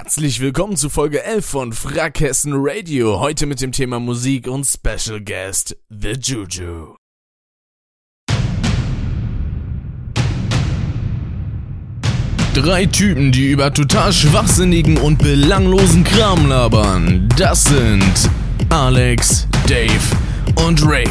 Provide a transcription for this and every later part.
Herzlich willkommen zu Folge 11 von Frackhessen Radio. Heute mit dem Thema Musik und Special Guest The Juju. Drei Typen, die über total schwachsinnigen und belanglosen Kram labern. Das sind Alex, Dave und Rick.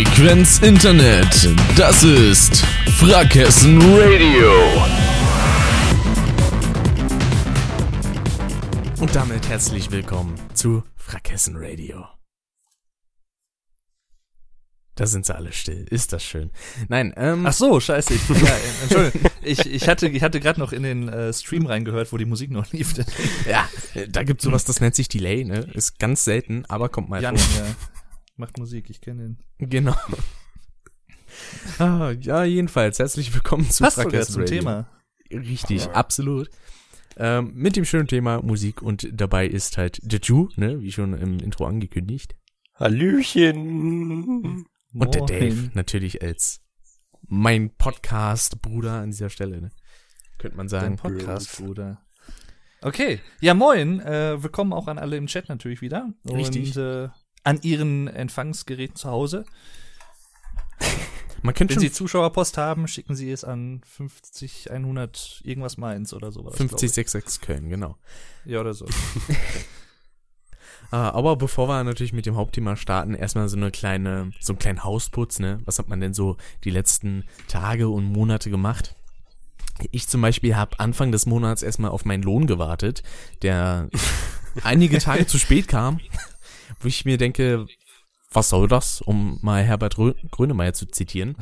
Frequenz Internet. Das ist Frackhessen Radio. Und damit herzlich willkommen zu Frackhessen Radio. Da sind sie alle still. Ist das schön. Nein, ähm. Ach so, scheiße. Ich, ja, Entschuldigung. Ich, ich hatte, ich hatte gerade noch in den äh, Stream reingehört, wo die Musik noch lief. ja, da gibt's sowas, das nennt sich Delay, ne? Ist ganz selten, aber kommt mal Jan, vor. Ja macht Musik, ich kenne ihn. Genau. ah, ja, jedenfalls, herzlich willkommen zu Passt sogar zum Thema. Richtig, ja. absolut. Ähm, mit dem schönen Thema Musik und dabei ist halt The Jew, ne, wie schon im Intro angekündigt. Hallöchen. Und der Dave natürlich als mein Podcast-Bruder an dieser Stelle, ne? Könnte man sagen. Podcast-Bruder. Okay, ja moin, äh, willkommen auch an alle im Chat natürlich wieder. Richtig. Und äh, an ihren Empfangsgeräten zu Hause. Man könnte Wenn Sie Zuschauerpost haben, schicken Sie es an 50 100 irgendwas Mainz oder sowas. 5066 Köln, genau. Ja, oder so. Ah, aber bevor wir natürlich mit dem Hauptthema starten, erstmal so eine kleine, so einen kleinen Hausputz, ne? Was hat man denn so die letzten Tage und Monate gemacht? Ich zum Beispiel habe Anfang des Monats erstmal auf meinen Lohn gewartet, der einige Tage zu spät kam wo ich mir denke, was soll das, um mal Herbert Grönemeyer zu zitieren.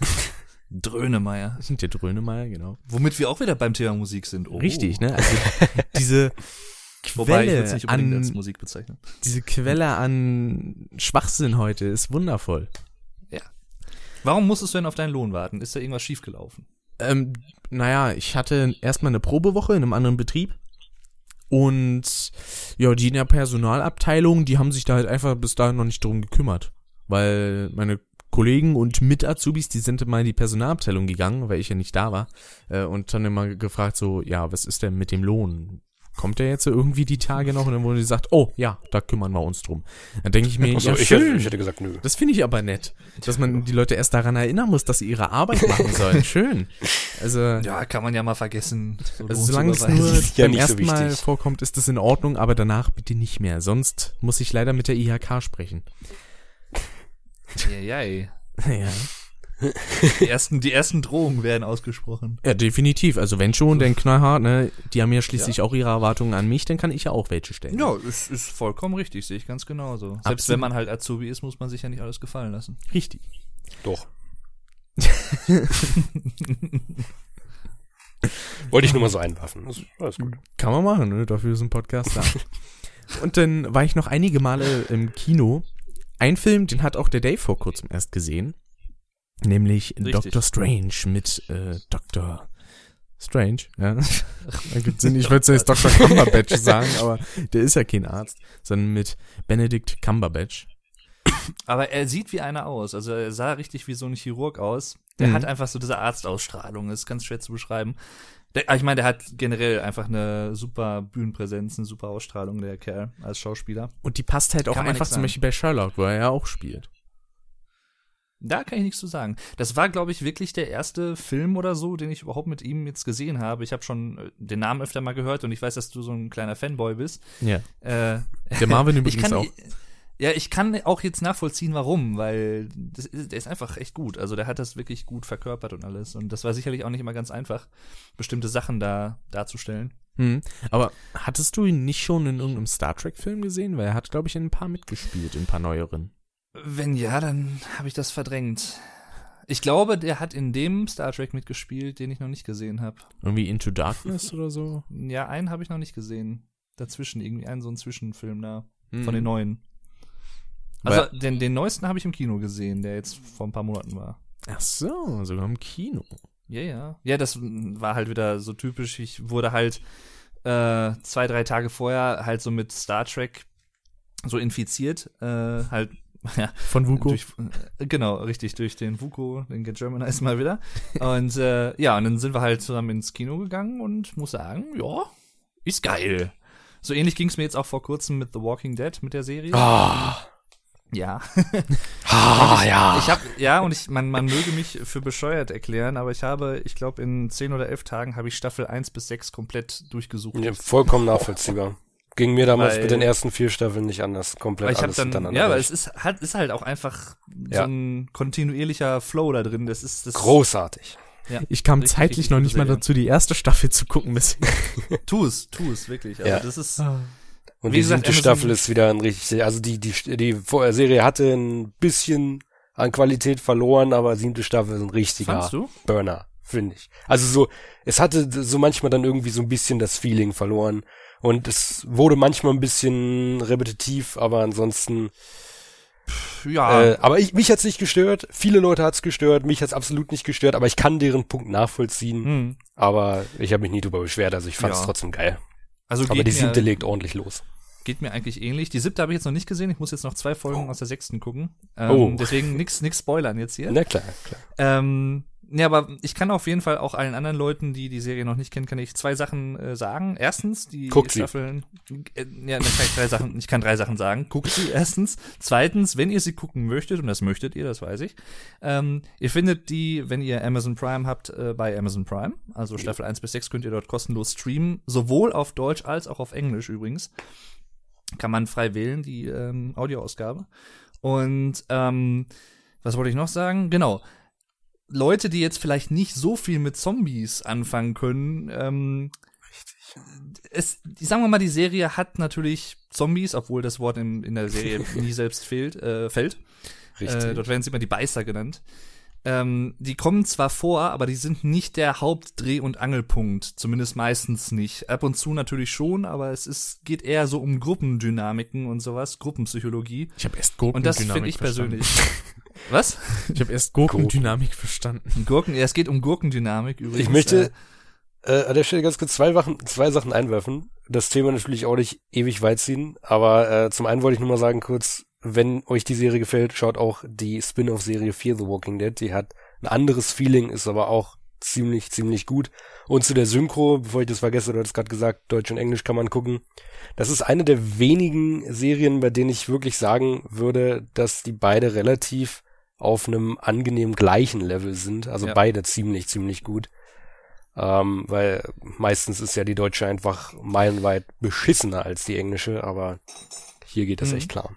Drönemeyer. Der Drönemeyer, genau. Womit wir auch wieder beim Thema Musik sind. Oh. Richtig, ne? Also diese Wobei Quelle ich nicht an, als Musik bezeichnen. Diese Quelle an Schwachsinn heute ist wundervoll. Ja. Warum musstest du denn auf deinen Lohn warten? Ist da irgendwas schiefgelaufen? Ähm, naja, ich hatte erstmal eine Probewoche in einem anderen Betrieb und ja, die in der Personalabteilung, die haben sich da halt einfach bis dahin noch nicht drum gekümmert. Weil meine Kollegen und Mit-Azubis, die sind immer in die Personalabteilung gegangen, weil ich ja nicht da war. Äh, und dann immer gefragt so, ja, was ist denn mit dem Lohn? Kommt der jetzt irgendwie die Tage noch? Und dann wurde gesagt, oh ja, da kümmern wir uns drum. Dann denke ich mir, so, ja, ich, schön. Hätte, ich hätte gesagt, nö. Das finde ich aber nett, dass man die Leute erst daran erinnern muss, dass sie ihre Arbeit machen sollen. Schön. Also ja, kann man ja mal vergessen. So also solange es nur ja beim ersten so Mal vorkommt, ist das in Ordnung, aber danach bitte nicht mehr. Sonst muss ich leider mit der IHK sprechen. Ja, ja. ja. Die ersten, die ersten Drohungen werden ausgesprochen. Ja, definitiv. Also wenn schon, denn knallhart, ne? Die haben ja schließlich ja. auch ihre Erwartungen an mich, dann kann ich ja auch welche stellen. Ja, ist, ist vollkommen richtig, sehe ich ganz genauso. Selbst Absolut. wenn man halt Azubi ist, muss man sich ja nicht alles gefallen lassen. Richtig. Doch. Wollte ich nur mal so einwerfen. Alles gut. Kann man machen, ne? Dafür ist ein Podcast da. Und dann war ich noch einige Male im Kino. Ein Film, den hat auch der Dave vor kurzem erst gesehen. Nämlich Richtig. Doctor Strange mit äh, Dr. Strange, ja. Ergibt Sinn. Ich würde jetzt Dr. Cumberbatch sagen, aber der ist ja kein Arzt, sondern mit Benedict Cumberbatch. Aber er sieht wie einer aus. Also er sah richtig wie so ein Chirurg aus. Der mhm. hat einfach so diese Arztausstrahlung. Das ist ganz schwer zu beschreiben. Der, ich meine, der hat generell einfach eine super Bühnenpräsenz, eine super Ausstrahlung, der Kerl als Schauspieler. Und die passt halt auch einfach zum Beispiel bei Sherlock, wo er ja auch spielt. Da kann ich nichts zu sagen. Das war, glaube ich, wirklich der erste Film oder so, den ich überhaupt mit ihm jetzt gesehen habe. Ich habe schon äh, den Namen öfter mal gehört und ich weiß, dass du so ein kleiner Fanboy bist. Ja. Äh, der Marvin übrigens kann, auch. Ja, ich kann auch jetzt nachvollziehen, warum, weil das, der ist einfach echt gut. Also der hat das wirklich gut verkörpert und alles. Und das war sicherlich auch nicht immer ganz einfach, bestimmte Sachen da darzustellen. Mhm. Aber hattest du ihn nicht schon in irgendeinem Star Trek-Film gesehen? Weil er hat, glaube ich, in ein paar mitgespielt, in ein paar neueren. Wenn ja, dann habe ich das verdrängt. Ich glaube, der hat in dem Star Trek mitgespielt, den ich noch nicht gesehen habe. Irgendwie Into Darkness oder so? Ja, einen habe ich noch nicht gesehen. Dazwischen, irgendwie einen so einen Zwischenfilm da. Von Mhm. den neuen. Also den, den neuesten habe ich im Kino gesehen, der jetzt vor ein paar Monaten war. Ach so, sogar im Kino. Ja, ja. Ja, das war halt wieder so typisch. Ich wurde halt äh, zwei, drei Tage vorher halt so mit Star Trek so infiziert. Äh, halt, Von Vuko. durch, äh, genau, richtig, durch den Vuko, den Get Germanize mal wieder. Und äh, ja, und dann sind wir halt zusammen ins Kino gegangen und muss sagen, ja, ist geil. So ähnlich ging es mir jetzt auch vor kurzem mit The Walking Dead, mit der Serie. Ah, Ja. ah ja. Ich habe ja und ich man man möge mich für bescheuert erklären, aber ich habe, ich glaube in 10 oder 11 Tagen habe ich Staffel 1 bis 6 komplett durchgesucht. Ja, vollkommen nachvollziehbar. Ging mir damals Weil- mit den ersten vier Staffeln nicht anders. Komplett Weil ich alles dann hintereinander ja, weil durch. es ist halt ist halt auch einfach Ja. so ein kontinuierlicher Flow da drin. Das ist das großartig. Ja. Ich kam Richtig, zeitlich richtig noch nicht mal dazu, die erste Staffel zu gucken bisher. Tu es, tu es wirklich. Also Ja. das ist Und Wie die siebte Staffel ist wieder ein richtig, also die, die, die Serie hatte ein bisschen an Qualität verloren, aber siebte Staffel ist ein richtiger? Burner, finde ich. Also so, es hatte so manchmal dann irgendwie so ein bisschen das Feeling verloren. Und es wurde manchmal ein bisschen repetitiv, aber ansonsten, Ja. äh, aber ich, mich hat's nicht gestört. Viele Leute hat's gestört, mich hat's absolut nicht gestört, aber ich kann deren Punkt nachvollziehen. hm. Aber ich habe mich nie drüber beschwert, also ich fand's Ja. trotzdem geil. Also Aber die mir, siebte legt ordentlich los. geht mir eigentlich ähnlich. Die siebte habe ich jetzt noch nicht gesehen. Ich muss jetzt noch zwei Folgen aus der sechsten gucken. Ähm, Oh. Deswegen nix, nix spoilern jetzt hier. Na klar, klar. Ähm, ja, aber ich kann auf jeden Fall auch allen anderen Leuten, die die Serie noch nicht kennen, kann ich zwei Sachen äh, sagen. Erstens, die Guckt sie. Staffeln. Äh, ja, dann kann ich drei Sachen. Ich kann drei Sachen sagen. Guckt sie erstens. Zweitens, wenn ihr sie gucken möchtet, und das möchtet ihr, das weiß ich, ähm, ihr findet die, wenn ihr Amazon Prime habt, äh, bei Amazon Prime. Also Staffel 1 bis 6 könnt ihr dort kostenlos streamen, sowohl auf Deutsch als auch auf Englisch übrigens. Kann man frei wählen, die ähm, Audioausgabe. Und ähm, was wollte ich noch sagen? Genau. Leute, die jetzt vielleicht nicht so viel mit Zombies anfangen können, ähm, es, sagen wir mal, die Serie hat natürlich Zombies, obwohl das Wort in, in der Serie nie selbst fehlt, äh, fällt. Richtig. Äh, dort werden sie immer die Beißer genannt. Ähm, die kommen zwar vor, aber die sind nicht der Hauptdreh- und Angelpunkt. Zumindest meistens nicht. Ab und zu natürlich schon, aber es ist, geht eher so um Gruppendynamiken und sowas, Gruppenpsychologie. Ich habe erst Und das finde ich persönlich. Was? Ich habe erst Gurkendynamik verstanden. Gurken, ja, es geht um Gurkendynamik übrigens. Ich möchte äh, an der Stelle ganz kurz zwei, Wachen, zwei Sachen einwerfen. Das Thema natürlich auch nicht ewig weit ziehen, aber äh, zum einen wollte ich nur mal sagen kurz, wenn euch die Serie gefällt, schaut auch die Spin-off-Serie Fear the Walking Dead. Die hat ein anderes Feeling, ist aber auch ziemlich, ziemlich gut. Und zu der Synchro, bevor ich das vergesse, du hast gerade gesagt, Deutsch und Englisch kann man gucken. Das ist eine der wenigen Serien, bei denen ich wirklich sagen würde, dass die beide relativ auf einem angenehm gleichen Level sind. Also Ja. beide ziemlich, ziemlich gut. Ähm, weil meistens ist ja die deutsche einfach meilenweit beschissener als die englische, aber hier geht das Mhm. echt klar.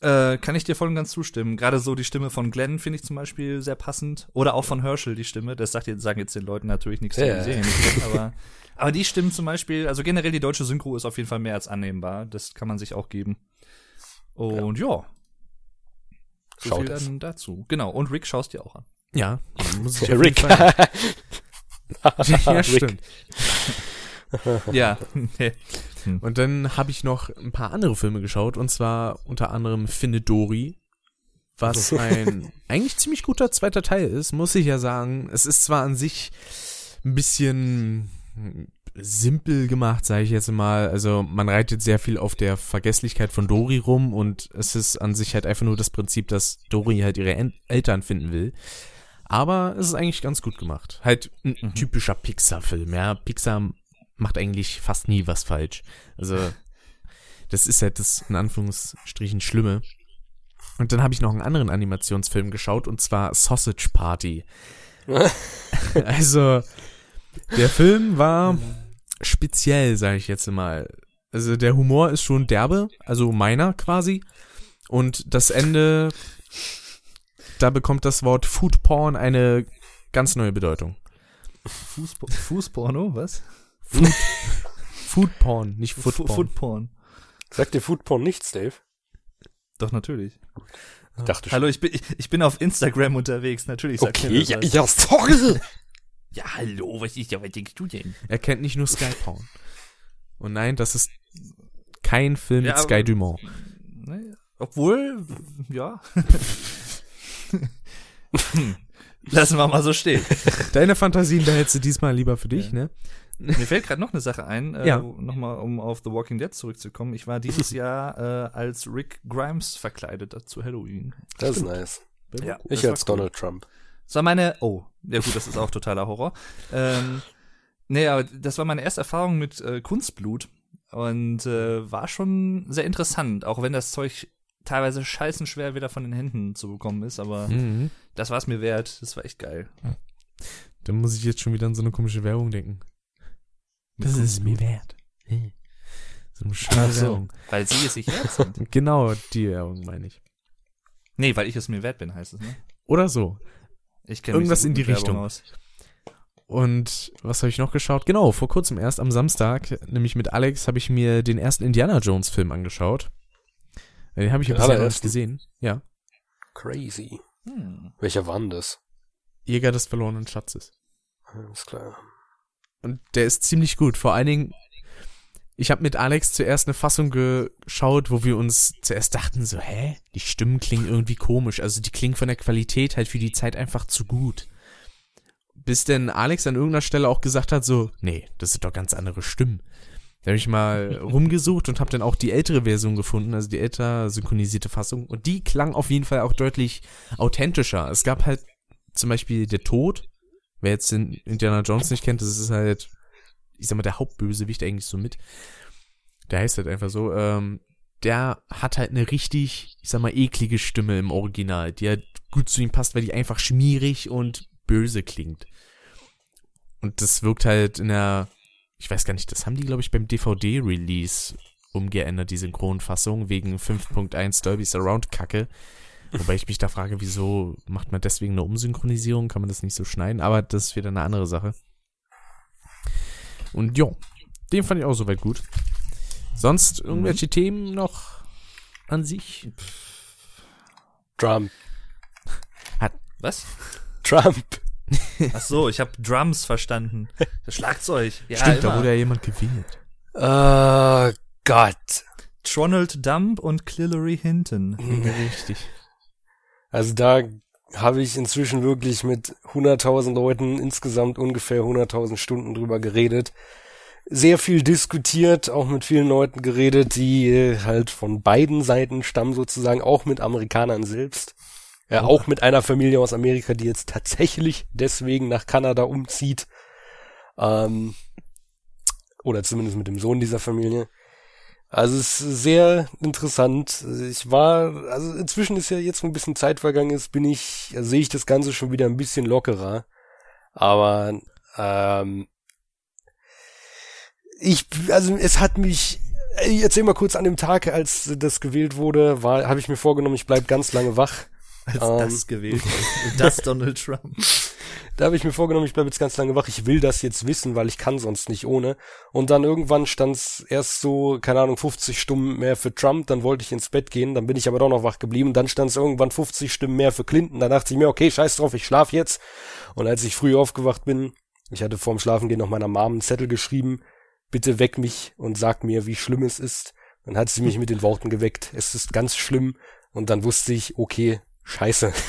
Äh, kann ich dir voll und ganz zustimmen. Gerade so die Stimme von Glenn finde ich zum Beispiel sehr passend. Oder auch von Herschel die Stimme. Das sagt sagen jetzt den Leuten natürlich nichts, Ja. nicht kennen, aber, aber die Stimmen zum Beispiel, also generell die deutsche Synchro ist auf jeden Fall mehr als annehmbar. Das kann man sich auch geben. Und ja. So Schaut viel dann dazu. Genau. Und Rick schaust dir auch an. Ja, muss ich Rick. Ja, stimmt. ja. Und dann habe ich noch ein paar andere Filme geschaut und zwar unter anderem Findet Dory, was ein eigentlich ziemlich guter zweiter Teil ist, muss ich ja sagen. Es ist zwar an sich ein bisschen simpel gemacht, sage ich jetzt mal. Also man reitet sehr viel auf der Vergesslichkeit von Dory rum und es ist an sich halt einfach nur das Prinzip, dass Dory halt ihre En Eltern finden will. Aber es ist eigentlich ganz gut gemacht. Halt ein Mhm. typischer Pixar-Film, ja. Pixar macht eigentlich fast nie was falsch. Also, das ist halt das in Anführungsstrichen Schlimme. Und dann habe ich noch einen anderen Animationsfilm geschaut und zwar Sausage Party. also, der Film war speziell, sage ich jetzt mal. Also, der Humor ist schon derbe, also meiner quasi. Und das Ende, da bekommt das Wort Food Porn eine ganz neue Bedeutung. Fußpo Fußporno, was? Food Porn, nicht Food Porn. Foodporn. Sagt dir Foodporn nichts, Dave? Doch, natürlich. Ich dachte Hallo, ich bin, ich, ich bin auf Instagram unterwegs, natürlich sagt Okay, mir das ja, was. ja, sorry. ja, hallo, was ist ja, was denkst du denn? Er kennt nicht nur Skyporn. Und nein, das ist kein Film Ja, mit Sky aber- Dumont. Ne, obwohl, ja. Lassen wir mal so stehen. Deine Fantasien behältst du diesmal lieber für dich, Ja. ne? Mir fällt gerade noch eine Sache ein, äh, Ja. nochmal, um auf The Walking Dead zurückzukommen. Ich war dieses Jahr äh, als Rick Grimes verkleidet zu Halloween. Das ist nice. Ja, Ich als cool. Donald Trump. Das war meine, oh, ja gut, das ist auch totaler Horror. Ähm, nee, aber das war meine erste Erfahrung mit äh, Kunstblut und äh, war schon sehr interessant, auch wenn das Zeug teilweise scheißenschwer wieder von den Händen zu bekommen ist, aber Mhm. das war es mir wert. Das war echt geil. Dann muss ich jetzt schon wieder an so eine komische Werbung denken. Das ist mir wert. Hey. So eine schöne so, Werbung. weil sie es sich wert sind. Genau, die Werbung meine ich. Nee, weil ich es mir wert bin, heißt es, ne? Oder so. Ich kenne Irgendwas so in die Richtung. Aus. Und was habe ich noch geschaut? Genau, vor kurzem erst am Samstag, nämlich mit Alex, habe ich mir den ersten Indiana Jones Film angeschaut. Den habe ich ja bisher noch nicht gesehen. Ja. Crazy. Hm. Welcher war denn das? Jäger des verlorenen Schatzes. Alles klar. Und der ist ziemlich gut. Vor allen Dingen, ich habe mit Alex zuerst eine Fassung geschaut, wo wir uns zuerst dachten so, hä? Die Stimmen klingen irgendwie komisch. Also die klingen von der Qualität halt für die Zeit einfach zu gut. Bis denn Alex an irgendeiner Stelle auch gesagt hat so, nee, das sind doch ganz andere Stimmen. Da habe ich mal rumgesucht und habe dann auch die ältere Version gefunden, also die älter synchronisierte Fassung. Und die klang auf jeden Fall auch deutlich authentischer. Es gab halt zum Beispiel der Tod. Wer jetzt den Indiana Jones nicht kennt, das ist halt, ich sag mal, der Hauptbösewicht eigentlich so mit. Der heißt halt einfach so. Ähm, der hat halt eine richtig, ich sag mal, eklige Stimme im Original, die halt gut zu ihm passt, weil die einfach schmierig und böse klingt. Und das wirkt halt in der, ich weiß gar nicht, das haben die, glaube ich, beim DVD-Release umgeändert, die Synchronfassung, wegen 5.1 Dolby Surround Kacke. Wobei ich mich da frage, wieso macht man deswegen eine Umsynchronisierung? Kann man das nicht so schneiden? Aber das ist wieder eine andere Sache. Und jo, den fand ich auch soweit gut. Sonst irgendwelche Themen noch an sich? Trump. Was? Trump. Ach so, ich habe Drums verstanden. Das Schlagzeug. Ja, Stimmt, da immer. wurde ja jemand gewählt. Oh Gott. Tronald Dump und Clillory Hinton. Richtig. Also da habe ich inzwischen wirklich mit 100.000 Leuten insgesamt ungefähr 100.000 Stunden drüber geredet. Sehr viel diskutiert, auch mit vielen Leuten geredet, die äh, halt von beiden Seiten stammen sozusagen, auch mit Amerikanern selbst. Ja, auch mit einer Familie aus Amerika, die jetzt tatsächlich deswegen nach Kanada umzieht. Ähm, oder zumindest mit dem Sohn dieser Familie. Also es ist sehr interessant. Ich war, also inzwischen ist ja jetzt, wo ein bisschen Zeit vergangen ist, bin ich, sehe ich das Ganze schon wieder ein bisschen lockerer. Aber ähm, ich, also es hat mich, ich erzähl mal kurz an dem Tag, als das gewählt wurde, war, habe ich mir vorgenommen, ich bleib ganz lange wach. Als Ähm. das gewählt wurde. Das Donald Trump. Da habe ich mir vorgenommen, ich bleibe jetzt ganz lange wach. Ich will das jetzt wissen, weil ich kann sonst nicht ohne. Und dann irgendwann stand's erst so, keine Ahnung, 50 Stimmen mehr für Trump. Dann wollte ich ins Bett gehen. Dann bin ich aber doch noch wach geblieben. Dann stand's irgendwann 50 Stimmen mehr für Clinton. Da dachte ich mir, okay, scheiß drauf, ich schlaf jetzt. Und als ich früh aufgewacht bin, ich hatte vorm Schlafengehen noch meiner Mom einen Zettel geschrieben, bitte weck mich und sag mir, wie schlimm es ist. Dann hat sie mich mit den Worten geweckt, es ist ganz schlimm. Und dann wusste ich, okay, scheiße.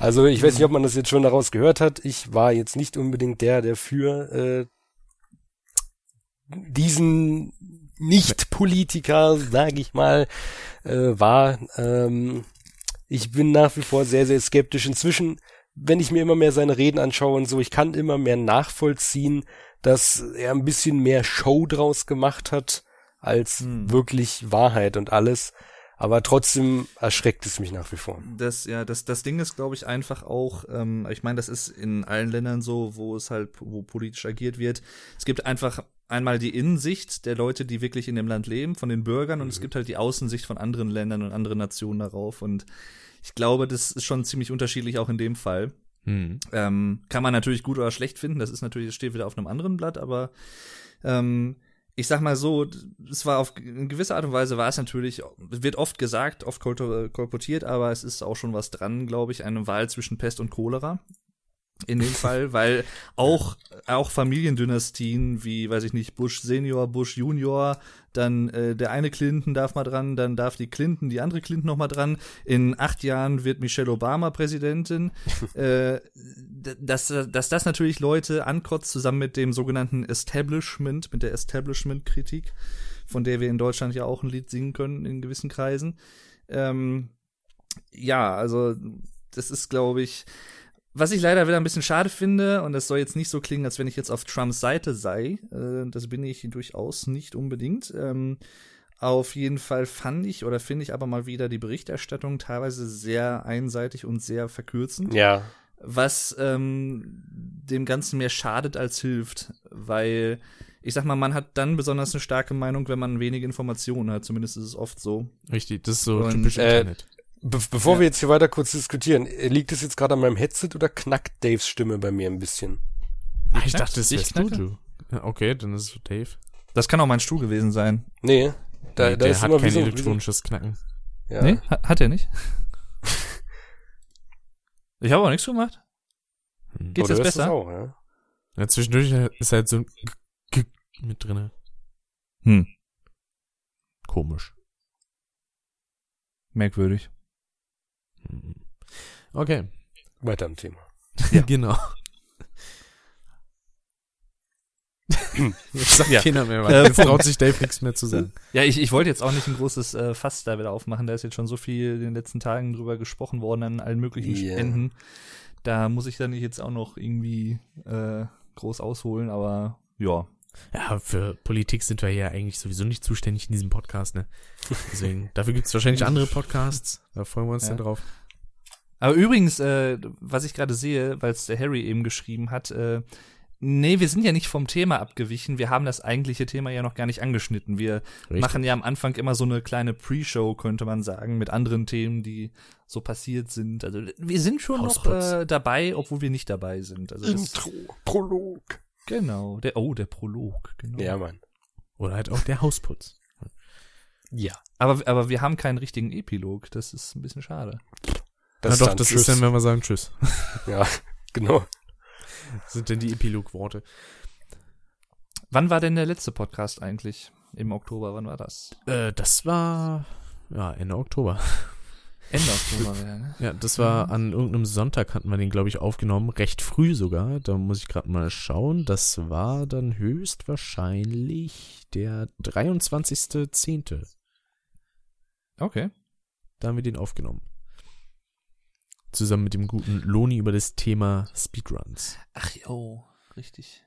Also ich weiß nicht, ob man das jetzt schon daraus gehört hat. Ich war jetzt nicht unbedingt der, der für äh, diesen Nicht-Politiker, sage ich mal, äh, war. Ähm, ich bin nach wie vor sehr, sehr skeptisch. Inzwischen, wenn ich mir immer mehr seine Reden anschaue und so, ich kann immer mehr nachvollziehen, dass er ein bisschen mehr Show draus gemacht hat, als Hm. wirklich Wahrheit und alles. Aber trotzdem erschreckt es mich nach wie vor. Das, ja, das, das Ding ist, glaube ich, einfach auch, ähm, ich meine, das ist in allen Ländern so, wo es halt, wo politisch agiert wird. Es gibt einfach einmal die Innensicht der Leute, die wirklich in dem Land leben, von den Bürgern, und es gibt halt die Außensicht von anderen Ländern und anderen Nationen darauf. Und ich glaube, das ist schon ziemlich unterschiedlich auch in dem Fall. Hm. Ähm, kann man natürlich gut oder schlecht finden, das ist natürlich, das steht wieder auf einem anderen Blatt, aber ähm, ich sag mal so, es war auf in gewisser Art und Weise war es natürlich, wird oft gesagt, oft kolportiert, aber es ist auch schon was dran, glaube ich, eine Wahl zwischen Pest und Cholera in dem Fall, weil auch auch Familiendynastien wie, weiß ich nicht, Bush Senior, Bush Junior, dann äh, der eine Clinton darf mal dran, dann darf die Clinton, die andere Clinton noch mal dran. In acht Jahren wird Michelle Obama Präsidentin. äh, dass, dass das natürlich Leute ankotzt, zusammen mit dem sogenannten Establishment, mit der Establishment-Kritik, von der wir in Deutschland ja auch ein Lied singen können in gewissen Kreisen. Ähm, ja, also das ist, glaube ich, was ich leider wieder ein bisschen schade finde, und das soll jetzt nicht so klingen, als wenn ich jetzt auf Trumps Seite sei, äh, das bin ich durchaus nicht unbedingt. Ähm, auf jeden Fall fand ich oder finde ich aber mal wieder die Berichterstattung teilweise sehr einseitig und sehr verkürzend. Ja. Was ähm, dem Ganzen mehr schadet als hilft, weil ich sag mal, man hat dann besonders eine starke Meinung, wenn man wenige Informationen hat. Zumindest ist es oft so. Richtig, das ist so Und, typisch äh, Internet. Be bevor Ja. wir jetzt hier weiter kurz diskutieren, äh, liegt es jetzt gerade an meinem Headset oder knackt Daves Stimme bei mir ein bisschen? Ah, ich dachte, das Ich wärst du, okay, dann ist es Dave. Das kann auch mein Stuhl gewesen sein. Nee, da, nee, da der ist hat immer kein so, elektronisches Knacken. ja. Nee, ha- hat er nicht. ich habe auch nichts gemacht. Hm. Geht's Oder jetzt ist das besser? Auch, ja? Ja, zwischendurch ist halt so ein G G mit drinne. Hm, Komisch. merkwürdig. Okay, Weiter im Thema. genau. Jetzt sagt Ja. keiner mehr was. Jetzt traut sich Dave nichts mehr zu sagen. Ja, ich, ich wollte jetzt auch nicht ein großes äh, Fass da wieder aufmachen. Da ist jetzt schon so viel in den letzten Tagen drüber gesprochen worden an allen möglichen Ja. Enden. Da muss ich dann nicht jetzt auch noch irgendwie äh, groß ausholen, aber ja. Ja, für Politik sind wir ja eigentlich sowieso nicht zuständig in diesem Podcast, ne? Deswegen, dafür gibt's wahrscheinlich andere Podcasts. Da freuen wir uns Ja. dann drauf. Aber übrigens, äh, was ich gerade sehe, weil es der Harry eben geschrieben hat, äh, nee, wir sind ja nicht vom Thema abgewichen. Wir haben das eigentliche Thema ja noch gar nicht angeschnitten. Wir Richtig. machen ja am Anfang immer so eine kleine Pre-Show, könnte man sagen, mit anderen Themen, die so passiert sind. Also wir sind schon noch Hausputz. äh, dabei, obwohl wir nicht dabei sind. Also das, Intro, Prolog. genau. Der, oh, der Prolog. Genau. Ja, Mann. Oder halt auch der Hausputz. Ja. Aber, aber wir haben keinen richtigen Epilog. Das ist ein bisschen schade. Na doch, dann das Tschüss. ist dann, wenn wir sagen Tschüss. Ja, genau. Das sind denn die Epilogworte. Wann war denn der letzte Podcast eigentlich? Im Oktober, wann war das? Äh, das war, ja, Ende Oktober. Ende Oktober, ja, ne? Ja, das war Mhm. an irgendeinem Sonntag hatten wir den, glaube ich, aufgenommen. Recht früh sogar. Da muss ich gerade mal schauen. Das war dann höchstwahrscheinlich der 23.10. Okay. Da haben wir den aufgenommen. Zusammen mit dem guten Loni über das Thema Speedruns. Ach jo, richtig.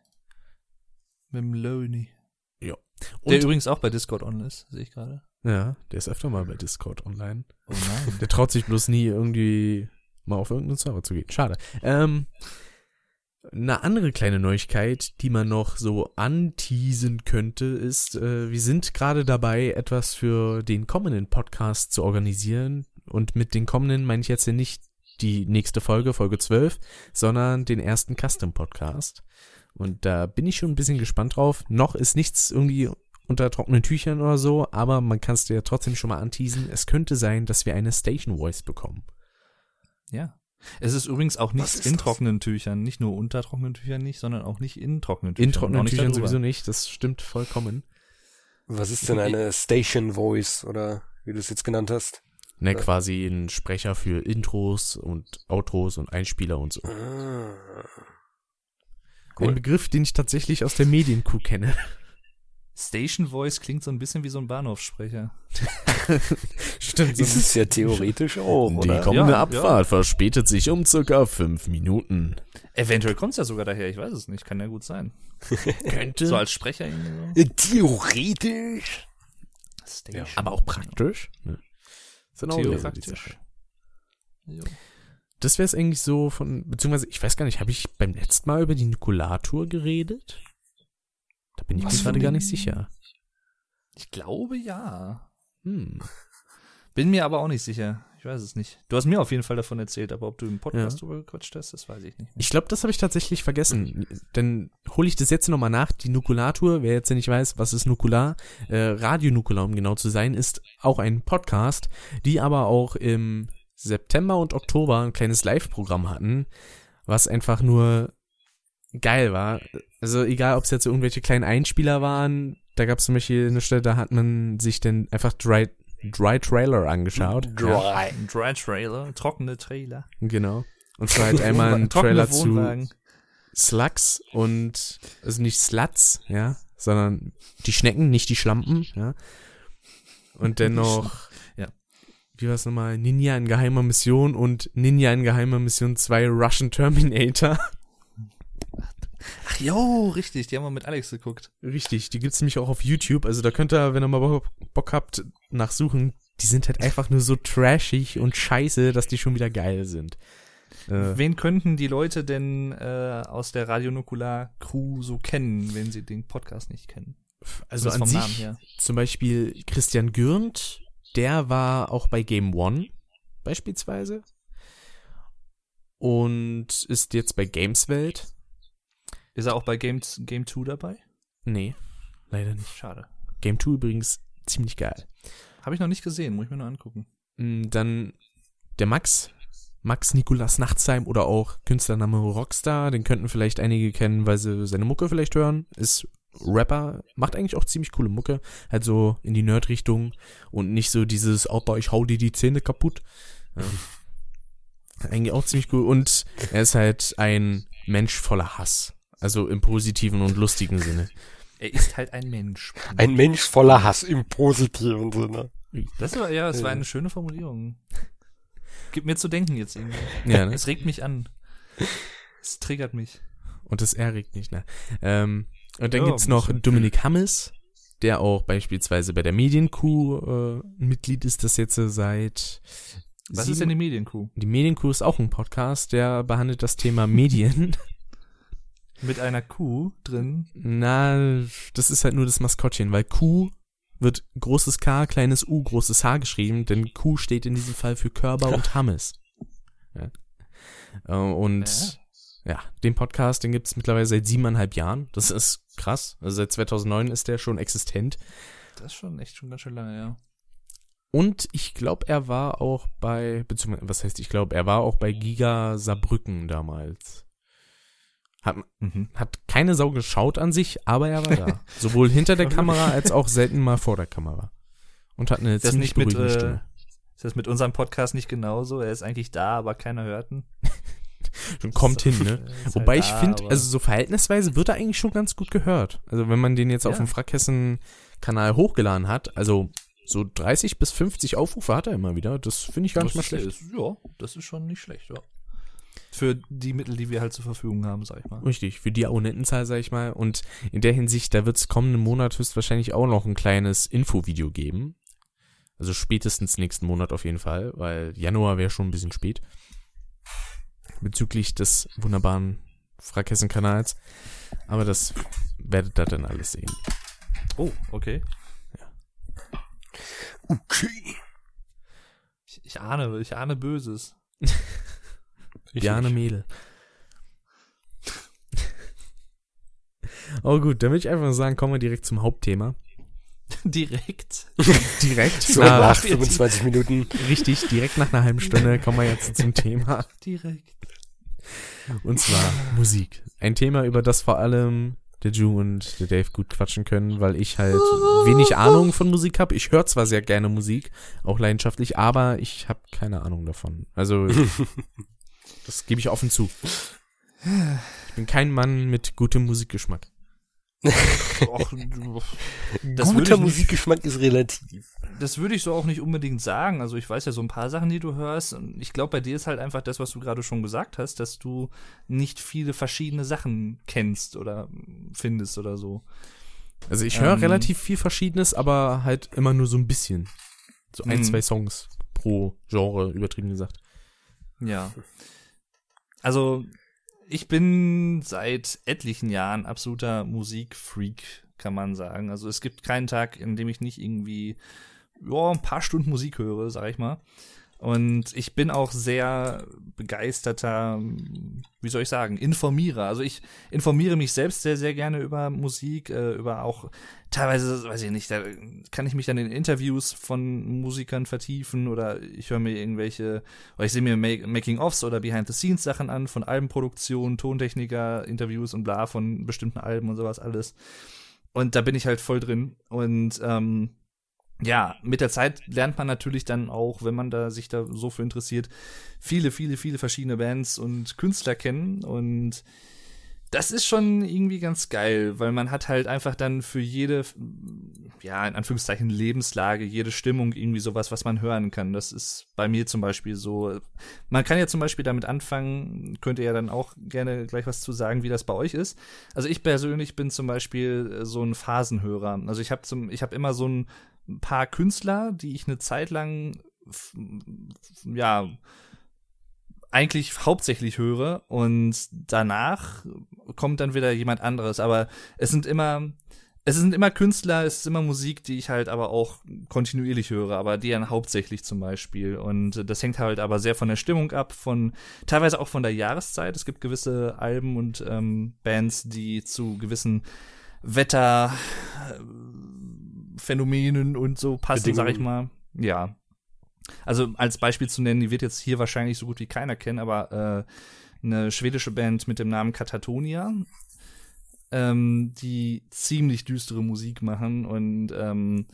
Mit dem Loni. Und, Der übrigens auch bei Discord online ist, sehe ich gerade. ja, der ist öfter mal bei Discord online. Oh nein. Der traut sich bloß nie irgendwie mal auf irgendeinen Server zu gehen. Schade. Ähm, eine andere kleine Neuigkeit, die man noch so anteasen könnte, ist, äh, wir sind gerade dabei, etwas für den kommenden Podcast zu organisieren. Und mit den kommenden meine ich jetzt ja nicht die nächste Folge, Folge 12, sondern den ersten Custom-Podcast. Und da bin ich schon ein bisschen gespannt drauf. Noch ist nichts irgendwie unter trockenen Tüchern oder so, aber man kann es dir ja trotzdem schon mal anteasen. Es könnte sein, dass wir eine Station Voice bekommen. Ja. Es ist übrigens auch nichts in das? trockenen Tüchern. Nicht nur unter trockenen Tüchern nicht, sondern auch nicht in trockenen Tüchern. In trockenen Tüchern darüber. sowieso nicht, das stimmt vollkommen. Was ist denn eine Station Voice oder wie du es jetzt genannt hast? Ne, Ja. quasi ein Sprecher für Intros und Outros und Einspieler und so. Ah. Ein Cool. Begriff, den ich tatsächlich aus der Medienkuh kenne. Station Voice klingt so ein bisschen wie so ein Bahnhofssprecher. Stimmt. Ist es ja theoretisch auch, Die oder? kommende Ja, Abfahrt verspätet sich um circa fünf Minuten. Eventuell kommt es ja sogar daher, ich weiß es nicht. Kann ja gut sein. Könnte. So als Sprecher irgendwie so. Theoretisch. Station. aber auch praktisch. Ne? Die Theoretisch. Jo. Das wäre es eigentlich so von, beziehungsweise, ich weiß gar nicht, habe ich beim letzten Mal über die Nikolatur geredet? Da bin ich Was mir gerade gar nicht sicher. Ich glaube ja. Hm. Bin mir aber auch nicht sicher. Ich weiß es nicht. Du hast mir auf jeden Fall davon erzählt, aber ob du im Podcast Ja. drüber gequatscht hast, das weiß ich nicht. Ich glaube, das habe ich tatsächlich vergessen. Dann hole ich das jetzt nochmal nach. Die Nukulatur, wer jetzt nicht weiß, was ist Nukular, äh, Radio Nukular, um genau zu sein, ist auch ein Podcast, die aber auch im September und Oktober ein kleines Live-Programm hatten, was einfach nur geil war. Also egal, ob es jetzt irgendwelche kleinen Einspieler waren, da gab es zum Beispiel eine Stelle, da hat man sich dann einfach Dry, Dry Trailer angeschaut. Ja, Dry. Ein Dry Trailer, trockene Trailer. genau. Und zwar halt einmal ein Trailer zu. Slugs und also nicht Sluts, ja, sondern die Schnecken, nicht die Schlampen, ja. Und dennoch, Ja. wie war es nochmal? Ninja in geheimer Mission und Ninja in geheimer Mission 2 Russian Terminator. Ach jo, richtig, die haben wir mit Alex geguckt. Richtig, die gibt's nämlich auch auf YouTube. Also da könnt ihr, wenn ihr mal Bock, habt, nachsuchen. Die sind halt einfach nur so trashig und scheiße, dass die schon wieder geil sind. Äh, Wen könnten die Leute denn äh, aus der Radionukular-Crew so kennen, wenn sie den Podcast nicht kennen? also an sich, Namen her. zum Beispiel Christian Gürnt, der war auch bei Game One beispielsweise und ist jetzt bei Gameswelt. Ist er auch bei Game, Game 2 dabei? Nee, leider nicht. Schade. Game 2 übrigens ziemlich geil. Habe ich noch nicht gesehen, muss ich mir nur angucken. Mm, Dann der Max, Max Nikolas Nachtsheim oder auch Künstlername Rockstar, den könnten vielleicht einige kennen, weil sie seine Mucke vielleicht hören. Ist Rapper, macht eigentlich auch ziemlich coole Mucke, halt so in die Nerd-Richtung und nicht so dieses Alter, ich hau dir die Zähne kaputt. Ja. eigentlich auch ziemlich cool und er ist halt ein Mensch voller Hass. Also im positiven und lustigen Sinne. Er ist halt ein Mensch. Ein Mensch voller Hass im positiven Sinne. Das war, ja, das war eine schöne Formulierung. Gibt mir zu denken jetzt irgendwie. Ja, ne? Es regt mich an. Es triggert mich. Und das erregt nicht, ne? Ähm, und dann Ja, gibt's noch. Dominik Hammes, der auch beispielsweise bei der Medienkuh äh, Mitglied ist, das jetzt äh, seit Was sieben- ist denn die Medienkuh? Die Medienkuh ist auch ein Podcast, der behandelt das Thema Medien. Mit einer Kuh drin. Na, das ist halt nur das Maskottchen, weil Kuh wird großes K, kleines U, großes H geschrieben, denn Kuh steht in diesem Fall für Körber und Hammes. Ja. Äh, Und ja, den Podcast, den gibt's mittlerweile seit siebeneinhalb Jahren. Das ist krass. Also seit 2009 ist der schon existent. Das ist schon echt schon ganz schön lange, ja. Und ich glaube, er war auch bei, beziehungsweise, was heißt ich glaube, er war auch bei Giga Saarbrücken damals. Hat, Mhm. hat keine Sau geschaut an sich, aber er war da. Sowohl hinter der Kamera als auch selten mal vor der Kamera. Und hat eine Das ziemlich nicht mit, beruhigende äh, Stimme. Ist das mit unserem Podcast nicht genauso? Er ist eigentlich da, aber keiner hört ihn. Kommt hin, ne? Ist halt Wobei ich finde, also so verhältnisweise wird er eigentlich schon ganz gut gehört. Also wenn man den jetzt auf Ja. dem Frackhessen-Kanal hochgeladen hat, also so 30 bis 50 Aufrufe hat er immer wieder. Das finde ich gar nicht mal das schlecht. Ist, ja, das ist schon nicht schlecht, ja. Für die Mittel, die wir halt zur Verfügung haben, sag ich mal. Richtig, für die Abonnentenzahl, sag ich mal. Und in der Hinsicht, da wird es kommenden Monat höchstwahrscheinlich auch noch ein kleines Infovideo geben. Also spätestens nächsten Monat auf jeden Fall, weil Januar wäre schon ein bisschen spät. Bezüglich des wunderbaren Frackhessen-Kanals. Aber das werdet ihr dann alles sehen. Oh, okay. Okay. Ich, ich ahne, ich ahne Böses. Jane Mädel. Oh gut, dann würde ich einfach mal sagen, kommen wir direkt zum Hauptthema. Direkt. Direkt? So Na, nach 25 Minuten. richtig, direkt nach einer halben Stunde kommen wir jetzt zum Thema. Direkt. Und zwar Musik. Ein Thema, über das vor allem der Ju und der Dave gut quatschen können, weil ich halt wenig Ahnung von Musik habe. Ich höre zwar sehr gerne Musik, auch leidenschaftlich, aber ich habe keine Ahnung davon. Also, das gebe ich offen zu. Ich bin kein Mann mit gutem Musikgeschmack. Och, Das würde Guter Musikgeschmack ist relativ. das würde ich so auch nicht unbedingt sagen. Also ich weiß ja so ein paar Sachen, die du hörst. Und ich glaube, bei dir ist halt einfach das, was du gerade schon gesagt hast, dass du nicht viele verschiedene Sachen kennst oder findest oder so. Also ich höre Ähm. relativ viel Verschiedenes, aber halt immer nur so ein bisschen. So ein, Mhm. zwei Songs pro Genre, übertrieben gesagt. Ja. Also, ich bin seit etlichen Jahren absoluter Musikfreak, kann man sagen. Also, es gibt keinen Tag, in dem ich nicht irgendwie, ja, ein paar Stunden Musik höre, sag ich mal. Und ich bin auch sehr begeisterter, wie soll ich sagen, Informierer. Also ich informiere mich selbst sehr, sehr gerne über Musik, äh, über auch teilweise, weiß ich nicht, da kann ich mich dann in Interviews von Musikern vertiefen oder ich höre mir irgendwelche, oder ich sehe mir Making-ofs oder Behind-the-Scenes-Sachen an von Albenproduktion, Tontechniker, Interviews und bla von bestimmten Alben und sowas alles. Und da bin ich halt voll drin. Und ähm, ja, mit der Zeit lernt man natürlich dann auch, wenn man da sich da so für interessiert, viele, viele, viele verschiedene Bands und Künstler kennen und das ist schon irgendwie ganz geil, weil man hat halt einfach dann für jede, ja, in Anführungszeichen Lebenslage, jede Stimmung irgendwie sowas, was man hören kann. Das ist bei mir zum Beispiel so. Man kann ja zum Beispiel damit anfangen, könnt ihr ja dann auch gerne gleich was zu sagen, wie das bei euch ist. Also ich persönlich bin zum Beispiel so ein Phasenhörer. Also ich habe zum, ich habe immer so ein paar Künstler, die ich eine Zeit lang, ja, eigentlich hauptsächlich höre und danach kommt dann wieder jemand anderes. Aber es sind immer, es sind immer Künstler, es ist immer Musik, die ich halt aber auch kontinuierlich höre, aber die dann hauptsächlich zum Beispiel. Und das hängt halt aber sehr von der Stimmung ab, von teilweise auch von der Jahreszeit. Es gibt gewisse Alben und ähm, Bands, die zu gewissen Wetterphänomenen und so passen, sag ich mal. Ja, also als Beispiel zu nennen, die wird jetzt hier wahrscheinlich so gut wie keiner kennen, aber äh, eine schwedische Band mit dem Namen Katatonia, ähm, die ziemlich düstere Musik machen und ähm,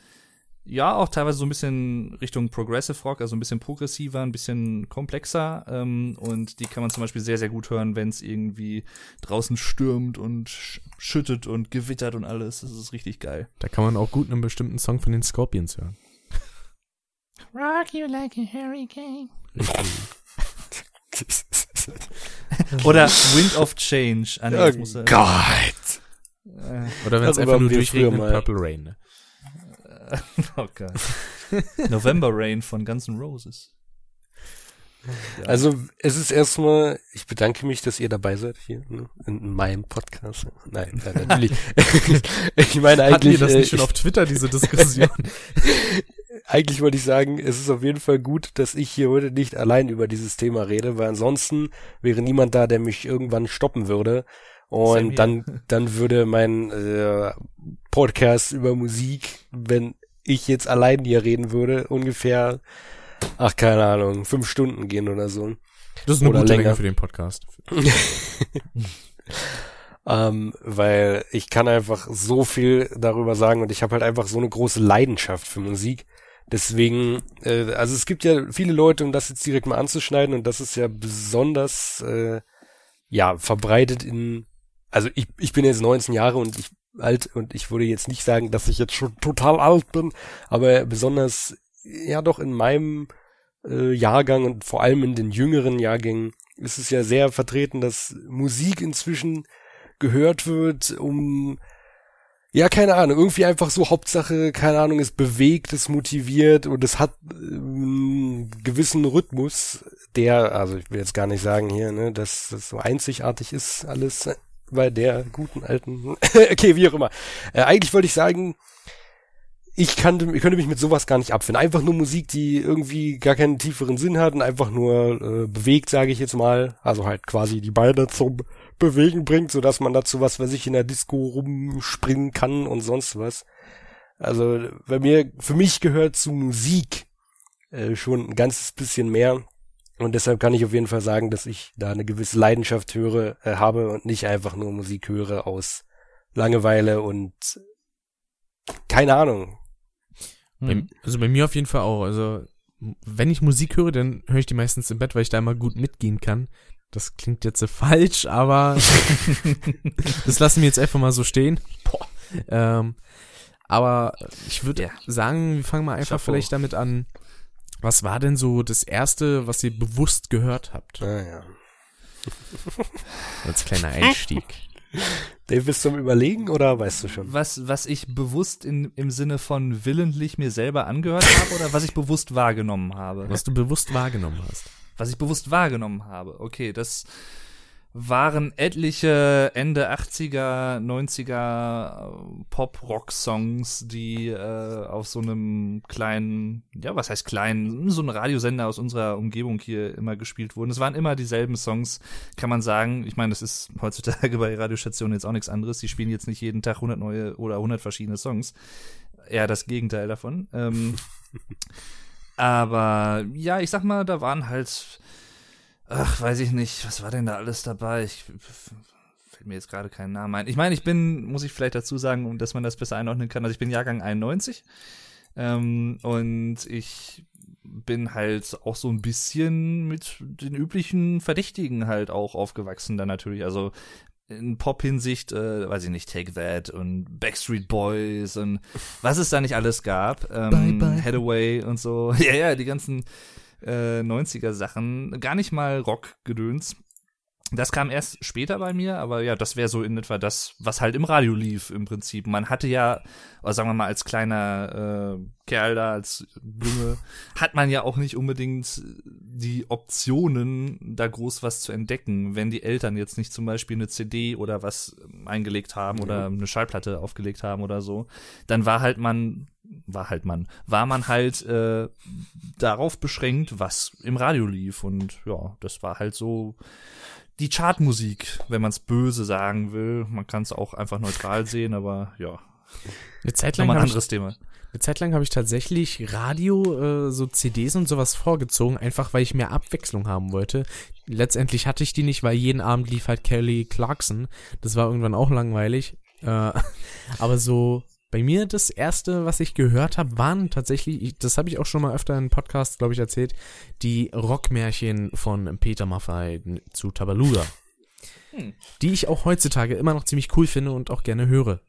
ja, auch teilweise so ein bisschen Richtung Progressive Rock, also ein bisschen progressiver, ein bisschen komplexer. Ähm, und die kann man zum Beispiel sehr, sehr gut hören, wenn es irgendwie draußen stürmt und schüttet und gewittert und alles. Das ist richtig geil. Da kann man auch gut einen bestimmten Song von den Scorpions hören. Rock you like a hurricane. Oder Wind of Change. Ah, nee, oh Gott. Äh, Oder wenn es einfach nur durchregnet, Purple Rain. Ne? oh Gott. November Rain von Guns N' Roses. Ja. Also es ist erstmal, ich bedanke mich, dass ihr dabei seid hier ne, in meinem Podcast. Nein, nein natürlich. ich meine eigentlich. Hatten wir das nicht äh, schon auf Twitter diese Diskussion? eigentlich wollte ich sagen, es ist auf jeden Fall gut, dass ich hier heute nicht allein über dieses Thema rede, weil ansonsten wäre niemand da, der mich irgendwann stoppen würde. Und dann, dann würde mein äh, Podcast über Musik, wenn ich jetzt allein hier reden würde, ungefähr, ach keine Ahnung, fünf Stunden gehen oder so. Das ist eine oder gute länger. Länge für den Podcast. ähm, weil ich kann einfach so viel darüber sagen und ich habe halt einfach so eine große Leidenschaft für Musik. Deswegen, äh, also es gibt ja viele Leute, um das jetzt direkt mal anzuschneiden, und das ist ja besonders äh, ja verbreitet in, also ich, ich bin jetzt 19 Jahre und ich alt und ich würde jetzt nicht sagen, dass ich jetzt schon total alt bin, aber besonders ja doch in meinem äh, Jahrgang und vor allem in den jüngeren Jahrgängen ist es ja sehr vertreten, dass Musik inzwischen gehört wird, um ja, keine Ahnung, irgendwie einfach so Hauptsache, keine Ahnung, es bewegt, es motiviert und es hat einen ähm, gewissen Rhythmus, der, also ich will jetzt gar nicht sagen hier, ne, dass das so einzigartig ist alles bei der guten alten, okay, wie auch immer. Äh, eigentlich wollte ich sagen, ich, kannte, ich könnte mich mit sowas gar nicht abfinden. Einfach nur Musik, die irgendwie gar keinen tieferen Sinn hat und einfach nur äh, bewegt, sage ich jetzt mal. Also halt quasi die Beine zum Bewegen bringt, so dass man dazu was, was ich in der Disco rumspringen kann und sonst was. Also bei mir, für mich gehört zu Musik äh, schon ein ganzes bisschen mehr. Und deshalb kann ich auf jeden Fall sagen, dass ich da eine gewisse Leidenschaft höre, äh, habe und nicht einfach nur Musik höre aus Langeweile und keine Ahnung. Bei, also bei mir auf jeden Fall auch. Also wenn ich Musik höre, dann höre ich die meistens im Bett, weil ich da immer gut mitgehen kann. Das klingt jetzt so falsch, aber das lassen wir jetzt einfach mal so stehen. Boah. Ähm, aber ich würde ja. sagen, wir fangen mal einfach Chapeau. vielleicht damit an. Was war denn so das erste, was ihr bewusst gehört habt? Ah, ja. Als kleiner Einstieg. Dave, bist du zum Überlegen oder weißt du schon? Was, was ich bewusst in, im Sinne von willentlich mir selber angehört habe oder was ich bewusst wahrgenommen habe? Was du bewusst wahrgenommen hast was ich bewusst wahrgenommen habe. Okay, das waren etliche Ende 80er, 90er äh, Pop-Rock-Songs, die äh, auf so einem kleinen, ja, was heißt kleinen, so ein Radiosender aus unserer Umgebung hier immer gespielt wurden. Es waren immer dieselben Songs, kann man sagen. Ich meine, das ist heutzutage bei Radiostationen jetzt auch nichts anderes. Die spielen jetzt nicht jeden Tag 100 neue oder 100 verschiedene Songs. Eher das Gegenteil davon. Ähm, aber ja, ich sag mal, da waren halt Ach, weiß ich nicht. Was war denn da alles dabei? Ich fällt mir jetzt gerade keinen Namen ein. Ich meine, ich bin, muss ich vielleicht dazu sagen, um dass man das besser einordnen kann. Also ich bin Jahrgang 91 ähm, und ich bin halt auch so ein bisschen mit den üblichen Verdächtigen halt auch aufgewachsen dann natürlich. Also in Pop-Hinsicht, äh, weiß ich nicht, Take That und Backstreet Boys und was es da nicht alles gab. Ähm, bye, bye. Hathaway und so. Ja, ja, die ganzen äh, 90er Sachen, gar nicht mal Rock-Gedöns. Das kam erst später bei mir, aber ja, das wäre so in etwa das, was halt im Radio lief im Prinzip. Man hatte ja, oder sagen wir mal, als kleiner äh, Kerl da, als Junge, hat man ja auch nicht unbedingt die Optionen, da groß was zu entdecken, wenn die Eltern jetzt nicht zum Beispiel eine CD oder was eingelegt haben ja. oder eine Schallplatte aufgelegt haben oder so. Dann war halt man war halt man, war man halt äh, darauf beschränkt, was im Radio lief. Und ja, das war halt so die Chartmusik, wenn man es böse sagen will. Man kann es auch einfach neutral sehen, aber ja. Eine Zeit lang ein anderes ich, Thema. Eine Zeit lang habe ich tatsächlich Radio, äh, so CDs und sowas vorgezogen, einfach weil ich mehr Abwechslung haben wollte. Letztendlich hatte ich die nicht, weil jeden Abend lief halt Kelly Clarkson. Das war irgendwann auch langweilig. Äh, aber so bei mir das erste, was ich gehört habe, waren tatsächlich, das habe ich auch schon mal öfter in Podcast, glaube ich, erzählt, die Rockmärchen von Peter Maffay zu Tabaluga. Hm. Die ich auch heutzutage immer noch ziemlich cool finde und auch gerne höre.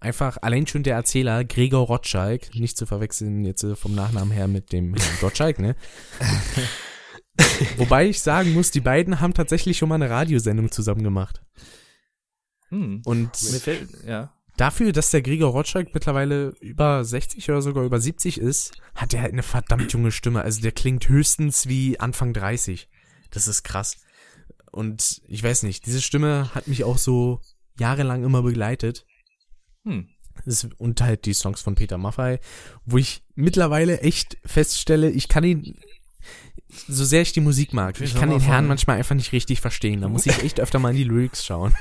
Einfach allein schon der Erzähler Gregor Rotschalk, nicht zu verwechseln jetzt äh, vom Nachnamen her mit dem Herrn Gottschalk, ne? Wobei ich sagen muss, die beiden haben tatsächlich schon mal eine Radiosendung zusammen gemacht. Hm. Und fällt, ja. Dafür, dass der Gregor Rotschalk mittlerweile über 60 oder sogar über 70 ist, hat er halt eine verdammt junge Stimme. Also der klingt höchstens wie Anfang 30. Das ist krass. Und ich weiß nicht, diese Stimme hat mich auch so jahrelang immer begleitet. Hm. Und halt die Songs von Peter Maffay, wo ich mittlerweile echt feststelle, ich kann ihn, so sehr ich die Musik mag, ich kann den Herrn manchmal einfach nicht richtig verstehen. Da muss ich echt öfter mal in die Lyrics schauen.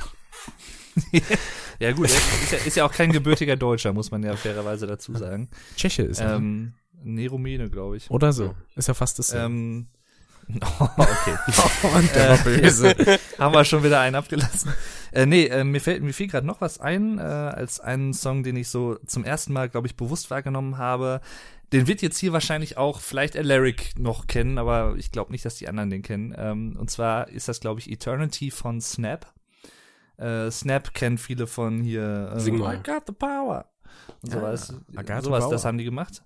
Ja, gut, ist ja, ist ja, auch kein gebürtiger Deutscher, muss man ja fairerweise dazu sagen. Tscheche ist er. Ähm, nee, Rumäne, glaube ich. Oder so. Ist ja fast das. Ähm, oh, okay. Und der war böse. haben wir schon wieder einen abgelassen. Äh, nee, äh, mir fällt mir fiel gerade noch was ein, äh, als einen Song, den ich so zum ersten Mal, glaube ich, bewusst wahrgenommen habe. Den wird jetzt hier wahrscheinlich auch vielleicht Alaric noch kennen, aber ich glaube nicht, dass die anderen den kennen. Ähm, und zwar ist das, glaube ich, Eternity von Snap. Äh, Snap kennt viele von hier. Äh, Sing mal. I got the power. Und sowas. Ja, sowas, das haben die gemacht.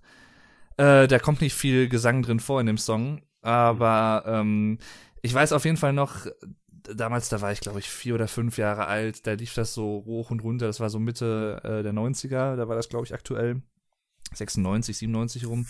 Äh, da kommt nicht viel Gesang drin vor in dem Song, aber ähm, ich weiß auf jeden Fall noch, damals, da war ich glaube ich vier oder fünf Jahre alt, da lief das so hoch und runter, das war so Mitte äh, der 90er, da war das glaube ich aktuell 96, 97 rum.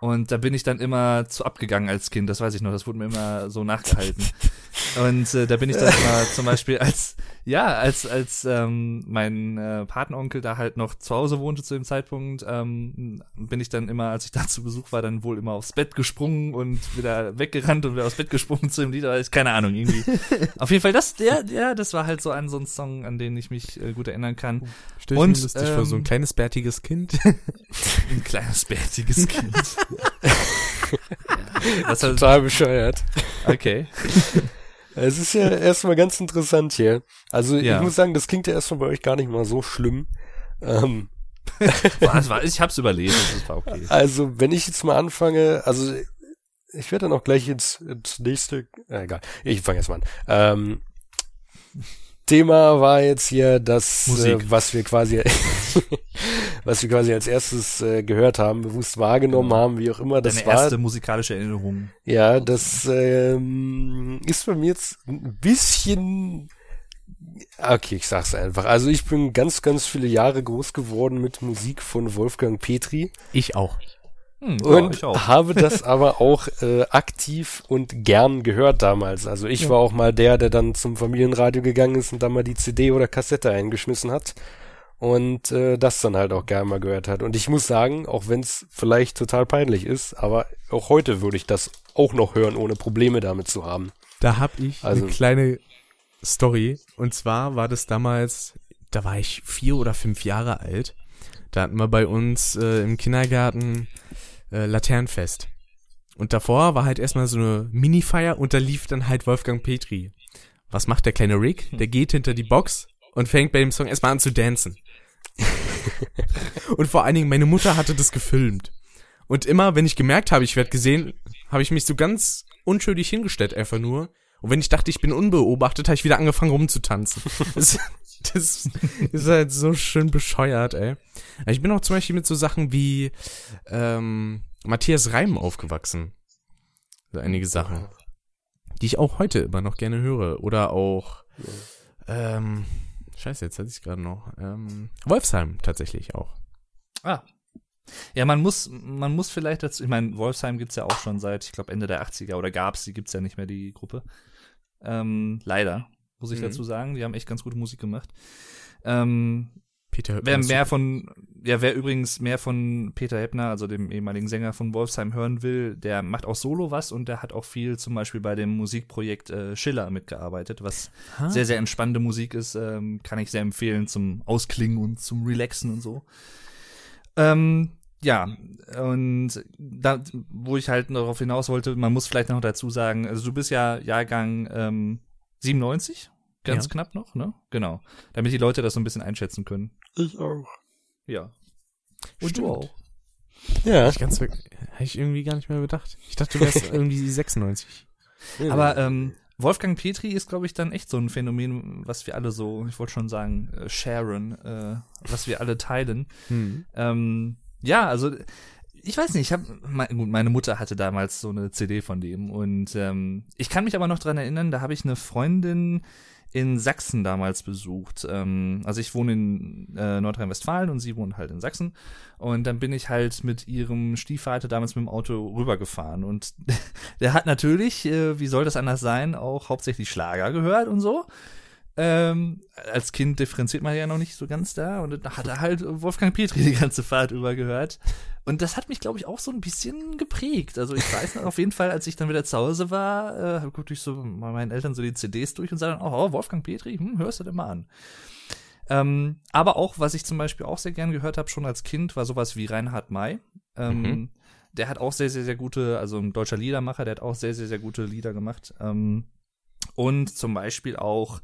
Und da bin ich dann immer zu abgegangen als Kind, das weiß ich noch, das wurde mir immer so nachgehalten. Und äh, da bin ich dann immer zum Beispiel als, ja, als, als ähm, mein äh, Patenonkel da halt noch zu Hause wohnte zu dem Zeitpunkt, ähm, bin ich dann immer, als ich da zu Besuch war, dann wohl immer aufs Bett gesprungen und wieder weggerannt und wieder aufs Bett gesprungen zu dem Lied, aber ist keine Ahnung, irgendwie. Auf jeden Fall, das, der, ja, das war halt so ein, so ein Song, an den ich mich äh, gut erinnern kann. Stell ich und, mir lustig ähm, vor, so ein ähm, kleines bärtiges Kind. ein kleines bärtiges Kind. das Total bescheuert. Okay. Es ist ja erstmal ganz interessant hier. Also ja. ich muss sagen, das klingt ja erstmal bei euch gar nicht mal so schlimm. Ähm, Was war? Ich hab's überlebt, das war okay. Also wenn ich jetzt mal anfange, also ich werde dann auch gleich ins, ins nächste, äh, egal, ich fange erst mal an. Ähm, Thema war jetzt hier das, äh, was wir quasi, was wir quasi als erstes äh, gehört haben, bewusst wahrgenommen genau. haben, wie auch immer. Das Deine war, erste musikalische Erinnerung. Ja, das ähm, ist bei mir jetzt ein bisschen Okay, ich sag's einfach. Also ich bin ganz, ganz viele Jahre groß geworden mit Musik von Wolfgang Petri. Ich auch. Hm, und ja, habe das aber auch äh, aktiv und gern gehört damals. Also ich ja. war auch mal der, der dann zum Familienradio gegangen ist und da mal die CD oder Kassette eingeschmissen hat und äh, das dann halt auch gerne mal gehört hat. Und ich muss sagen, auch wenn es vielleicht total peinlich ist, aber auch heute würde ich das auch noch hören, ohne Probleme damit zu haben. Da hab ich also, eine kleine Story. Und zwar war das damals, da war ich vier oder fünf Jahre alt. Da hatten wir bei uns äh, im Kindergarten äh, Laternenfest. Und davor war halt erstmal so eine Mini-Feier und da lief dann halt Wolfgang Petri. Was macht der kleine Rick? Der geht hinter die Box und fängt bei dem Song erstmal an zu dancen. und vor allen Dingen, meine Mutter hatte das gefilmt. Und immer, wenn ich gemerkt habe, ich werde gesehen, habe ich mich so ganz unschuldig hingestellt, einfach nur. Und wenn ich dachte, ich bin unbeobachtet, habe ich wieder angefangen rumzutanzen. das, ist halt so schön bescheuert, ey. Ich bin auch zum Beispiel mit so Sachen wie ähm, Matthias Reim aufgewachsen. So einige Sachen. Die ich auch heute immer noch gerne höre. Oder auch ähm, Scheiße, jetzt hatte ich gerade noch. Ähm, Wolfsheim tatsächlich auch. Ah. Ja, man muss, man muss vielleicht dazu, ich meine, Wolfsheim gibt's ja auch schon seit, ich glaube, Ende der 80er oder gab's, die gibt's ja nicht mehr, die Gruppe. Ähm, leider, muss ich mhm. dazu sagen. Die haben echt ganz gute Musik gemacht. Ähm, Peter Wer mehr von, ja, wer übrigens mehr von Peter Heppner, also dem ehemaligen Sänger von Wolfsheim, hören will, der macht auch solo was und der hat auch viel zum Beispiel bei dem Musikprojekt äh, Schiller mitgearbeitet, was ha? sehr, sehr entspannende Musik ist. Ähm, kann ich sehr empfehlen zum Ausklingen und zum Relaxen und so. Ähm, ja, und da, wo ich halt darauf hinaus wollte, man muss vielleicht noch dazu sagen, also du bist ja Jahrgang ähm, 97, ganz ja. knapp noch, ne? Genau. Damit die Leute das so ein bisschen einschätzen können. Ich auch. Ja. Und Stimmt. du auch. Ja. Ich ganz, hätte ich irgendwie gar nicht mehr bedacht. Ich dachte, du wärst irgendwie 96. Aber ähm, Wolfgang Petri ist, glaube ich, dann echt so ein Phänomen, was wir alle so, ich wollte schon sagen, äh, sharen, äh, was wir alle teilen. Hm. Ähm, ja, also ich weiß nicht, ich habe meine Mutter hatte damals so eine CD von dem und ähm, ich kann mich aber noch dran erinnern, da habe ich eine Freundin in Sachsen damals besucht. Ähm, also ich wohne in äh, Nordrhein-Westfalen und sie wohnt halt in Sachsen. Und dann bin ich halt mit ihrem Stiefvater damals mit dem Auto rübergefahren. Und der hat natürlich, äh, wie soll das anders sein, auch hauptsächlich Schlager gehört und so. Ähm, als Kind differenziert man ja noch nicht so ganz da und da hat er halt Wolfgang Petri die ganze Fahrt über gehört. Und das hat mich, glaube ich, auch so ein bisschen geprägt. Also ich weiß noch auf jeden Fall, als ich dann wieder zu Hause war, äh, habe ich so mal meinen Eltern so die CDs durch und sah dann, oh, Wolfgang Petri, hm, hörst du denn mal an. Ähm, aber auch, was ich zum Beispiel auch sehr gern gehört habe, schon als Kind, war sowas wie Reinhard May. Ähm, mhm. Der hat auch sehr, sehr, sehr gute, also ein deutscher Liedermacher, der hat auch sehr, sehr, sehr gute Lieder gemacht. Ähm, und zum Beispiel auch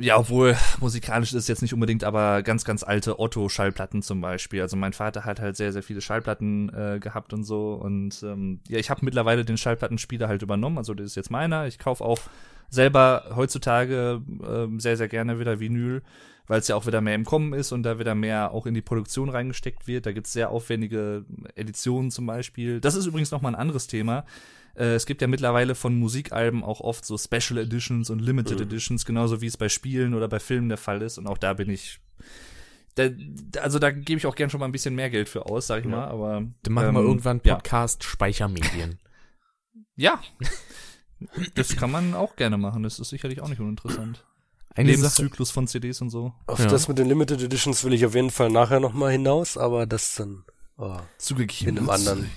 ja, obwohl musikalisch ist jetzt nicht unbedingt, aber ganz, ganz alte Otto-Schallplatten zum Beispiel. Also mein Vater hat halt sehr, sehr viele Schallplatten äh, gehabt und so. Und ähm, ja, ich habe mittlerweile den Schallplattenspieler halt übernommen. Also das ist jetzt meiner. Ich kaufe auch selber heutzutage äh, sehr, sehr gerne wieder Vinyl, weil es ja auch wieder mehr im Kommen ist und da wieder mehr auch in die Produktion reingesteckt wird. Da gibt's sehr aufwendige Editionen zum Beispiel. Das ist übrigens nochmal ein anderes Thema. Äh, es gibt ja mittlerweile von Musikalben auch oft so Special Editions und Limited mhm. Editions, genauso wie es bei Spielen oder bei Filmen der Fall ist. Und auch da bin ich da, also da gebe ich auch gern schon mal ein bisschen mehr Geld für aus, sag ich ja. mal, aber. Dann machen ähm, wir irgendwann Podcast ja. Das kann man auch gerne machen, das ist sicherlich auch nicht uninteressant. Ein Lebenszyklus von CDs und so. Auf ja. das mit den Limited Editions will ich auf jeden Fall nachher nochmal hinaus, aber das dann oh, Zugegeben. in einem anderen,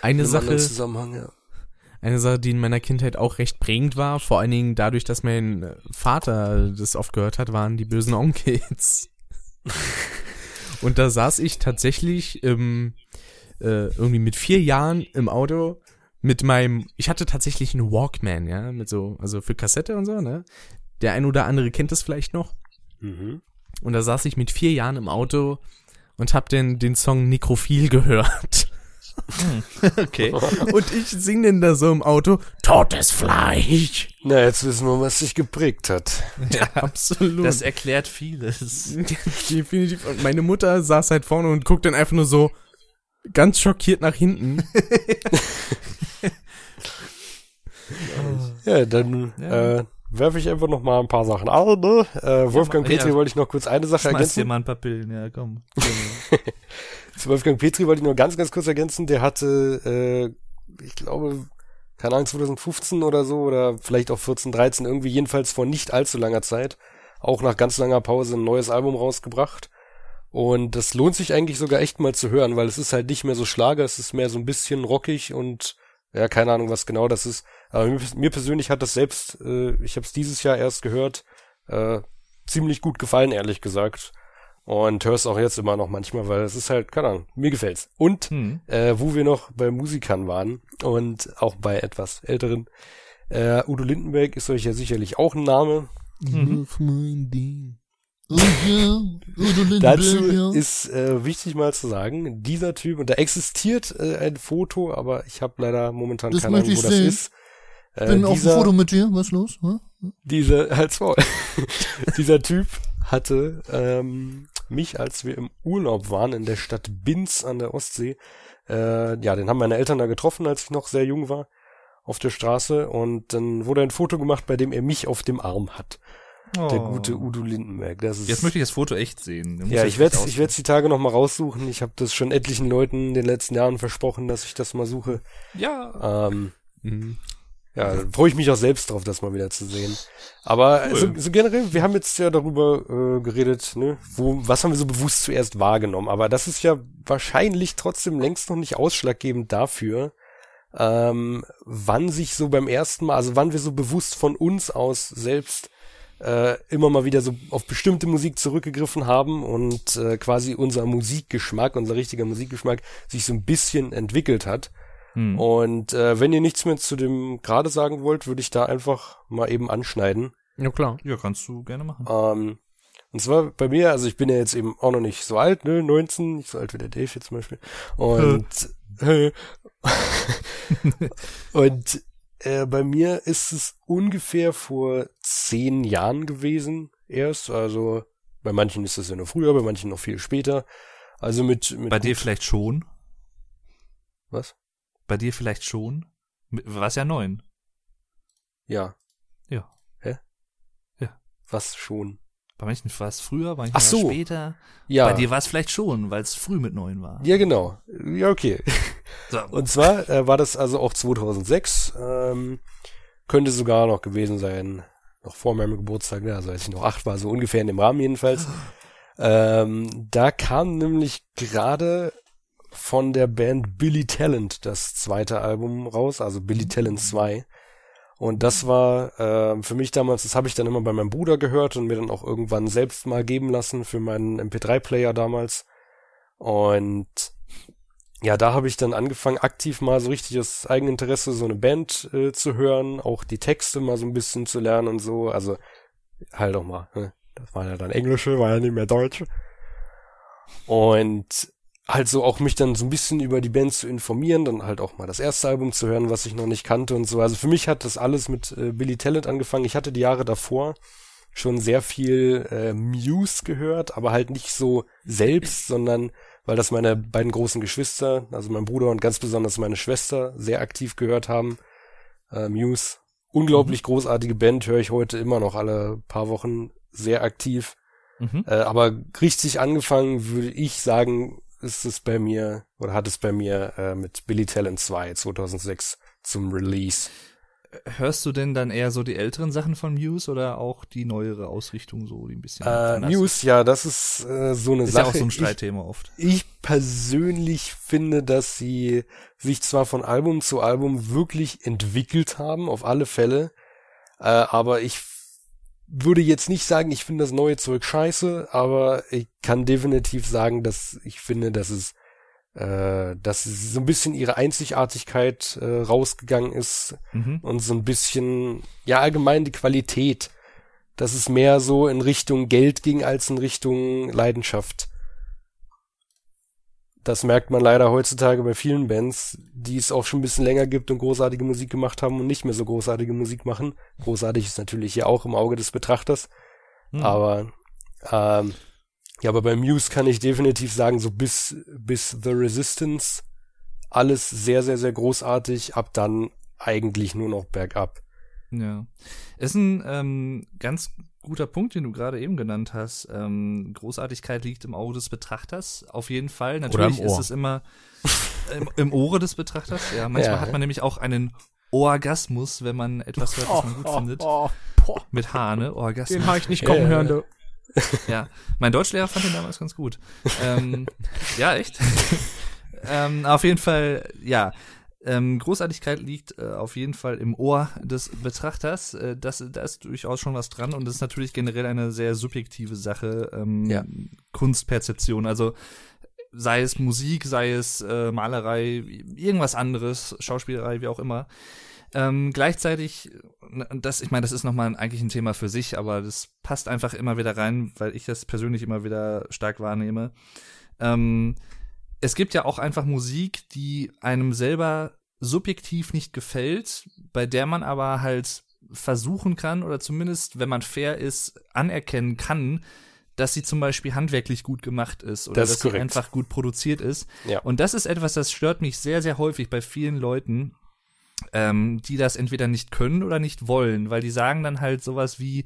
eine in einem Sache, anderen Zusammenhang, ja. Eine Sache, die in meiner Kindheit auch recht prägend war, vor allen Dingen dadurch, dass mein Vater das oft gehört hat, waren die bösen Onkels. Und da saß ich tatsächlich im, äh, irgendwie mit vier Jahren im Auto mit meinem, ich hatte tatsächlich einen Walkman, ja, mit so, also für Kassette und so, ne? Der ein oder andere kennt das vielleicht noch. Mhm. Und da saß ich mit vier Jahren im Auto und hab den, den Song Nekrophil gehört. okay. Und ich sing denn da so im Auto, totes Fleisch. Na, jetzt wissen wir, was sich geprägt hat. Ja, absolut. Das erklärt vieles. Definitiv. Und meine Mutter saß halt vorne und guckt dann einfach nur so ganz schockiert nach hinten. ja, dann ja. Äh, werfe ich einfach noch mal ein paar Sachen an. Ne? Äh, Wolfgang Ja, Petri ja. wollte ich noch kurz eine Sache Schmeiß ergänzen. dir mal ein paar Pillen, ja, komm. Zu Wolfgang Petri wollte ich nur ganz, ganz kurz ergänzen. Der hatte, äh, ich glaube, keine Ahnung, 2015 oder so oder vielleicht auch 14, 13, irgendwie jedenfalls vor nicht allzu langer Zeit, auch nach ganz langer Pause ein neues Album rausgebracht. Und das lohnt sich eigentlich sogar echt mal zu hören, weil es ist halt nicht mehr so Schlager, es ist mehr so ein bisschen rockig und ja, keine Ahnung, was genau das ist. Aber mir, mir persönlich hat das selbst, äh, ich habe es dieses Jahr erst gehört, äh, ziemlich gut gefallen, ehrlich gesagt. Und hör's auch jetzt immer noch manchmal, weil es ist halt, keine Ahnung, mir gefällt's. Und Hm. äh, wo wir noch bei Musikern waren und auch bei etwas älteren, äh, Udo Lindenberg ist euch ja sicherlich auch ein Name. Mhm. Dazu ist äh, wichtig mal zu sagen, dieser Typ, und da existiert äh, ein Foto, aber ich habe leider momentan Das keine Ahnung, wo ich das sehen. ist. Äh, bin auf dem dieser, Foto mit dir, was los? Hm? dieser, als Maul. dieser Typ hatte ähm, mich, als wir im Urlaub waren in der Stadt Binz an der Ostsee, äh, ja, den haben meine Eltern da getroffen, als ich noch sehr jung war, auf der Straße und dann wurde ein Foto gemacht, bei dem er mich auf dem Arm hat. Der Oh. gute Udo Lindenberg. Das ist Jetzt möchte ich das Foto echt sehen. Ja, ich werde ich werde die Tage noch mal raussuchen. Ich habe das schon etlichen Leuten in den letzten Jahren versprochen, dass ich das mal suche. Ja. Ähm, Mhm. ja, da freue ich mich auch selbst drauf, das mal wieder zu sehen. Aber Cool. so, so generell, wir haben jetzt ja darüber äh, geredet, ne, wo, was haben wir so bewusst zuerst wahrgenommen. Aber das ist ja wahrscheinlich trotzdem längst noch nicht ausschlaggebend dafür, ähm, wann sich so beim ersten Mal, also wann wir so bewusst von uns aus selbst äh, immer mal wieder so auf bestimmte Musik zurückgegriffen haben und äh, quasi unser Musikgeschmack, unser richtiger Musikgeschmack sich so ein bisschen entwickelt hat. Hm. Und äh, wenn ihr nichts mehr zu dem gerade sagen wollt, würde ich da einfach mal eben anschneiden. Ja, klar. Ja, kannst du gerne machen. Ähm, und zwar bei mir, also ich bin ja jetzt eben auch noch nicht so alt, ne, 19, nicht so alt wie der Dave jetzt zum Beispiel. Und, und äh, bei mir ist es ungefähr vor zehn Jahren gewesen erst. Also bei manchen ist es ja noch früher, bei manchen noch viel später. Also mit, mit Bei dir vielleicht schon. was? Bei dir vielleicht schon. War's ja neun. Ja. Ja. Was schon? Bei manchen war es früher, bei manchen Ach so. war es später. Ja. Bei dir war es vielleicht schon, weil es früh mit neun war. Ja, genau. Ja, okay. Und zwar äh, war das also auch 2006. Ähm, könnte sogar noch gewesen sein, noch vor meinem Geburtstag, ne, also als ich noch acht war, so ungefähr in dem Rahmen jedenfalls. Ähm, da kam nämlich gerade von der Band Billy Talent das zweite Album raus, also Billy Talent 2. Und das war ähm, für mich damals, das habe ich dann immer bei meinem Bruder gehört und mir dann auch irgendwann selbst mal geben lassen für meinen MP3-Player damals. Und ja, da habe ich dann angefangen, aktiv mal so richtig aus Eigeninteresse so eine Band äh, zu hören, auch die Texte mal so ein bisschen zu lernen und so. Also halt doch mal. Ne? Das waren ja dann Englische, war ja nicht mehr Deutsch. Und halt so auch mich dann so ein bisschen über die Band zu informieren, dann halt auch mal das erste Album zu hören, was ich noch nicht kannte und so. Also für mich hat das alles mit äh, Billy Talent angefangen. Ich hatte die Jahre davor schon sehr viel äh, Muse gehört, aber halt nicht so selbst, sondern weil das meine beiden großen Geschwister, also mein Bruder und ganz besonders meine Schwester, sehr aktiv gehört haben. Äh, Muse, unglaublich großartige Band, höre ich heute immer noch alle paar Wochen sehr aktiv. Mhm. Äh, aber richtig angefangen würde ich sagen, ist es bei mir, oder hat es bei mir äh, mit Billy Talent 2 2006 zum Release. Hörst du denn dann eher so die älteren Sachen von Muse oder auch die neuere Ausrichtung so, die ein bisschen Äh, ist? News, ja, das ist äh, so eine Ist ja Sache. auch so ein Ich- Streitthema oft. Ich persönlich finde, dass sie sich zwar von Album zu Album wirklich entwickelt haben, auf alle Fälle, äh, aber ich würde jetzt nicht sagen, ich finde das neue Zeug scheiße, aber ich kann definitiv sagen, dass ich finde, dass es äh, dass so ein bisschen ihre Einzigartigkeit äh, rausgegangen ist Mhm. und so ein bisschen, ja, allgemein die Qualität, dass es mehr so in Richtung Geld ging als in Richtung Leidenschaft. Das merkt man leider heutzutage bei vielen Bands, die es auch schon ein bisschen länger gibt und großartige Musik gemacht haben und nicht mehr so großartige Musik machen. Großartig ist natürlich hier auch im Auge des Betrachters, Hm. aber ähm, ja, aber bei Muse kann ich definitiv sagen, so bis bis The Resistance alles sehr sehr sehr großartig, ab dann eigentlich nur noch bergab. Ja. Ist ein ähm, ganz guter Punkt, den du gerade eben genannt hast. Ähm, Großartigkeit liegt im Auge des Betrachters, auf jeden Fall. Natürlich ist es immer im, im Ohre des Betrachters. Ja, manchmal ja. hat man nämlich auch einen Orgasmus, wenn man etwas hört, was man gut oh, findet. Oh, oh, Mit H, ne? Orgasmus. Den habe ich nicht kommen hören, du. Ja, mein Deutschlehrer fand den damals ganz gut. ähm, ja, echt. ähm, auf jeden Fall, ja. Ähm, Großartigkeit liegt äh, auf jeden Fall im Ohr des Betrachters. Äh, das, da ist durchaus schon was dran und das ist natürlich generell eine sehr subjektive Sache. Ähm, ja. Kunstperzeption. Also sei es Musik, sei es äh, Malerei, irgendwas anderes, Schauspielerei, wie auch immer. Ähm, gleichzeitig, das, ich meine, das ist nochmal eigentlich ein Thema für sich, aber das passt einfach immer wieder rein, weil ich das persönlich immer wieder stark wahrnehme. Ähm, es gibt ja auch einfach Musik, die einem selber subjektiv nicht gefällt, bei der man aber halt versuchen kann oder zumindest, wenn man fair ist, anerkennen kann, dass sie zum Beispiel handwerklich gut gemacht ist oder das dass korrekt. sie einfach gut produziert ist. Ja. Und das ist etwas, das stört mich sehr, sehr häufig bei vielen Leuten, ähm, die das entweder nicht können oder nicht wollen, weil die sagen dann halt sowas wie,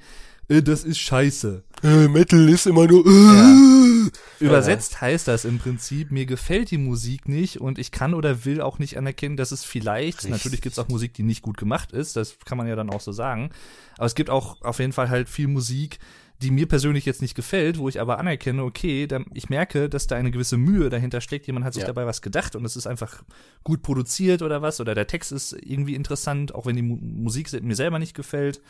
äh, das ist scheiße. Äh, Metal ist immer nur. Äh. Ja. Übersetzt heißt das im Prinzip, mir gefällt die Musik nicht und ich kann oder will auch nicht anerkennen, dass es vielleicht, Richtig. natürlich gibt es auch Musik, die nicht gut gemacht ist, das kann man ja dann auch so sagen, aber es gibt auch auf jeden Fall halt viel Musik, die mir persönlich jetzt nicht gefällt, wo ich aber anerkenne, okay, da, ich merke, dass da eine gewisse Mühe dahinter steckt, jemand hat sich ja. dabei was gedacht und es ist einfach gut produziert oder was, oder der Text ist irgendwie interessant, auch wenn die Mu Musik mir selber nicht gefällt.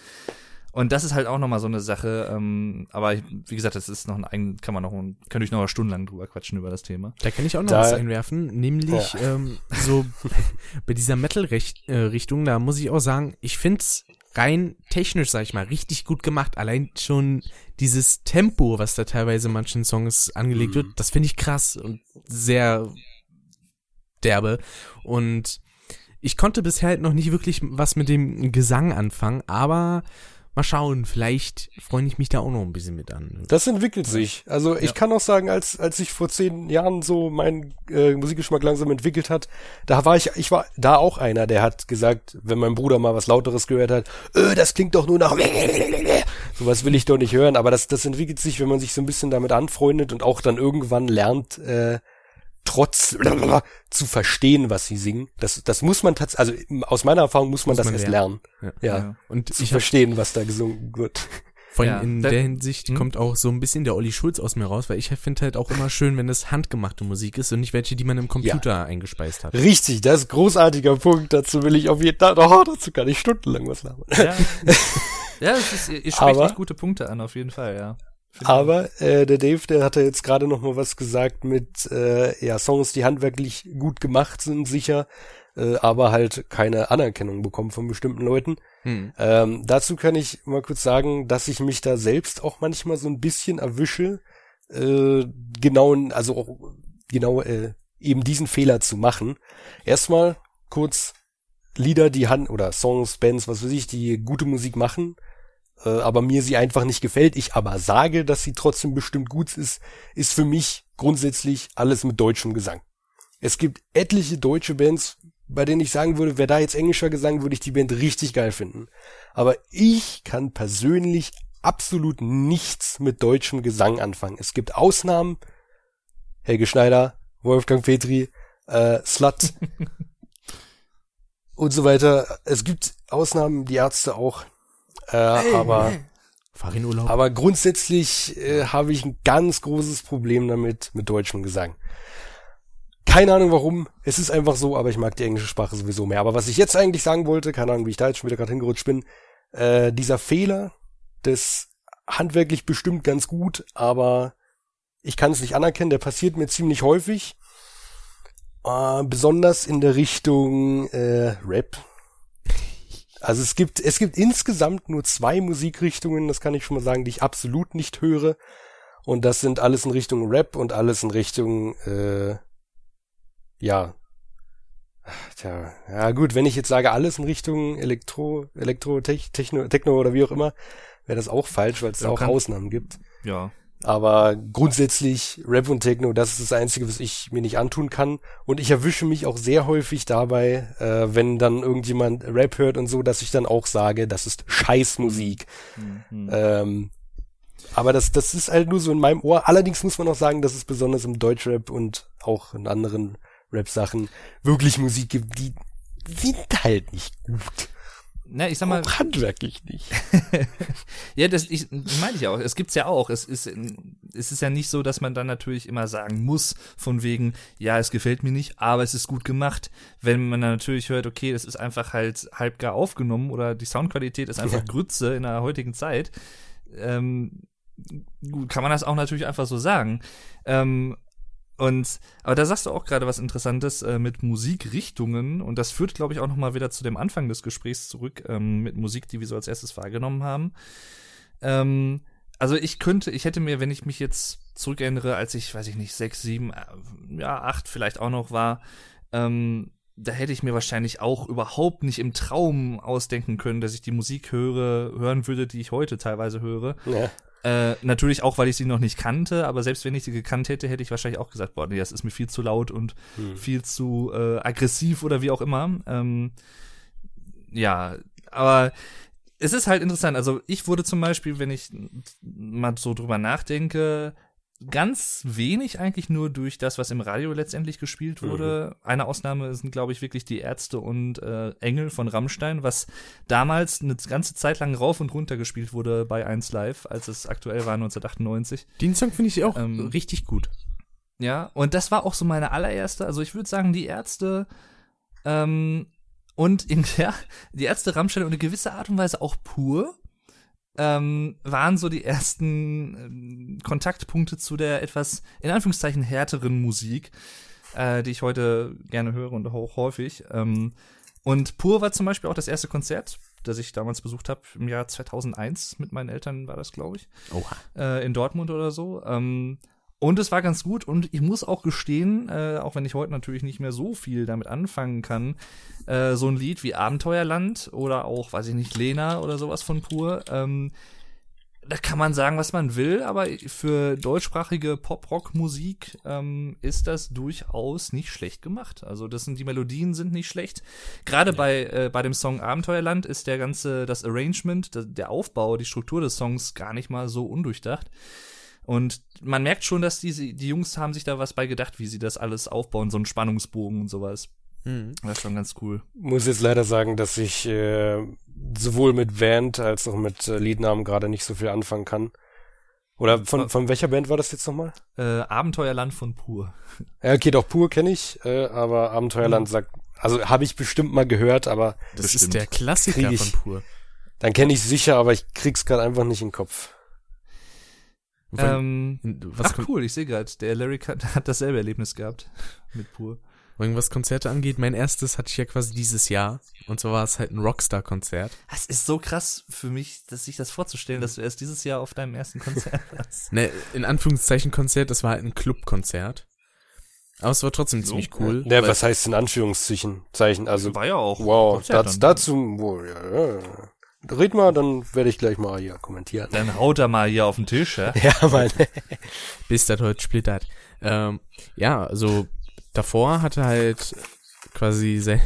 Und das ist halt auch nochmal so eine Sache, ähm, aber wie gesagt, das ist noch ein eigen, kann man noch, könnte ich noch stundenlang drüber quatschen über das Thema. Da kann ich auch noch da, was einwerfen, nämlich ja. ähm, so bei dieser Metal-Richtung, äh, da muss ich auch sagen, ich find's rein technisch, sag ich mal, richtig gut gemacht. Allein schon dieses Tempo, was da teilweise manchen Songs angelegt mhm. wird, das finde ich krass und sehr derbe. Und ich konnte bisher halt noch nicht wirklich was mit dem Gesang anfangen, aber mal schauen, vielleicht freue ich mich da auch noch ein bisschen mit an. Das entwickelt sich. Also ich ja. kann auch sagen, als als ich vor zehn Jahren so mein äh, Musikgeschmack langsam entwickelt hat, da war ich, ich war da auch einer, der hat gesagt, wenn mein Bruder mal was Lauteres gehört hat, öh, das klingt doch nur nach sowas will ich doch nicht hören. Aber das das entwickelt sich, wenn man sich so ein bisschen damit anfreundet und auch dann irgendwann lernt. Äh, trotz zu verstehen, was sie singen. Das, das muss man tatsächlich, also aus meiner Erfahrung muss man muss das man erst lernen. lernen. Ja. ja. Und zu verstehen, was da gesungen wird. Vor allem ja, in der Hinsicht hm? kommt auch so ein bisschen der Olli Schulz aus mir raus, weil ich finde halt auch immer schön, wenn das handgemachte Musik ist und nicht welche, die man im Computer ja. eingespeist hat. Richtig, das ist ein großartiger Punkt. Dazu will ich auf jeden Fall, oh, dazu kann ich stundenlang was labern. Ja, ja es ist, ihr spricht Aber, echt gute Punkte an, auf jeden Fall, ja. Aber äh, der Dave, der hatte jetzt gerade noch mal was gesagt mit äh, ja Songs, die handwerklich gut gemacht sind, sicher, äh, aber halt keine Anerkennung bekommen von bestimmten Leuten. Hm. Ähm, dazu kann ich mal kurz sagen, dass ich mich da selbst auch manchmal so ein bisschen erwische, äh, genau, also auch genau äh, eben diesen Fehler zu machen. Erstmal kurz Lieder, die Hand oder Songs, Bands, was weiß ich, die gute Musik machen, äh, aber mir sie einfach nicht gefällt, ich aber sage, dass sie trotzdem bestimmt gut ist, ist für mich grundsätzlich alles mit deutschem Gesang. Es gibt etliche deutsche Bands, bei denen ich sagen würde, wer da jetzt englischer Gesang, würde ich die Band richtig geil finden. Aber ich kann persönlich absolut nichts mit deutschem Gesang anfangen. Es gibt Ausnahmen, Helge Schneider, Wolfgang Petri, äh, Slut und so weiter. Es gibt Ausnahmen, die Ärzte auch. Äh, hey, aber, aber grundsätzlich äh, habe ich ein ganz großes Problem damit, mit deutschem Gesang. Keine Ahnung warum, es ist einfach so, aber ich mag die englische Sprache sowieso mehr. Aber was ich jetzt eigentlich sagen wollte, keine Ahnung, wie ich da jetzt schon wieder gerade hingerutscht bin, äh, dieser Fehler des handwerklich bestimmt ganz gut, aber ich kann es nicht anerkennen, der passiert mir ziemlich häufig. Äh, besonders in der Richtung äh, Rap, also es gibt, es gibt insgesamt nur zwei Musikrichtungen, das kann ich schon mal sagen, die ich absolut nicht höre. Und das sind alles in Richtung Rap und alles in Richtung, äh, ja. Tja, ja gut, wenn ich jetzt sage, alles in Richtung Elektro, Elektro, Techno, Techno oder wie auch immer, wäre das auch falsch, weil es da auch Ausnahmen gibt. Ja. Aber grundsätzlich Rap und Techno, das ist das Einzige, was ich mir nicht antun kann. Und ich erwische mich auch sehr häufig dabei, äh, wenn dann irgendjemand Rap hört und so, dass ich dann auch sage, das ist Scheißmusik. Mhm. Ähm, aber das, das ist halt nur so in meinem Ohr. Allerdings muss man auch sagen, dass es besonders im Deutschrap und auch in anderen Rap-Sachen wirklich Musik gibt, die sind halt nicht gut. Na, ich sag mal. Auch handwerklich nicht. ja, das ich, meine ich auch. Es gibt's ja auch. Es ist, es ist ja nicht so, dass man dann natürlich immer sagen muss, von wegen, ja, es gefällt mir nicht, aber es ist gut gemacht. Wenn man dann natürlich hört, okay, es ist einfach halt halb gar aufgenommen oder die Soundqualität ist einfach ja. Grütze in der heutigen Zeit, ähm, kann man das auch natürlich einfach so sagen. Ähm, und aber da sagst du auch gerade was Interessantes äh, mit Musikrichtungen und das führt, glaube ich, auch noch mal wieder zu dem Anfang des Gesprächs zurück ähm, mit Musik, die wir so als erstes wahrgenommen haben. Ähm, also ich könnte, ich hätte mir, wenn ich mich jetzt zurückerinnere, als ich, weiß ich nicht, sechs, sieben, äh, ja acht vielleicht auch noch war, ähm, da hätte ich mir wahrscheinlich auch überhaupt nicht im Traum ausdenken können, dass ich die Musik höre, hören würde, die ich heute teilweise höre. Ja. Äh, natürlich auch, weil ich sie noch nicht kannte, aber selbst wenn ich sie gekannt hätte, hätte ich wahrscheinlich auch gesagt, boah, nee, das ist mir viel zu laut und hm. viel zu äh, aggressiv oder wie auch immer. Ähm, ja, aber es ist halt interessant. Also ich wurde zum Beispiel, wenn ich mal so drüber nachdenke, ganz wenig eigentlich nur durch das, was im Radio letztendlich gespielt wurde. Mhm. Eine Ausnahme sind, glaube ich, wirklich die Ärzte und äh, Engel von Rammstein, was damals eine ganze Zeit lang rauf und runter gespielt wurde bei 1 Live, als es aktuell war 1998. Den Song finde ich auch ähm, richtig gut. Ja, und das war auch so meine allererste, also ich würde sagen, die Ärzte ähm, und in der, die Ärzte Rammstein und eine gewisse Art und Weise auch pur ähm, waren so die ersten ähm, Kontaktpunkte zu der etwas, in Anführungszeichen, härteren Musik, äh, die ich heute gerne höre und auch häufig. Ähm, und Pur war zum Beispiel auch das erste Konzert, das ich damals besucht habe, im Jahr 2001 mit meinen Eltern war das, glaube ich. Oha. Äh, in Dortmund oder so. Ähm, und es war ganz gut und ich muss auch gestehen, äh, auch wenn ich heute natürlich nicht mehr so viel damit anfangen kann, äh, so ein Lied wie Abenteuerland oder auch, weiß ich nicht, Lena oder sowas von Pur, ähm, da kann man sagen, was man will, aber für deutschsprachige Pop-Rock-Musik ähm, ist das durchaus nicht schlecht gemacht. Also das sind die Melodien sind nicht schlecht. Gerade ja. bei äh, bei dem Song Abenteuerland ist der ganze das Arrangement, der, der Aufbau, die Struktur des Songs gar nicht mal so undurchdacht. Und man merkt schon, dass die, die Jungs haben sich da was bei gedacht, wie sie das alles aufbauen, so einen Spannungsbogen und sowas. Mhm. Das ist schon ganz cool. Muss jetzt leider sagen, dass ich äh, sowohl mit Band als auch mit äh, Liednamen gerade nicht so viel anfangen kann. Oder von, von welcher Band war das jetzt nochmal? Äh, Abenteuerland von Pur. Ja, okay, doch Pur kenne ich, äh, aber Abenteuerland mhm. sagt, also habe ich bestimmt mal gehört, aber das bestimmt. ist der Klassiker ich, von Pur. Dann kenne ich sicher, aber ich krieg's gerade einfach nicht in den Kopf. Ähm, ach cool, ich sehe gerade, der Larry hat, hat dasselbe Erlebnis gehabt mit Pur. Was Konzerte angeht, mein erstes hatte ich ja quasi dieses Jahr. Und zwar war es halt ein Rockstar-Konzert. Das ist so krass für mich, dass sich das vorzustellen, dass du erst dieses Jahr auf deinem ersten Konzert warst. ne, in Anführungszeichen Konzert, das war halt ein Clubkonzert. Aber es war trotzdem so, ziemlich cool. Ja, was heißt in Anführungszeichen? Zeichen, also. War ja auch. Wow, das, dazu, wow, ja, ja. Red mal, dann werde ich gleich mal hier kommentieren. Dann haut er mal hier auf den Tisch, ja? ja, Mann. Bis das heute splittert. Ähm, ja, also davor hatte halt quasi, sein,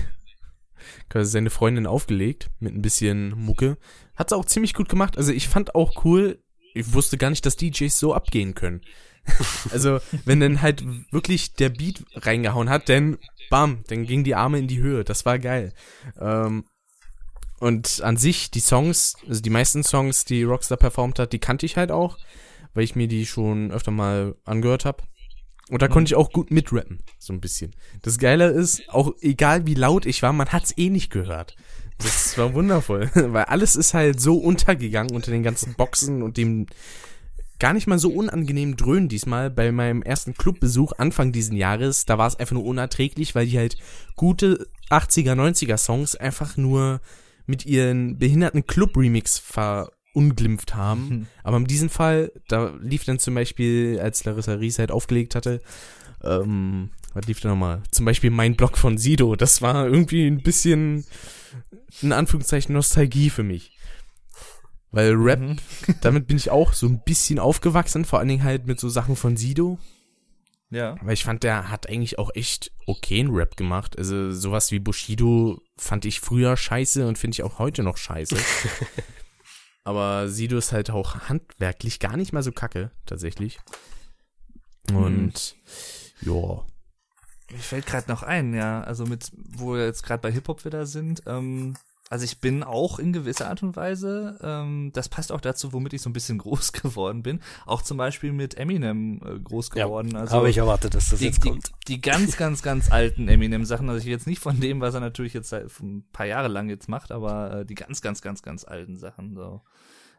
quasi seine Freundin aufgelegt mit ein bisschen Mucke. Hat's auch ziemlich gut gemacht. Also ich fand auch cool, ich wusste gar nicht, dass DJs so abgehen können. also, wenn dann halt wirklich der Beat reingehauen hat, dann bam, dann ging die Arme in die Höhe. Das war geil. Ähm, und an sich, die Songs, also die meisten Songs, die Rockstar performt hat, die kannte ich halt auch, weil ich mir die schon öfter mal angehört habe. Und da mhm. konnte ich auch gut mitrappen, so ein bisschen. Das Geile ist, auch egal wie laut ich war, man hat's eh nicht gehört. Das war wundervoll, weil alles ist halt so untergegangen unter den ganzen Boxen und dem gar nicht mal so unangenehmen Dröhnen diesmal bei meinem ersten Clubbesuch Anfang diesen Jahres. Da war es einfach nur unerträglich, weil die halt gute 80er, 90er Songs einfach nur mit ihren behinderten Club-Remix verunglimpft haben. Mhm. Aber in diesem Fall, da lief dann zum Beispiel, als Larissa Ries halt aufgelegt hatte, ähm, was lief da nochmal? Zum Beispiel mein Blog von Sido. Das war irgendwie ein bisschen, in Anführungszeichen, Nostalgie für mich. Weil Rap, mhm. damit bin ich auch so ein bisschen aufgewachsen, vor allen Dingen halt mit so Sachen von Sido. Ja. Weil ich fand, der hat eigentlich auch echt okayen Rap gemacht. Also sowas wie Bushido fand ich früher scheiße und finde ich auch heute noch scheiße. Aber Sido ist halt auch handwerklich gar nicht mal so kacke, tatsächlich. Und mhm. ja. Mir fällt gerade noch ein, ja, also mit, wo wir jetzt gerade bei Hip-Hop wieder sind, ähm, also ich bin auch in gewisser Art und Weise, ähm, das passt auch dazu, womit ich so ein bisschen groß geworden bin, auch zum Beispiel mit Eminem äh, groß geworden. Ja, also habe ich erwartet, dass das die, jetzt kommt. Die, die ganz, ganz, ganz alten Eminem-Sachen, also ich jetzt nicht von dem, was er natürlich jetzt seit ein paar Jahre lang jetzt macht, aber äh, die ganz, ganz, ganz, ganz alten Sachen, so.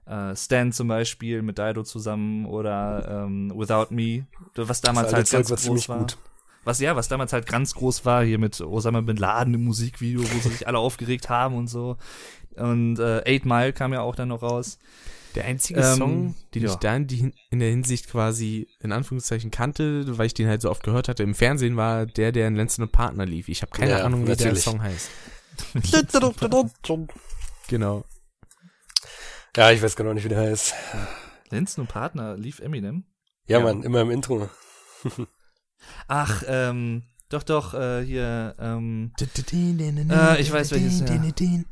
Äh, Stan zum Beispiel mit Dido zusammen oder ähm, Without Me, was damals halt ganz groß war. Gut was ja, was damals halt ganz groß war, hier mit Osama Bin Laden im Musikvideo, wo sich alle aufgeregt haben und so. Und äh, Eight Mile kam ja auch dann noch raus. Der einzige ähm, Song, den ja. ich da in, die, in der Hinsicht quasi in Anführungszeichen kannte, weil ich den halt so oft gehört hatte im Fernsehen, war der, der in Lenzen und Partner lief. Ich habe keine ja, Ahnung, wie der Song heißt. genau. Ja, ich weiß genau nicht, wie der heißt. Lenzen und Partner lief Eminem? Ja, ja. Mann, immer im Intro. Ach, ähm, doch, doch, äh, hier, ähm, äh, ich weiß welches, ja.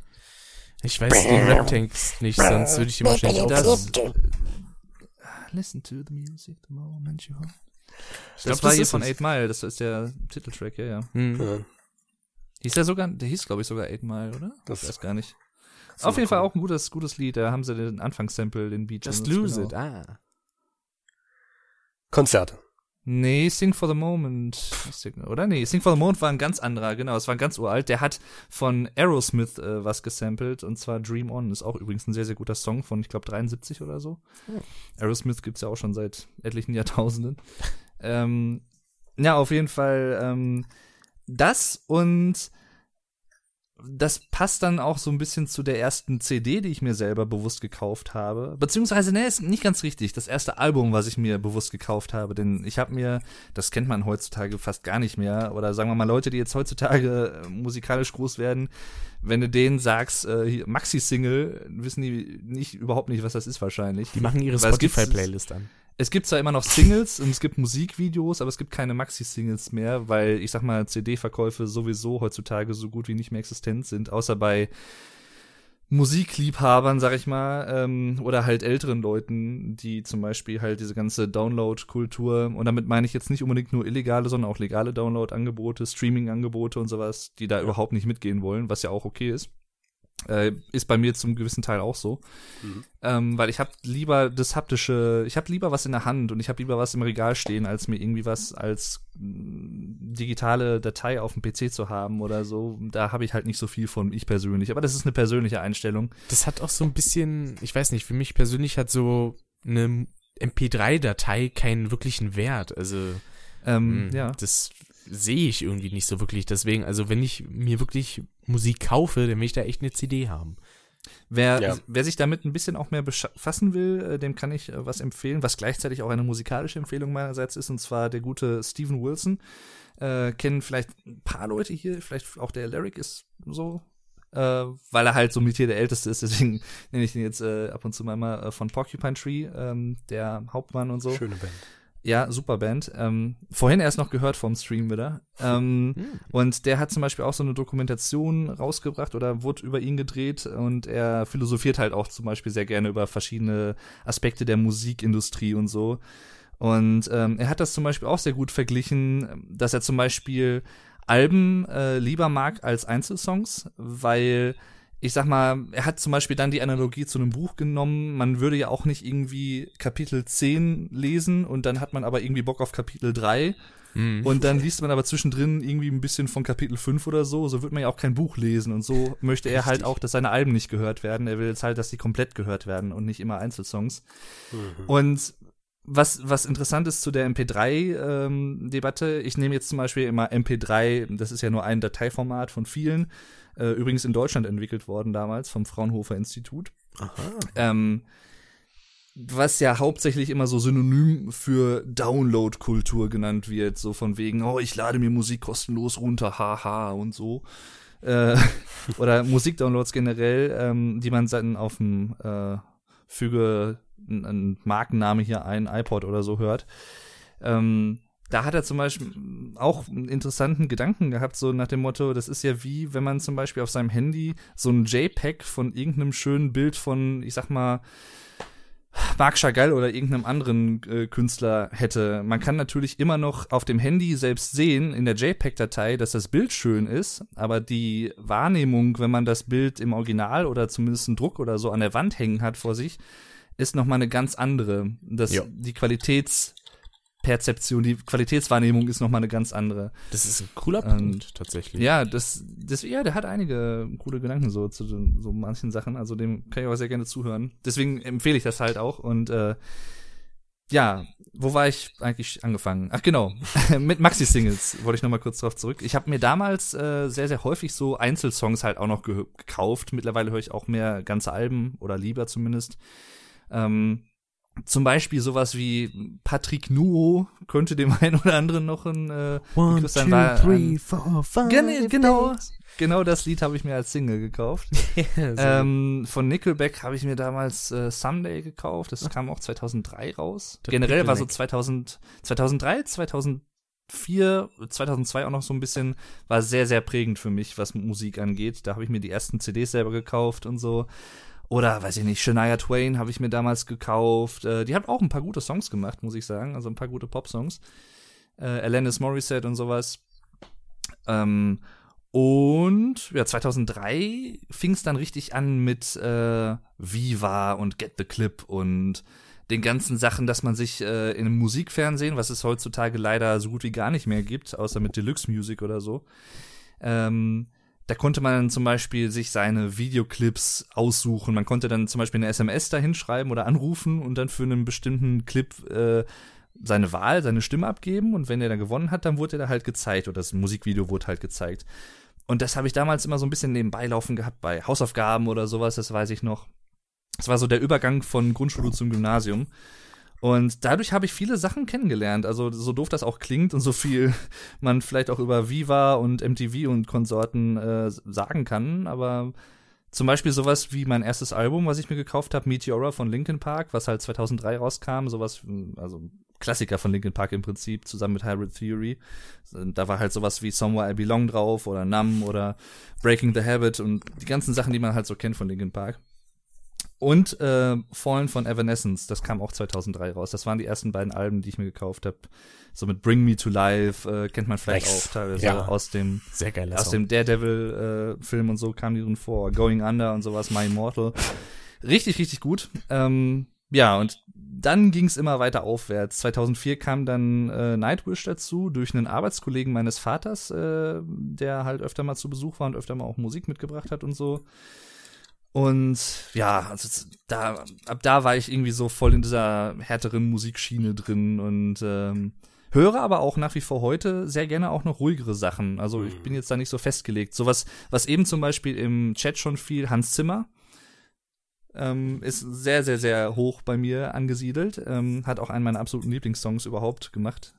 Ich weiß den Rap-Text nicht, sonst würde ich die wahrscheinlich aufsagen. Listen to the music the moment you hold. Ich das glaub, war das hier von 8 Mile, das ist der Titeltrack, ja, ja. Hm. ja. Hieß der sogar, der hieß, glaube ich, sogar 8 Mile, oder? Das ich weiß gar nicht. Auf jeden cool. Fall auch ein gutes, gutes Lied, da haben sie den Anfangssample, den Beat Just Lose genau. It, ah. Konzerte. Nee, Sing for the Moment, oder? Nee, Sing for the Moment war ein ganz anderer, genau, es war ein ganz uralt. Der hat von Aerosmith äh, was gesampelt und zwar Dream On. Ist auch übrigens ein sehr, sehr guter Song von, ich glaube, 73 oder so. Oh. Aerosmith gibt's ja auch schon seit etlichen Jahrtausenden. ähm, ja, auf jeden Fall ähm, das und das passt dann auch so ein bisschen zu der ersten CD, die ich mir selber bewusst gekauft habe. Beziehungsweise, ne, ist nicht ganz richtig. Das erste Album, was ich mir bewusst gekauft habe. Denn ich habe mir, das kennt man heutzutage fast gar nicht mehr. Oder sagen wir mal, Leute, die jetzt heutzutage äh, musikalisch groß werden, wenn du denen sagst, äh, Maxi-Single, wissen die nicht überhaupt nicht, was das ist wahrscheinlich. Die machen ihre Spotify-Playlist an es gibt zwar immer noch Singles und es gibt Musikvideos, aber es gibt keine Maxi-Singles mehr, weil ich sag mal, CD-Verkäufe sowieso heutzutage so gut wie nicht mehr existent sind, außer bei Musikliebhabern, sag ich mal, ähm, oder halt älteren Leuten, die zum Beispiel halt diese ganze Download-Kultur, und damit meine ich jetzt nicht unbedingt nur illegale, sondern auch legale Download-Angebote, Streaming-Angebote und sowas, die da überhaupt nicht mitgehen wollen, was ja auch okay ist. Äh, ist bei mir zum gewissen Teil auch so. Mhm. Ähm, weil ich habe lieber das haptische, ich habe lieber was in der Hand und ich habe lieber was im Regal stehen, als mir irgendwie was als mm, digitale Datei auf dem PC zu haben oder so. Da habe ich halt nicht so viel von, ich persönlich. Aber das ist eine persönliche Einstellung. Das hat auch so ein bisschen, ich weiß nicht, für mich persönlich hat so eine MP3-Datei keinen wirklichen Wert. Also ähm, mh, ja. das sehe ich irgendwie nicht so wirklich. Deswegen, also wenn ich mir wirklich Musik kaufe, dann will ich da echt eine CD haben. Wer, ja. wer sich damit ein bisschen auch mehr befassen will, äh, dem kann ich äh, was empfehlen, was gleichzeitig auch eine musikalische Empfehlung meinerseits ist, und zwar der gute Steven Wilson. Äh, kennen vielleicht ein paar Leute hier, vielleicht auch der Lyric ist so, äh, weil er halt so mit hier der Älteste ist, deswegen nenne ich ihn jetzt äh, ab und zu mal äh, von Porcupine Tree, ähm, der Hauptmann und so. Schöne Band. Ja, super Band. Ähm, vorhin erst noch gehört vom Stream wieder. Ähm, mhm. Und der hat zum Beispiel auch so eine Dokumentation rausgebracht oder wurde über ihn gedreht und er philosophiert halt auch zum Beispiel sehr gerne über verschiedene Aspekte der Musikindustrie und so. Und ähm, er hat das zum Beispiel auch sehr gut verglichen, dass er zum Beispiel Alben äh, lieber mag als Einzelsongs, weil ich sag mal, er hat zum Beispiel dann die Analogie zu einem Buch genommen. Man würde ja auch nicht irgendwie Kapitel 10 lesen und dann hat man aber irgendwie Bock auf Kapitel 3. Mhm. Und dann liest man aber zwischendrin irgendwie ein bisschen von Kapitel 5 oder so. So wird man ja auch kein Buch lesen. Und so möchte er halt auch, dass seine Alben nicht gehört werden. Er will jetzt halt, dass die komplett gehört werden und nicht immer Einzelsongs. Mhm. Und was, was interessant ist zu der MP3-Debatte, ähm, ich nehme jetzt zum Beispiel immer MP3, das ist ja nur ein Dateiformat von vielen. Äh, übrigens in Deutschland entwickelt worden damals vom Fraunhofer Institut. Aha. Ähm, was ja hauptsächlich immer so synonym für Download-Kultur genannt wird, so von wegen, oh, ich lade mir Musik kostenlos runter, haha und so. Äh, oder Musikdownloads generell, ähm, die man dann auf dem äh, füge einen Markenname hier ein, iPod oder so hört. Ähm, da hat er zum Beispiel auch einen interessanten Gedanken gehabt, so nach dem Motto, das ist ja wie, wenn man zum Beispiel auf seinem Handy so ein JPEG von irgendeinem schönen Bild von, ich sag mal, Marc Chagall oder irgendeinem anderen äh, Künstler hätte. Man kann natürlich immer noch auf dem Handy selbst sehen, in der JPEG-Datei, dass das Bild schön ist, aber die Wahrnehmung, wenn man das Bild im Original oder zumindest einen Druck oder so an der Wand hängen hat vor sich, ist nochmal eine ganz andere. Das, die Qualitäts- Perzeption, die Qualitätswahrnehmung ist nochmal eine ganz andere. Das ist ein cooler Punkt, ähm, tatsächlich. Ja, das, das, ja, der hat einige coole Gedanken so zu so manchen Sachen, also dem kann ich auch sehr gerne zuhören. Deswegen empfehle ich das halt auch und äh, ja, wo war ich eigentlich angefangen? Ach genau, mit Maxi-Singles wollte ich nochmal kurz drauf zurück. Ich habe mir damals äh, sehr, sehr häufig so Einzelsongs halt auch noch ge gekauft. Mittlerweile höre ich auch mehr ganze Alben oder lieber zumindest. Ähm, zum Beispiel sowas wie Patrick Nuo könnte dem einen oder anderen noch ein äh, One, two, war, three, four, five, gen genau, genau das Lied habe ich mir als Single gekauft. ähm, von Nickelback habe ich mir damals äh, Someday gekauft. Das kam auch 2003 raus. Das Generell war so 2000, 2003, 2004, 2002 auch noch so ein bisschen, war sehr, sehr prägend für mich, was Musik angeht. Da habe ich mir die ersten CDs selber gekauft und so. Oder, weiß ich nicht, Shania Twain habe ich mir damals gekauft. Äh, die hat auch ein paar gute Songs gemacht, muss ich sagen. Also ein paar gute Pop-Songs. Äh, Alanis Morissette und sowas. Ähm, und ja, 2003 fing es dann richtig an mit äh, Viva und Get the Clip und den ganzen Sachen, dass man sich äh, in einem Musikfernsehen, was es heutzutage leider so gut wie gar nicht mehr gibt, außer mit Deluxe Music oder so, ähm, da konnte man zum Beispiel sich seine Videoclips aussuchen. Man konnte dann zum Beispiel eine SMS da hinschreiben oder anrufen und dann für einen bestimmten Clip äh, seine Wahl, seine Stimme abgeben. Und wenn er dann gewonnen hat, dann wurde er da halt gezeigt oder das Musikvideo wurde halt gezeigt. Und das habe ich damals immer so ein bisschen nebenbei laufen gehabt bei Hausaufgaben oder sowas, das weiß ich noch. Das war so der Übergang von Grundschule zum Gymnasium. Und dadurch habe ich viele Sachen kennengelernt. Also so doof das auch klingt und so viel man vielleicht auch über Viva und MTV und Konsorten äh, sagen kann, aber zum Beispiel sowas wie mein erstes Album, was ich mir gekauft habe, Meteora von Linkin Park, was halt 2003 rauskam, sowas, also Klassiker von Linkin Park im Prinzip, zusammen mit Hybrid Theory. Da war halt sowas wie Somewhere I Belong drauf oder Numb oder Breaking the Habit und die ganzen Sachen, die man halt so kennt von Linkin Park. Und äh, Fallen von Evanescence, das kam auch 2003 raus. Das waren die ersten beiden Alben, die ich mir gekauft habe. So mit Bring Me to Life äh, kennt man vielleicht nice. auch teilweise ja. aus dem Sehr geil, aus dem Daredevil äh, Film und so kam die drin vor. Going Under und sowas, My Immortal. Richtig, richtig gut. Ähm, ja, und dann ging es immer weiter aufwärts. 2004 kam dann äh, Nightwish dazu durch einen Arbeitskollegen meines Vaters, äh, der halt öfter mal zu Besuch war und öfter mal auch Musik mitgebracht hat und so. Und ja, also da, ab da war ich irgendwie so voll in dieser härteren Musikschiene drin und ähm, höre aber auch nach wie vor heute sehr gerne auch noch ruhigere Sachen. Also ich bin mhm. jetzt da nicht so festgelegt. Sowas, was eben zum Beispiel im Chat schon fiel, Hans Zimmer. Ähm, ist sehr, sehr, sehr hoch bei mir angesiedelt. Ähm, hat auch einen meiner absoluten Lieblingssongs überhaupt gemacht.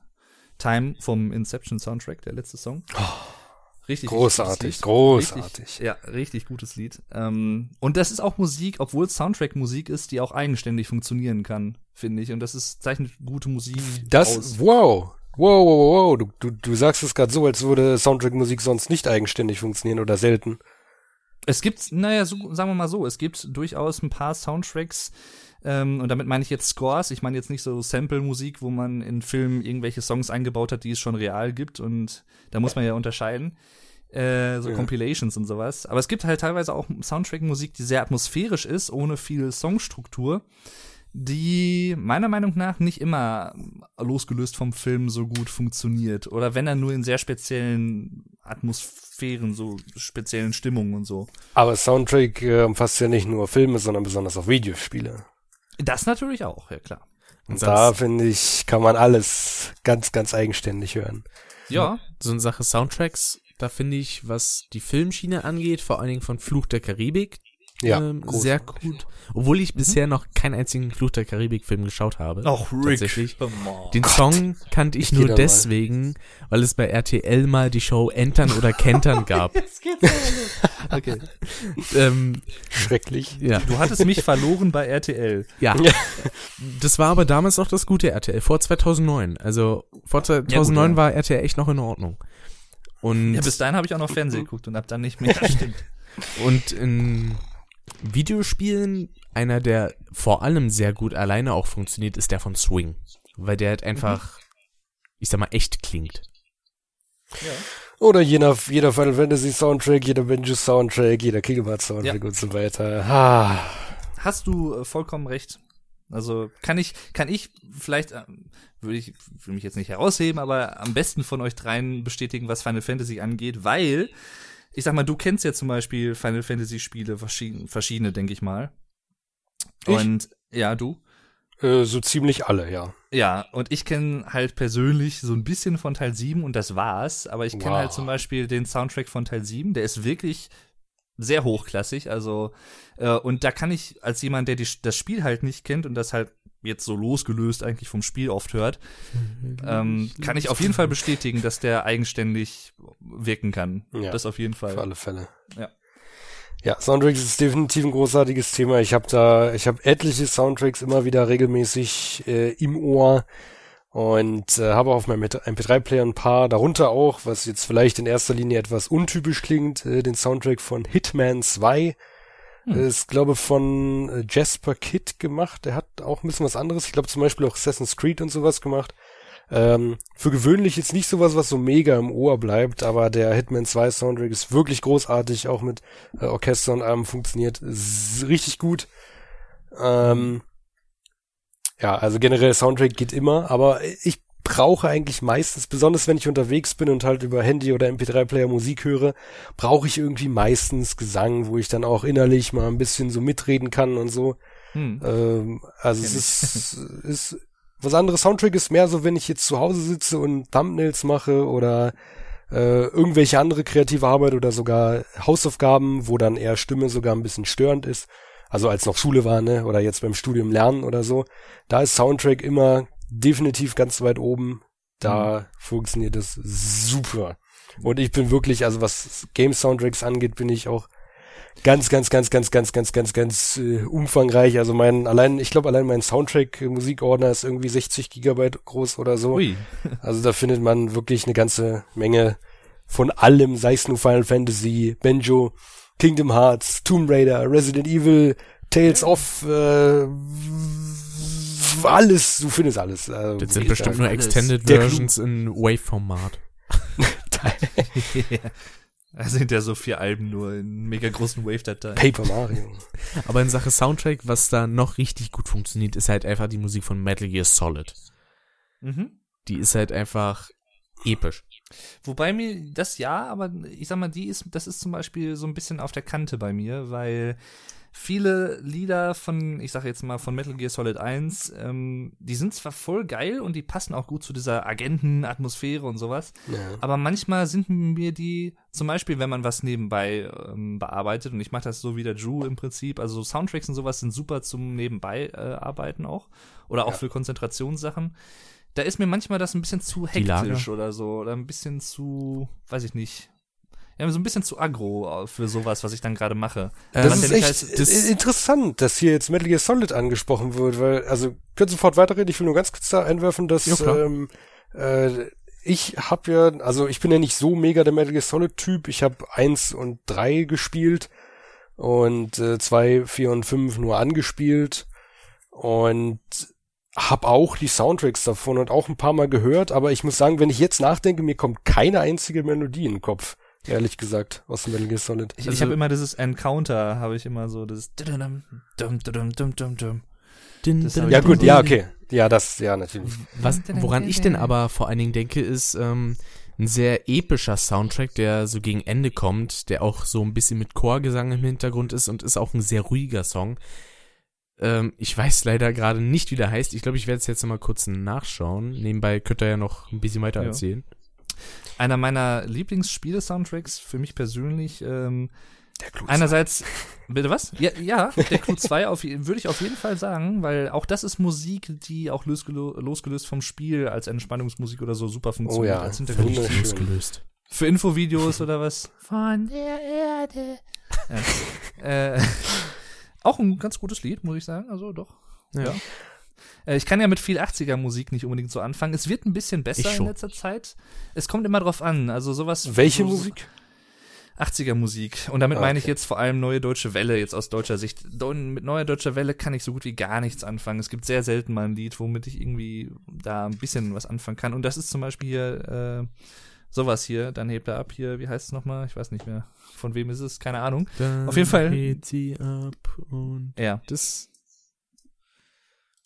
Time vom Inception Soundtrack, der letzte Song. Oh. Richtig großartig, großartig. Richtig, ja, richtig gutes Lied. Ähm, und das ist auch Musik, obwohl es Soundtrack-Musik ist, die auch eigenständig funktionieren kann, finde ich. Und das ist zeichnet gute Musik das, aus. Wow, wow, wow, wow. Du, du, du sagst es gerade so, als würde Soundtrack-Musik sonst nicht eigenständig funktionieren oder selten. Es gibt, naja, so, sagen wir mal so, es gibt durchaus ein paar Soundtracks, ähm, und damit meine ich jetzt Scores. Ich meine jetzt nicht so Sample-Musik, wo man in Filmen irgendwelche Songs eingebaut hat, die es schon real gibt. Und da muss man ja unterscheiden. Äh, so ja. Compilations und sowas. Aber es gibt halt teilweise auch Soundtrack-Musik, die sehr atmosphärisch ist, ohne viel Songstruktur, die meiner Meinung nach nicht immer losgelöst vom Film so gut funktioniert. Oder wenn er nur in sehr speziellen Atmosphären, so speziellen Stimmungen und so. Aber Soundtrack äh, umfasst ja nicht nur Filme, sondern besonders auch Videospiele. Das natürlich auch, ja klar. Und da finde ich, kann man alles ganz, ganz eigenständig hören. Ja. So eine Sache Soundtracks, da finde ich, was die Filmschiene angeht, vor allen Dingen von Fluch der Karibik, Ja, ähm, sehr gut. Obwohl ich bisher noch keinen einzigen Fluch der Karibik-Film geschaut habe. Ach, Rick. Tatsächlich. On. Den Song kannte ich Ich nur deswegen, weil es bei RTL mal die Show Entern oder Kentern gab. Jetzt geht's. Okay. ähm, Schrecklich. ja. Du hattest mich verloren bei RTL. ja. Das war aber damals noch das gute RTL, vor 2009. Also vor 2009 ja. war RTL echt noch in Ordnung. Und, Ja, bis dahin habe ich auch noch Fernsehen geguckt und ab dann nicht mehr. Stimmt. und in Videospielen, einer, der vor allem sehr gut alleine auch funktioniert, ist der von Swing. Weil der halt einfach, ich sag mal, echt klingt. Oder jeder, jeder Final Fantasy Soundtrack, jeder Benjo Soundtrack, jeder Kingdom Hearts Soundtrack Ja. und so weiter. Ah. Hast du äh, vollkommen recht. Also kann ich, kann ich vielleicht, äh, würde ich, will mich jetzt nicht herausheben, aber am besten von euch dreien bestätigen, was Final Fantasy angeht, weil, ich sag mal, du kennst ja zum Beispiel Final Fantasy Spiele, verschiedene, verschiedene denke ich mal. Ich? Und ja, du. Äh, so ziemlich alle, ja. Ja, und ich kenne halt persönlich so ein bisschen von Teil 7 und das war's, aber ich kenne Wow. halt zum Beispiel den Soundtrack von Teil 7, der ist wirklich sehr hochklassig, also äh, und da kann ich als jemand, der die, das Spiel halt nicht kennt und das halt jetzt so losgelöst eigentlich vom Spiel oft hört, ähm, kann ich auf jeden Fall bestätigen, dass der eigenständig wirken kann. Ja, das auf jeden Fall. Für alle Fälle. Ja. Ja, Soundtracks ist definitiv ein großartiges Thema. Ich habe da, ich habe etliche Soundtracks immer wieder regelmäßig äh, im Ohr und äh, habe auf meinem MP3-Player ein paar, darunter auch, was jetzt vielleicht in erster Linie etwas untypisch klingt, äh, den Soundtrack von Hitman 2. Hm. Ist, glaube von äh, Jasper Kidd gemacht. Der hat auch ein bisschen was anderes. Ich glaube zum Beispiel auch Assassin's Creed und sowas gemacht. Ähm, für gewöhnlich jetzt nicht sowas, was so mega im Ohr bleibt, aber der Hitman 2 Soundtrack ist wirklich großartig, auch mit äh, Orchester und allem funktioniert richtig gut. Ähm, ja, also generell Soundtrack geht immer, aber ich brauche eigentlich meistens, besonders wenn ich unterwegs bin und halt über Handy oder MP3-Player Musik höre, brauche ich irgendwie meistens Gesang, wo ich dann auch innerlich mal ein bisschen so mitreden kann und so. Hm. Ähm, also Kenn es ist, ist was anderes. Soundtrack ist mehr so, wenn ich jetzt zu Hause sitze und Thumbnails mache oder äh, irgendwelche andere kreative Arbeit oder sogar Hausaufgaben, wo dann eher Stimme sogar ein bisschen störend ist. Also als noch Schule war, ne? Oder jetzt beim Studium lernen oder so. Da ist Soundtrack immer definitiv ganz weit oben. Da funktioniert es super. Und ich bin wirklich, also was Game-Soundtracks angeht, bin ich auch ganz, ganz, ganz, ganz, ganz, ganz, ganz, ganz äh, umfangreich. Also mein, allein, ich glaube, allein mein Soundtrack-Musikordner ist irgendwie 60 Gigabyte groß oder so. Ui. Also da findet man wirklich eine ganze Menge von allem, sei es nur Final Fantasy, Benjo, Kingdom Hearts, Tomb Raider, Resident Evil, Tales of, äh, alles, du findest alles. Also, Das sind bestimmt nur alles. Extended Der Versions in Wave-Format. Da sind ja so vier Alben nur in mega großen Wave-Dateien. Paper Mario. Aber in Sache Soundtrack, was da noch richtig gut funktioniert, ist halt einfach die Musik von Metal Gear Solid. Mhm. Die ist halt einfach episch. Wobei mir das ja, aber ich sag mal, die ist, das ist zum Beispiel so ein bisschen auf der Kante bei mir, weil viele Lieder von, ich sag jetzt mal von Metal Gear Solid 1, ähm, die sind zwar voll geil und die passen auch gut zu dieser Agentenatmosphäre und sowas, Ja. aber manchmal sind mir die, zum Beispiel, wenn man was nebenbei ähm, bearbeitet, und ich mache das so wie der Drew im Prinzip, also Soundtracks und sowas sind super zum nebenbei äh, arbeiten auch, oder auch Ja. für Konzentrationssachen. Da ist mir manchmal das ein bisschen zu hektisch oder so, oder ein bisschen zu, weiß ich nicht. Ja, so ein bisschen zu aggro für sowas, was ich dann gerade mache. Ähm, Das Was ist ja echt heißt- das- äh, interessant, dass hier jetzt Metal Gear Solid angesprochen wird, weil, also, könnt sofort weiterreden, ich will nur ganz kurz da einwerfen, dass klar. ähm, äh, ich habe ja, also ich bin ja nicht so mega der Metal Gear Solid Typ, ich habe eins und drei gespielt und äh, zwei, vier und fünf nur angespielt und hab auch die Soundtracks davon und auch ein paar Mal gehört, aber ich muss sagen, wenn ich jetzt nachdenke, mir kommt keine einzige Melodie in den Kopf, ehrlich gesagt, aus Metal Gear Solid. Ich, ich Also- habe immer dieses Encounter, habe ich immer so das dum dum dum dum dum dum. Din, din, ich Ja gut, so- ja, okay. Ja, das, ja, natürlich. Was, woran ich denn aber vor allen Dingen denke, ist ähm, ein sehr epischer Soundtrack, der so gegen Ende kommt, der auch so ein bisschen mit Chorgesang im Hintergrund ist und ist auch ein sehr ruhiger Song. Ähm, ich weiß leider gerade nicht, wie der heißt. Ich glaube, ich werde es jetzt noch mal kurz nachschauen. Nebenbei könnt ihr ja noch ein bisschen weiter Ja. erzählen. Einer meiner Lieblingsspiele-Soundtracks für mich persönlich, ähm, Der Clou Einerseits, bitte was? Ja, ja der Clou 2 würde ich auf jeden Fall sagen, weil auch das ist Musik, die auch losgelöst, losgelöst vom Spiel als Entspannungsmusik oder so super funktioniert. Oh ja, als Hintergrund losgelöst. Für Infovideos oder was? Von der Erde. Ja. äh, auch ein ganz gutes Lied, muss ich sagen. Also doch. Ja. ja. Äh, ich kann ja mit viel 80er Musik nicht unbedingt so anfangen. Es wird ein bisschen besser in letzter Zeit. Es kommt immer drauf an. Also sowas. Welche so, Musik? 80er Musik. Und damit okay. meine ich jetzt vor allem neue deutsche Welle, jetzt aus deutscher Sicht. Mit neuer deutscher Welle kann ich so gut wie gar nichts anfangen. Es gibt sehr selten mal ein Lied, womit ich irgendwie da ein bisschen was anfangen kann. Und das ist zum Beispiel hier äh, sowas hier. Dann hebt er ab hier. Wie heißt es nochmal? Ich weiß nicht mehr. Von wem ist es? Keine Ahnung. Dann Auf jeden Fall. Hebt sie ab und ja. das.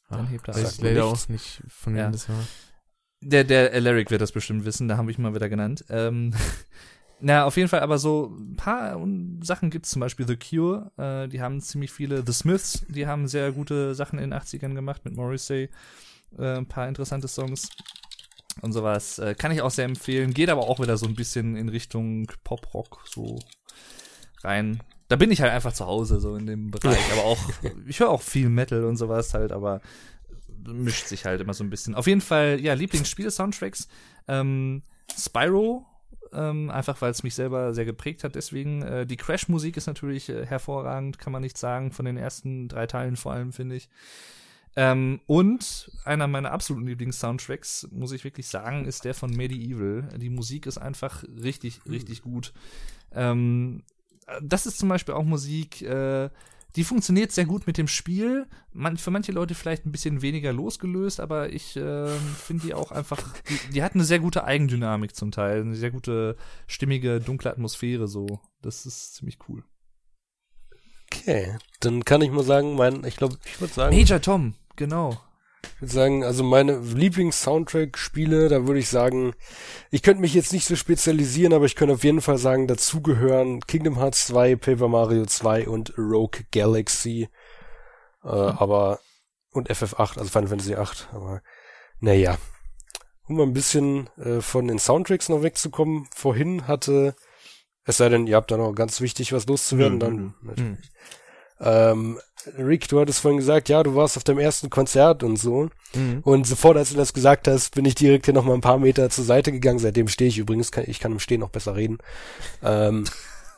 Dann hebt er ab. Ich leider auch nicht, von wem ja. das war. Der, der Alaric wird das bestimmt wissen, da habe ich mal wieder genannt. Ähm, na, auf jeden Fall, aber so ein paar Sachen gibt's zum Beispiel The Cure, äh, die haben ziemlich viele, The Smiths, die haben sehr gute Sachen in den 80ern gemacht mit Morrissey, äh, ein paar interessante Songs und sowas. Äh, kann ich auch sehr empfehlen, geht aber auch wieder so ein bisschen in Richtung Pop-Rock so rein. Da bin ich halt einfach zu Hause, so in dem Bereich, aber auch, ich höre auch viel Metal und sowas halt, aber mischt sich halt immer so ein bisschen. Auf jeden Fall, ja, Lieblingsspiele-Soundtracks, ähm, Spyro ähm, einfach weil es mich selber sehr geprägt hat. Deswegen, äh, die Crash-Musik ist natürlich äh, hervorragend, kann man nicht sagen, von den ersten drei Teilen vor allem, finde ich. Ähm, und einer meiner absoluten Lieblings-Soundtracks, muss ich wirklich sagen, ist der von Medieval. Die Musik ist einfach richtig, richtig gut. Ähm, das ist zum Beispiel auch Musik, äh, die funktioniert sehr gut mit dem Spiel. Man, für manche Leute vielleicht ein bisschen weniger losgelöst, aber ich äh, finde die auch einfach, die, die, hat eine sehr gute Eigendynamik zum Teil, eine sehr gute, stimmige, dunkle Atmosphäre so. Das ist ziemlich cool. Okay, dann kann ich mal sagen, mein, ich glaube, ich würde sagen. Major Tom, genau. Ich würde sagen, also meine Lieblings-Soundtrack-Spiele, da würde ich sagen, ich könnte mich jetzt nicht so spezialisieren, aber ich könnte auf jeden Fall sagen, dazugehören Kingdom Hearts 2, Paper Mario 2 und Rogue Galaxy. Äh, mhm. Aber, und FF8, also Final Fantasy 8, aber, naja. Um mal ein bisschen äh, von den Soundtracks noch wegzukommen, vorhin hatte, es sei denn, ihr habt da noch ganz wichtig was loszuwerden, mhm. dann mhm. natürlich. Mhm. Ähm, Rick, du hattest vorhin gesagt, ja, du warst auf dem ersten Konzert und so. Mhm. Und sofort, als du das gesagt hast, bin ich direkt hier noch mal ein paar Meter zur Seite gegangen. Seitdem stehe ich übrigens, kann, ich kann im Stehen noch besser reden. Ähm,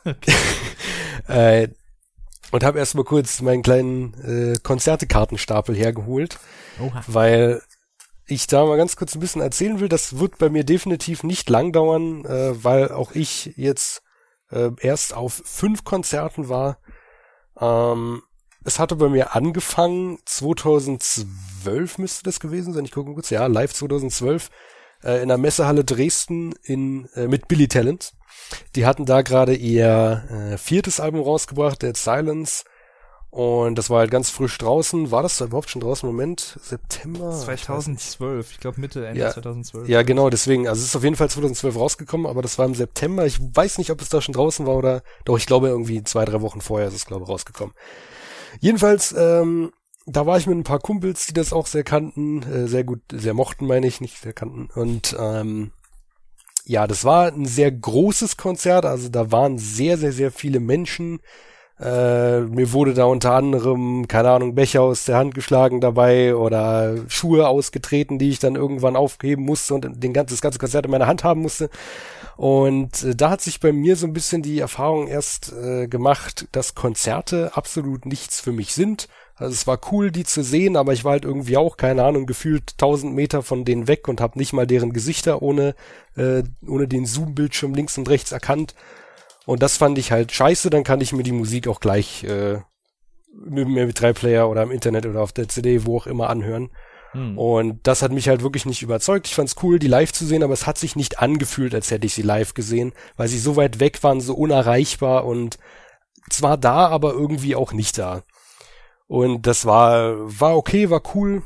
äh, und habe erstmal kurz meinen kleinen äh, Konzertekartenstapel hergeholt, Oha. weil ich da mal ganz kurz ein bisschen erzählen will. Das wird bei mir definitiv nicht lang dauern, äh, weil auch ich jetzt äh, erst auf fünf Konzerten war. Ähm, es hatte bei mir angefangen, 2012 müsste das gewesen sein, ich gucke kurz, ja, live 2012, äh, in der Messehalle Dresden in, äh, mit Billy Talent. Die hatten da gerade ihr äh, viertes Album rausgebracht, Dead Silence. Und das war halt ganz frisch draußen. War das da überhaupt schon draußen? Moment, September? 2012, ich, ich glaube Mitte, Ende ja, 2012. Ja, genau, deswegen, also es ist auf jeden Fall 2012 rausgekommen, aber das war im September. Ich weiß nicht, ob es da schon draußen war oder, doch, ich glaube irgendwie zwei, drei Wochen vorher ist es, glaube ich, rausgekommen. Jedenfalls, ähm, da war ich mit ein paar Kumpels, die das auch sehr kannten, äh, sehr gut, sehr mochten, meine ich, nicht sehr kannten. Und ähm, ja, das war ein sehr großes Konzert, also da waren sehr, sehr, sehr viele Menschen. Äh, mir wurde da unter anderem, keine Ahnung, Becher aus der Hand geschlagen dabei oder Schuhe ausgetreten, die ich dann irgendwann aufheben musste und den ganzen, das ganze Konzert in meiner Hand haben musste. Und äh, da hat sich bei mir so ein bisschen die Erfahrung erst äh, gemacht, dass Konzerte absolut nichts für mich sind. Also es war cool, die zu sehen, aber ich war halt irgendwie auch, keine Ahnung, gefühlt tausend Meter von denen weg und habe nicht mal deren Gesichter ohne, äh, ohne den Zoom-Bildschirm links und rechts erkannt. Und das fand ich halt scheiße, dann kann ich mir die Musik auch gleich äh, mit dem MP3-Player oder im Internet oder auf der CD, wo auch immer anhören. Hm. Und das hat mich halt wirklich nicht überzeugt. Ich fand's cool, die live zu sehen, aber es hat sich nicht angefühlt, als hätte ich sie live gesehen, weil sie so weit weg waren, so unerreichbar und zwar da, aber irgendwie auch nicht da. Und das war, war okay, war cool,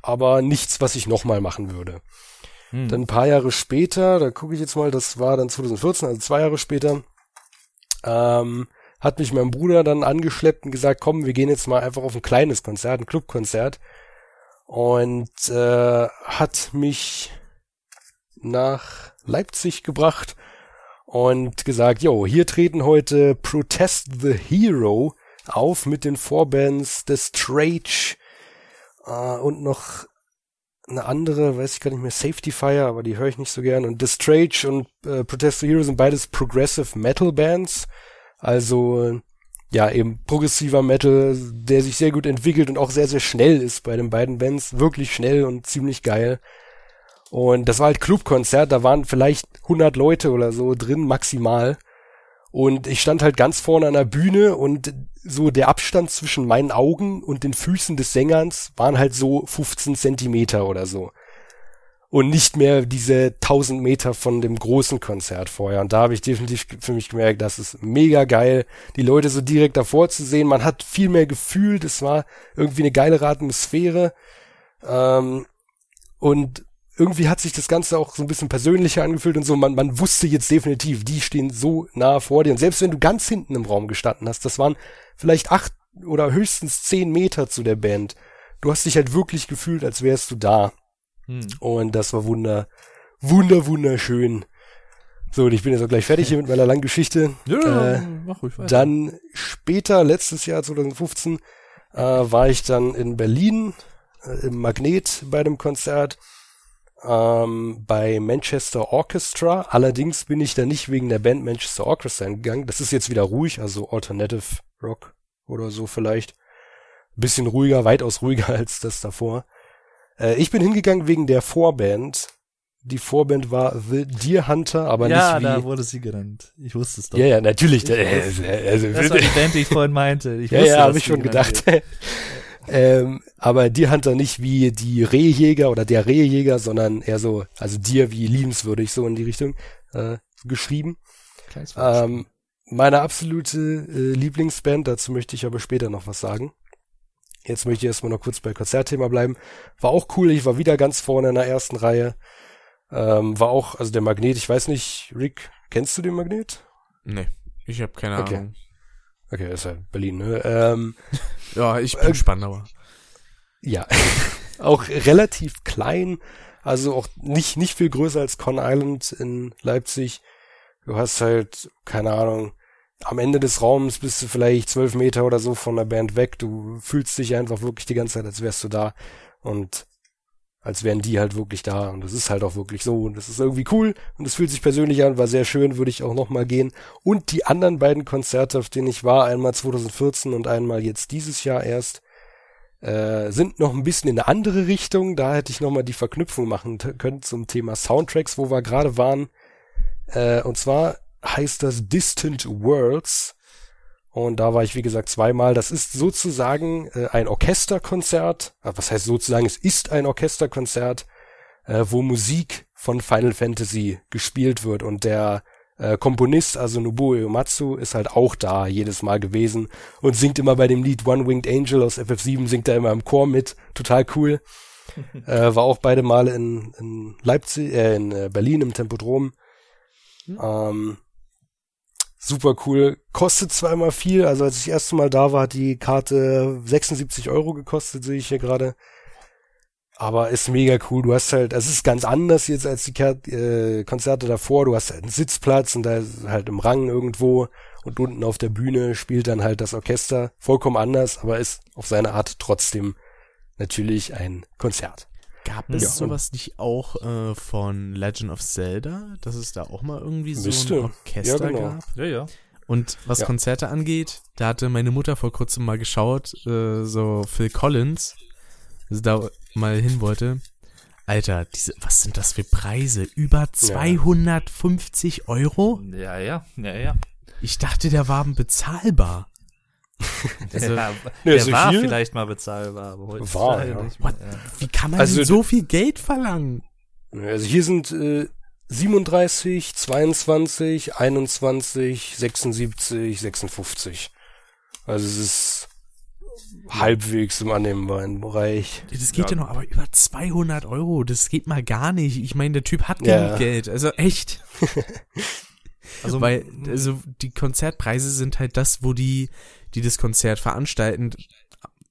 aber nichts, was ich nochmal machen würde. Hm. Dann ein paar Jahre später, da gucke ich jetzt mal, das war dann 2014, also zwei Jahre später, ähm, hat mich mein Bruder dann angeschleppt und gesagt, komm, wir gehen jetzt mal einfach auf ein kleines Konzert, ein Clubkonzert. Und äh, hat mich nach Leipzig gebracht und gesagt, jo, hier treten heute Protest the Hero auf mit den Vorbands The Strage äh, und noch eine andere, weiß ich gar nicht mehr, Safety Fire, aber die höre ich nicht so gern. Und The Strage und äh, Protest the Hero sind beides Progressive Metal Bands. Also ja, eben progressiver Metal, der sich sehr gut entwickelt und auch sehr, sehr schnell ist bei den beiden Bands. Wirklich schnell und ziemlich geil. Und das war halt Clubkonzert, da waren vielleicht 100 Leute oder so drin, maximal. Und ich stand halt ganz vorne an der Bühne und so der Abstand zwischen meinen Augen und den Füßen des Sängers waren halt so 15 Zentimeter oder so. Und nicht mehr diese 1000 Meter von dem großen Konzert vorher. Und da habe ich definitiv für mich gemerkt, das ist mega geil, die Leute so direkt davor zu sehen. Man hat viel mehr gefühlt, es war irgendwie eine geilere Atmosphäre. Ähm, und irgendwie hat sich das Ganze auch so ein bisschen persönlicher angefühlt und so. Man, man wusste jetzt definitiv, die stehen so nah vor dir. Und selbst wenn du ganz hinten im Raum gestanden hast, das waren vielleicht acht oder höchstens zehn Meter zu der Band. Du hast dich halt wirklich gefühlt, als wärst du da. Hm. Und das war wunder, wunder, wunderschön. So, und ich bin jetzt auch gleich fertig hier mit meiner langen Geschichte. Ja, äh, mach ruhig weiter. Dann später, letztes Jahr 2015, äh, war ich dann in Berlin äh, im Magnet bei dem Konzert ähm, bei Manchester Orchestra. Allerdings bin ich da nicht wegen der Band Manchester Orchestra gegangen. Das ist jetzt wieder ruhig, also Alternative Rock oder so vielleicht. Bisschen ruhiger, weitaus ruhiger als das davor. Äh, ich bin hingegangen wegen der Vorband. Die Vorband war The Deer Hunter, aber ja, nicht wie... Ja, da wurde sie genannt. Ich wusste es doch. Ja, ja, natürlich. Ich, also, das war die Band, die ich vorhin meinte. Ich ja, ja, habe ich schon gedacht. Ähm, aber Deer Hunter nicht wie die Rehjäger oder der Rehjäger, sondern eher so, also Deer wie liebenswürdig, so in die Richtung äh, geschrieben. Ähm, meine absolute äh, Lieblingsband, dazu möchte ich aber später noch was sagen. Jetzt möchte ich erstmal noch kurz bei Konzertthema bleiben. War auch cool, ich war wieder ganz vorne in der ersten Reihe. Ähm, war auch, also der Magnet, ich weiß nicht, Rick, kennst du den Magnet? Nee, ich habe keine okay. Ahnung. Okay, ist ja Berlin, ne? Ähm, ja, ich bin äh, Spandauer. Ja, auch relativ klein, also auch nicht, nicht viel größer als Con Island in Leipzig. Du hast halt, keine Ahnung, am Ende des Raums bist du vielleicht zwölf Meter oder so von der Band weg. Du fühlst dich einfach wirklich die ganze Zeit, als wärst du da. Und als wären die halt wirklich da. Und das ist halt auch wirklich so. Und das ist irgendwie cool. Und es fühlt sich persönlich an, war sehr schön, würde ich auch nochmal gehen. Und die anderen beiden Konzerte, auf denen ich war, einmal 2014 und einmal jetzt dieses Jahr erst, äh, sind noch ein bisschen in eine andere Richtung. Da hätte ich nochmal die Verknüpfung machen können zum Thema Soundtracks, wo wir gerade waren. Äh, und zwar heißt das Distant Worlds. Und da war ich, wie gesagt, zweimal. Das ist sozusagen äh, ein Orchesterkonzert. Äh, was heißt sozusagen? Es ist ein Orchesterkonzert, äh, wo Musik von Final Fantasy gespielt wird. Und der äh, Komponist, also Nobuo Uematsu, ist halt auch da jedes Mal gewesen und singt immer bei dem Lied One Winged Angel aus FF7, singt er immer im Chor mit. Total cool. äh, war auch beide Male in, in Leipzig, äh, in äh, Berlin im Tempodrom. Mhm. Ähm, super cool. Kostet zweimal viel. Also als ich das erste Mal da war, hat die Karte 76 Euro gekostet, sehe ich hier gerade. Aber ist mega cool. Du hast halt, es ist ganz anders jetzt als die äh, Konzerte davor. Du hast halt einen Sitzplatz und da ist halt im Rang irgendwo und unten auf der Bühne spielt dann halt das Orchester. Vollkommen anders, aber ist auf seine Art trotzdem natürlich ein Konzert. Gab es ja, sowas nicht auch äh, von Legend of Zelda, dass es da auch mal irgendwie so müsste. ein Orchester ja, genau. gab? Ja, ja. Und was Ja. Konzerte angeht, da hatte meine Mutter vor kurzem mal geschaut, äh, so Phil Collins, also da mal hin wollte. Alter, diese, was sind das für Preise? Über 250 Euro? Ja, ja, ja, ja. Ich dachte, der war bezahlbar. Also, ja, der so war viel? vielleicht mal bezahlbar, aber heute War, ja. nicht mehr. Ja. Wie kann man Also denn so viel Geld verlangen? Also hier sind äh, 37, 22, 21, 76, 56. Also es ist halbwegs im annehmbaren Bereich. Das geht ja. Ja. noch, aber über 200 Euro, das geht mal gar nicht. Ich meine, der Typ hat Ja. genug Geld, also echt. Also, Weil, also die Konzertpreise sind halt das, wo die, die das Konzert veranstalten,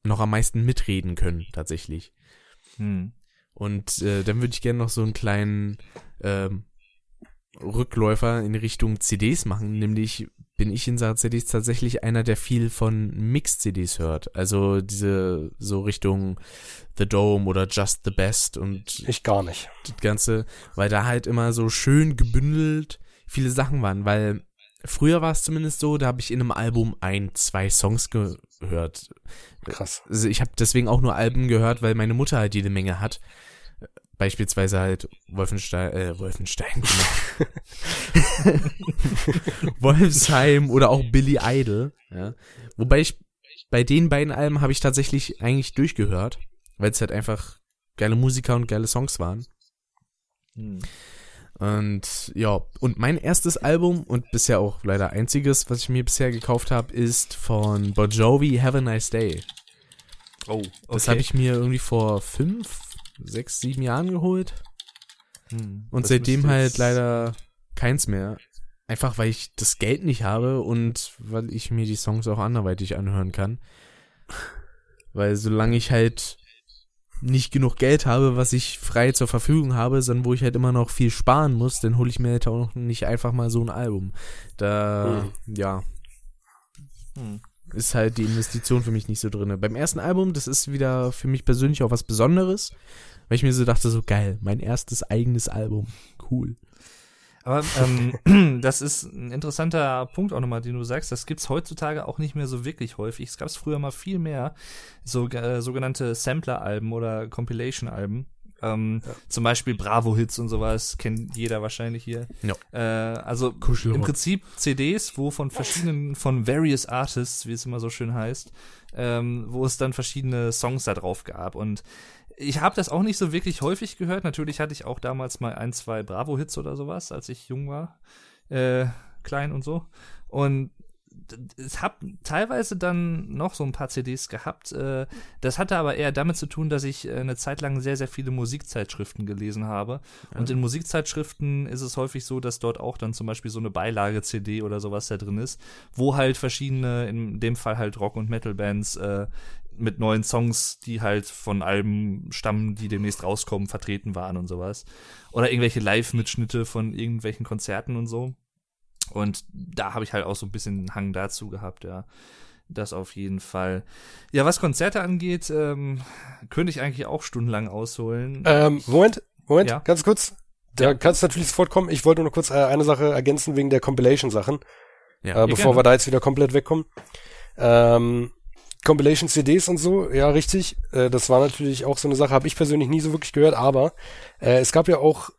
noch am meisten mitreden können, tatsächlich. hm. Und äh, dann würde ich gerne noch so einen kleinen ähm, Rückläufer in Richtung CDs machen, nämlich bin ich in Sachen CDs tatsächlich einer, der viel von Mix-CDs hört. Also diese so Richtung The Dome oder Just the Best und Ich gar nicht. das Ganze, weil da halt immer so schön gebündelt viele Sachen waren, weil früher war es zumindest so, da habe ich in einem Album ein, zwei Songs gehört. Krass. Also ich habe deswegen auch nur Alben gehört, weil meine Mutter halt jede Menge hat. Beispielsweise halt Wolfenstein, äh, Wolfenstein, genau. Wolfsheim oder auch Billy Idol, ja. Wobei ich, bei den beiden Alben habe ich tatsächlich eigentlich durchgehört, weil es halt einfach geile Musiker und geile Songs waren. Hm. Und ja, und mein erstes Album und bisher auch leider einziges, was ich mir bisher gekauft habe, ist von Bon Jovi Have a Nice Day. Oh, okay. Das habe ich mir irgendwie vor fünf, sechs, sieben Jahren geholt. Hm. Und seitdem halt leider keins mehr. Einfach weil ich das Geld nicht habe und weil ich mir die Songs auch anderweitig anhören kann. Weil solange ich halt nicht genug Geld habe, was ich frei zur Verfügung habe, sondern wo ich halt immer noch viel sparen muss, dann hole ich mir halt auch nicht einfach mal so ein Album. Da, ja, Hm. ist halt die Investition für mich nicht so drinne. Beim ersten Album, das ist wieder für mich persönlich auch was Besonderes, weil ich mir so dachte, so geil, mein erstes eigenes Album. Cool. Aber ähm, das ist ein interessanter Punkt auch nochmal, den du sagst. Das gibt's heutzutage auch nicht mehr so wirklich häufig. Es gab's früher mal viel mehr, so äh, sogenannte Sampler-Alben oder Compilation-Alben. Ähm, Zum Beispiel Bravo-Hits und sowas kennt jeder wahrscheinlich hier. Ja. Äh, also Kuschelrock. im Prinzip CDs, wo von verschiedenen, von various Artists, wie es immer so schön heißt, ähm, wo es dann verschiedene Songs da drauf gab. Und ich habe das auch nicht so wirklich häufig gehört. Natürlich hatte ich auch damals mal ein, zwei Bravo-Hits oder sowas, als ich jung war, äh, klein und so. Und d- es hab teilweise dann noch so ein paar CDs gehabt. Äh, das hatte aber eher damit zu tun, dass ich äh, eine Zeit lang sehr, sehr viele Musikzeitschriften gelesen habe. Und in Musikzeitschriften ist es häufig so, dass dort auch dann zum Beispiel so eine Beilage-CD oder sowas da drin ist, wo halt verschiedene, in dem Fall halt Rock- und Metal-Bands äh, mit neuen Songs, die halt von Alben stammen, die demnächst rauskommen, vertreten waren und sowas. Oder irgendwelche Live-Mitschnitte von irgendwelchen Konzerten und so. Und da habe ich halt auch so ein bisschen einen Hang dazu gehabt, ja. Das auf jeden Fall. Ja, was Konzerte angeht, ähm, könnte ich eigentlich auch stundenlang ausholen. Ähm, Moment, Moment, Ja. ganz kurz. Da kannst du natürlich sofort kommen. Ich wollte nur noch kurz äh, eine Sache ergänzen wegen der Compilation-Sachen, Ja. äh, bevor gerne. wir da jetzt wieder komplett wegkommen. Ähm, Compilation-CDs und so, ja, richtig. Äh, das war natürlich auch so eine Sache, habe ich persönlich nie so wirklich gehört, aber äh, es gab ja auch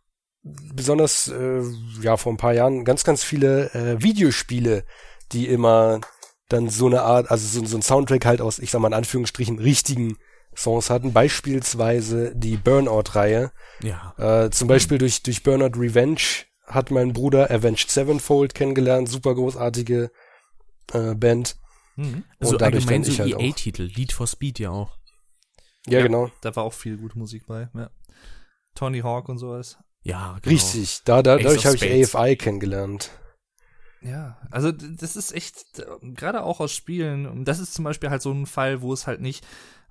besonders, äh, ja, vor ein paar Jahren ganz, ganz viele äh, Videospiele, die immer dann so eine Art, also so, so ein Soundtrack halt aus, ich sag mal in Anführungsstrichen, richtigen Songs hatten. Beispielsweise die Burnout-Reihe. ja. Äh, zum Beispiel durch, durch Burnout Revenge hat mein Bruder Avenged Sevenfold kennengelernt. Super großartige äh, Band. Mhm. Also und dadurch allgemein so halt auch. EA-Titel, Lead for Speed ja auch. Ja, Ja. genau. Da war auch viel gute Musik bei, ja. Tony Hawk und sowas. Ja, genau. Richtig. Da, da, dadurch habe ich. AFI kennengelernt. Ja, also das ist echt, gerade auch aus Spielen, und das ist zum Beispiel halt so ein Fall, wo es halt nicht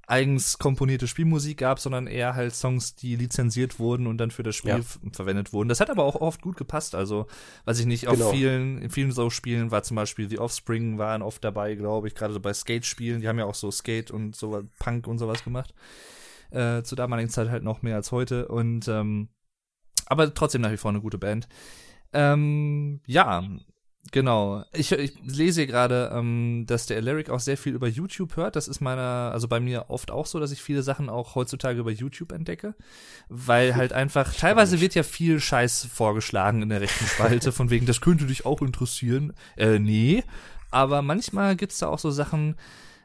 eigens komponierte Spielmusik gab, sondern eher halt Songs, die lizenziert wurden und dann für das Spiel Ja. verwendet wurden. Das hat aber auch oft gut gepasst. Also, weiß ich nicht, auf Genau. vielen, in vielen so Spielen war zum Beispiel The Offspring waren oft dabei, glaube ich, gerade so bei Skate-Spielen. Die haben ja auch so Skate und so Punk und sowas gemacht. Äh, zur damaligen Zeit halt noch mehr als heute. Und ähm, aber trotzdem nach wie vor eine gute Band. Ähm, ja, genau. Ich, ich lese hier gerade, ähm, dass der Alaric auch sehr viel über YouTube hört. Das ist meiner, also bei mir oft auch so, dass ich viele Sachen auch heutzutage über YouTube entdecke. Weil halt einfach, teilweise wird ja viel Scheiß vorgeschlagen in der rechten Spalte, von wegen, das könnte dich auch interessieren. Äh, nee. Aber manchmal gibt's da auch so Sachen,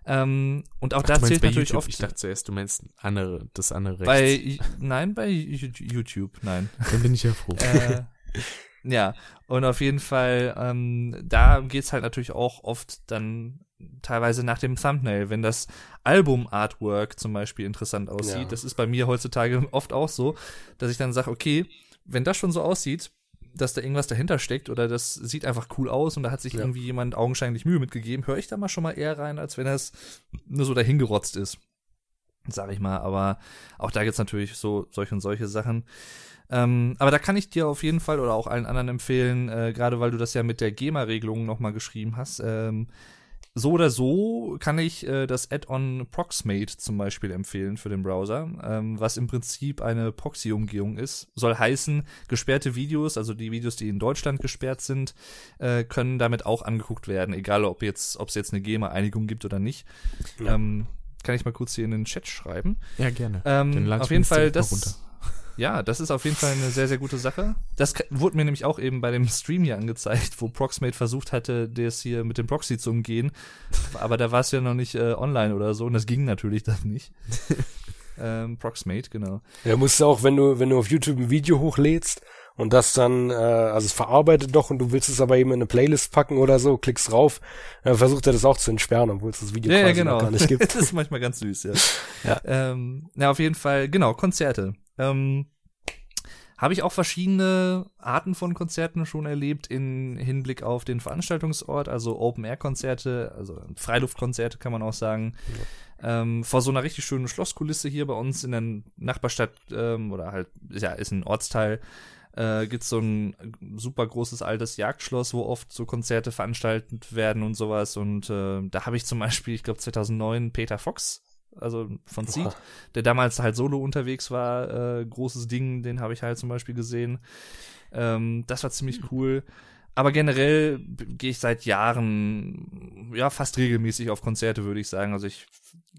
ähm, und auch Ach, da zählt natürlich YouTube? oft. Ich dachte zuerst, du meinst andere, das andere rechts. bei, nein, bei YouTube, nein. Dann bin ich ja froh. äh, ja, und auf jeden Fall, ähm, da geht's halt natürlich auch oft dann teilweise nach dem Thumbnail, wenn das Album-Artwork zum Beispiel interessant aussieht. Ja. Das ist bei mir heutzutage oft auch so, dass ich dann sage, okay, wenn das schon so aussieht, dass da irgendwas dahinter steckt oder das sieht einfach cool aus und da hat sich Ja. irgendwie jemand augenscheinlich Mühe mitgegeben, höre ich da mal schon mal eher rein, als wenn das nur so dahingerotzt ist. Sag ich mal, aber auch da gibt's natürlich so solche und solche Sachen. Ähm, aber da kann ich dir auf jeden Fall oder auch allen anderen empfehlen, äh, gerade weil du das ja mit der GEMA-Regelung nochmal geschrieben hast, ähm, so oder so kann ich äh, das Add-on Proxmate zum Beispiel empfehlen für den Browser, ähm, was im Prinzip eine Proxy-Umgehung ist. Soll heißen, gesperrte Videos, also die Videos, die in Deutschland gesperrt sind, äh, können damit auch angeguckt werden, egal ob jetzt, ob es jetzt eine GEMA-Einigung gibt oder nicht. Ja. Ähm, kann ich mal kurz hier in den Chat schreiben. Ja, gerne. Ähm, auf jeden Fall, das, runter. Ja, das ist auf jeden Fall eine sehr, sehr gute Sache. Das wurde mir nämlich auch eben bei dem Stream hier angezeigt, wo Proxmate versucht hatte, das hier mit dem Proxy zu umgehen. Aber da war es ja noch nicht äh, online oder so und das ging natürlich dann nicht. ähm, Proxmate, genau. Ja, musst du auch, wenn du, wenn du auf YouTube ein Video hochlädst und das dann, äh, also es verarbeitet doch und du willst es aber eben in eine Playlist packen oder so, klickst drauf, dann versucht er das auch zu entsperren, obwohl es das Video Ja, ja, quasi genau. noch gar nicht gibt. das ist manchmal ganz süß, ja. Ja. Ähm, ja, auf jeden Fall, genau, Konzerte. Ähm, habe ich auch verschiedene Arten von Konzerten schon erlebt in Hinblick auf den Veranstaltungsort, also Open-Air-Konzerte, also Freiluftkonzerte kann man auch sagen. Ähm, vor so einer richtig schönen Schlosskulisse hier bei uns in der Nachbarstadt ähm, oder halt, ja, ist ein Ortsteil, äh, gibt's so ein super großes altes Jagdschloss, wo oft so Konzerte veranstaltet werden und sowas. Und äh, da habe ich zum Beispiel, ich glaube 2009, Peter Fox, also von Seed, der damals halt solo unterwegs war, äh, großes Ding, den habe ich halt zum Beispiel gesehen. Ähm, das war ziemlich cool. Aber generell gehe ich seit Jahren, ja, fast regelmäßig auf Konzerte, würde ich sagen. Also ich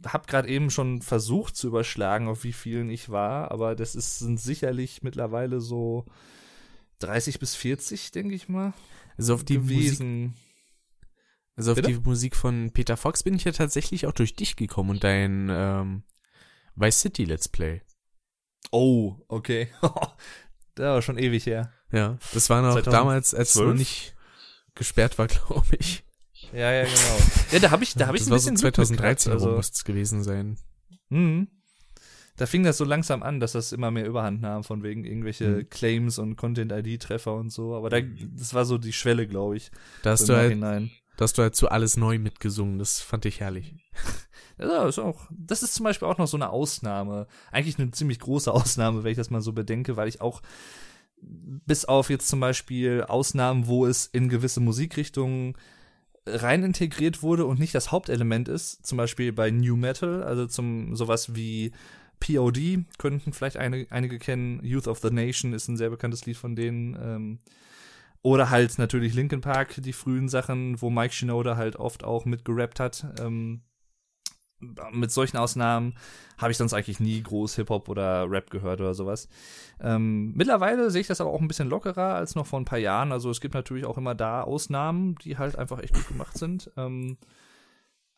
habe gerade eben schon versucht zu überschlagen, auf wie vielen ich war, aber das ist, sind sicherlich mittlerweile so 30 bis 40, denke ich mal, Also auf die Musik, gewesen. Also auf Bitte? die Musik von Peter Fox bin ich ja tatsächlich auch durch dich gekommen und dein ähm, Vice City Let's Play. Oh, okay. der war schon ewig her. Ja, das war noch 2012? damals, als es noch nicht gesperrt war, glaube ich. Ja, ja, genau. Ja, da habe ich, da habe ich das ein war so bisschen mit 2013 gehabt, rum also, muss es gewesen sein. Mhm. Da fing das so langsam an, dass das immer mehr Überhand nahm, von wegen irgendwelche Mhm. Claims und Content-ID-Treffer und so. Aber da, das war so die Schwelle, glaube ich. Da hast so du halt. Da hast du halt zu alles neu mitgesungen. Das fand ich herrlich. Ja, ist auch, das ist zum Beispiel auch noch so eine Ausnahme. Eigentlich eine ziemlich große Ausnahme, wenn ich das mal so bedenke, weil ich auch bis auf jetzt zum Beispiel Ausnahmen, wo es in gewisse Musikrichtungen rein integriert wurde und nicht das Hauptelement ist, zum Beispiel bei New Metal, also zum sowas wie POD, könnten vielleicht eine, einige kennen, Youth of the Nation ist ein sehr bekanntes Lied von denen, ähm, oder halt natürlich Linkin Park, die frühen Sachen, wo Mike Shinoda halt oft auch mitgerappt hat, ähm, mit solchen Ausnahmen habe ich sonst eigentlich nie groß Hip-Hop oder Rap gehört oder sowas. Ähm, mittlerweile sehe ich das aber auch ein bisschen lockerer als noch vor ein paar Jahren. Also es gibt natürlich auch immer da Ausnahmen, die halt einfach echt gut gemacht sind. Ähm,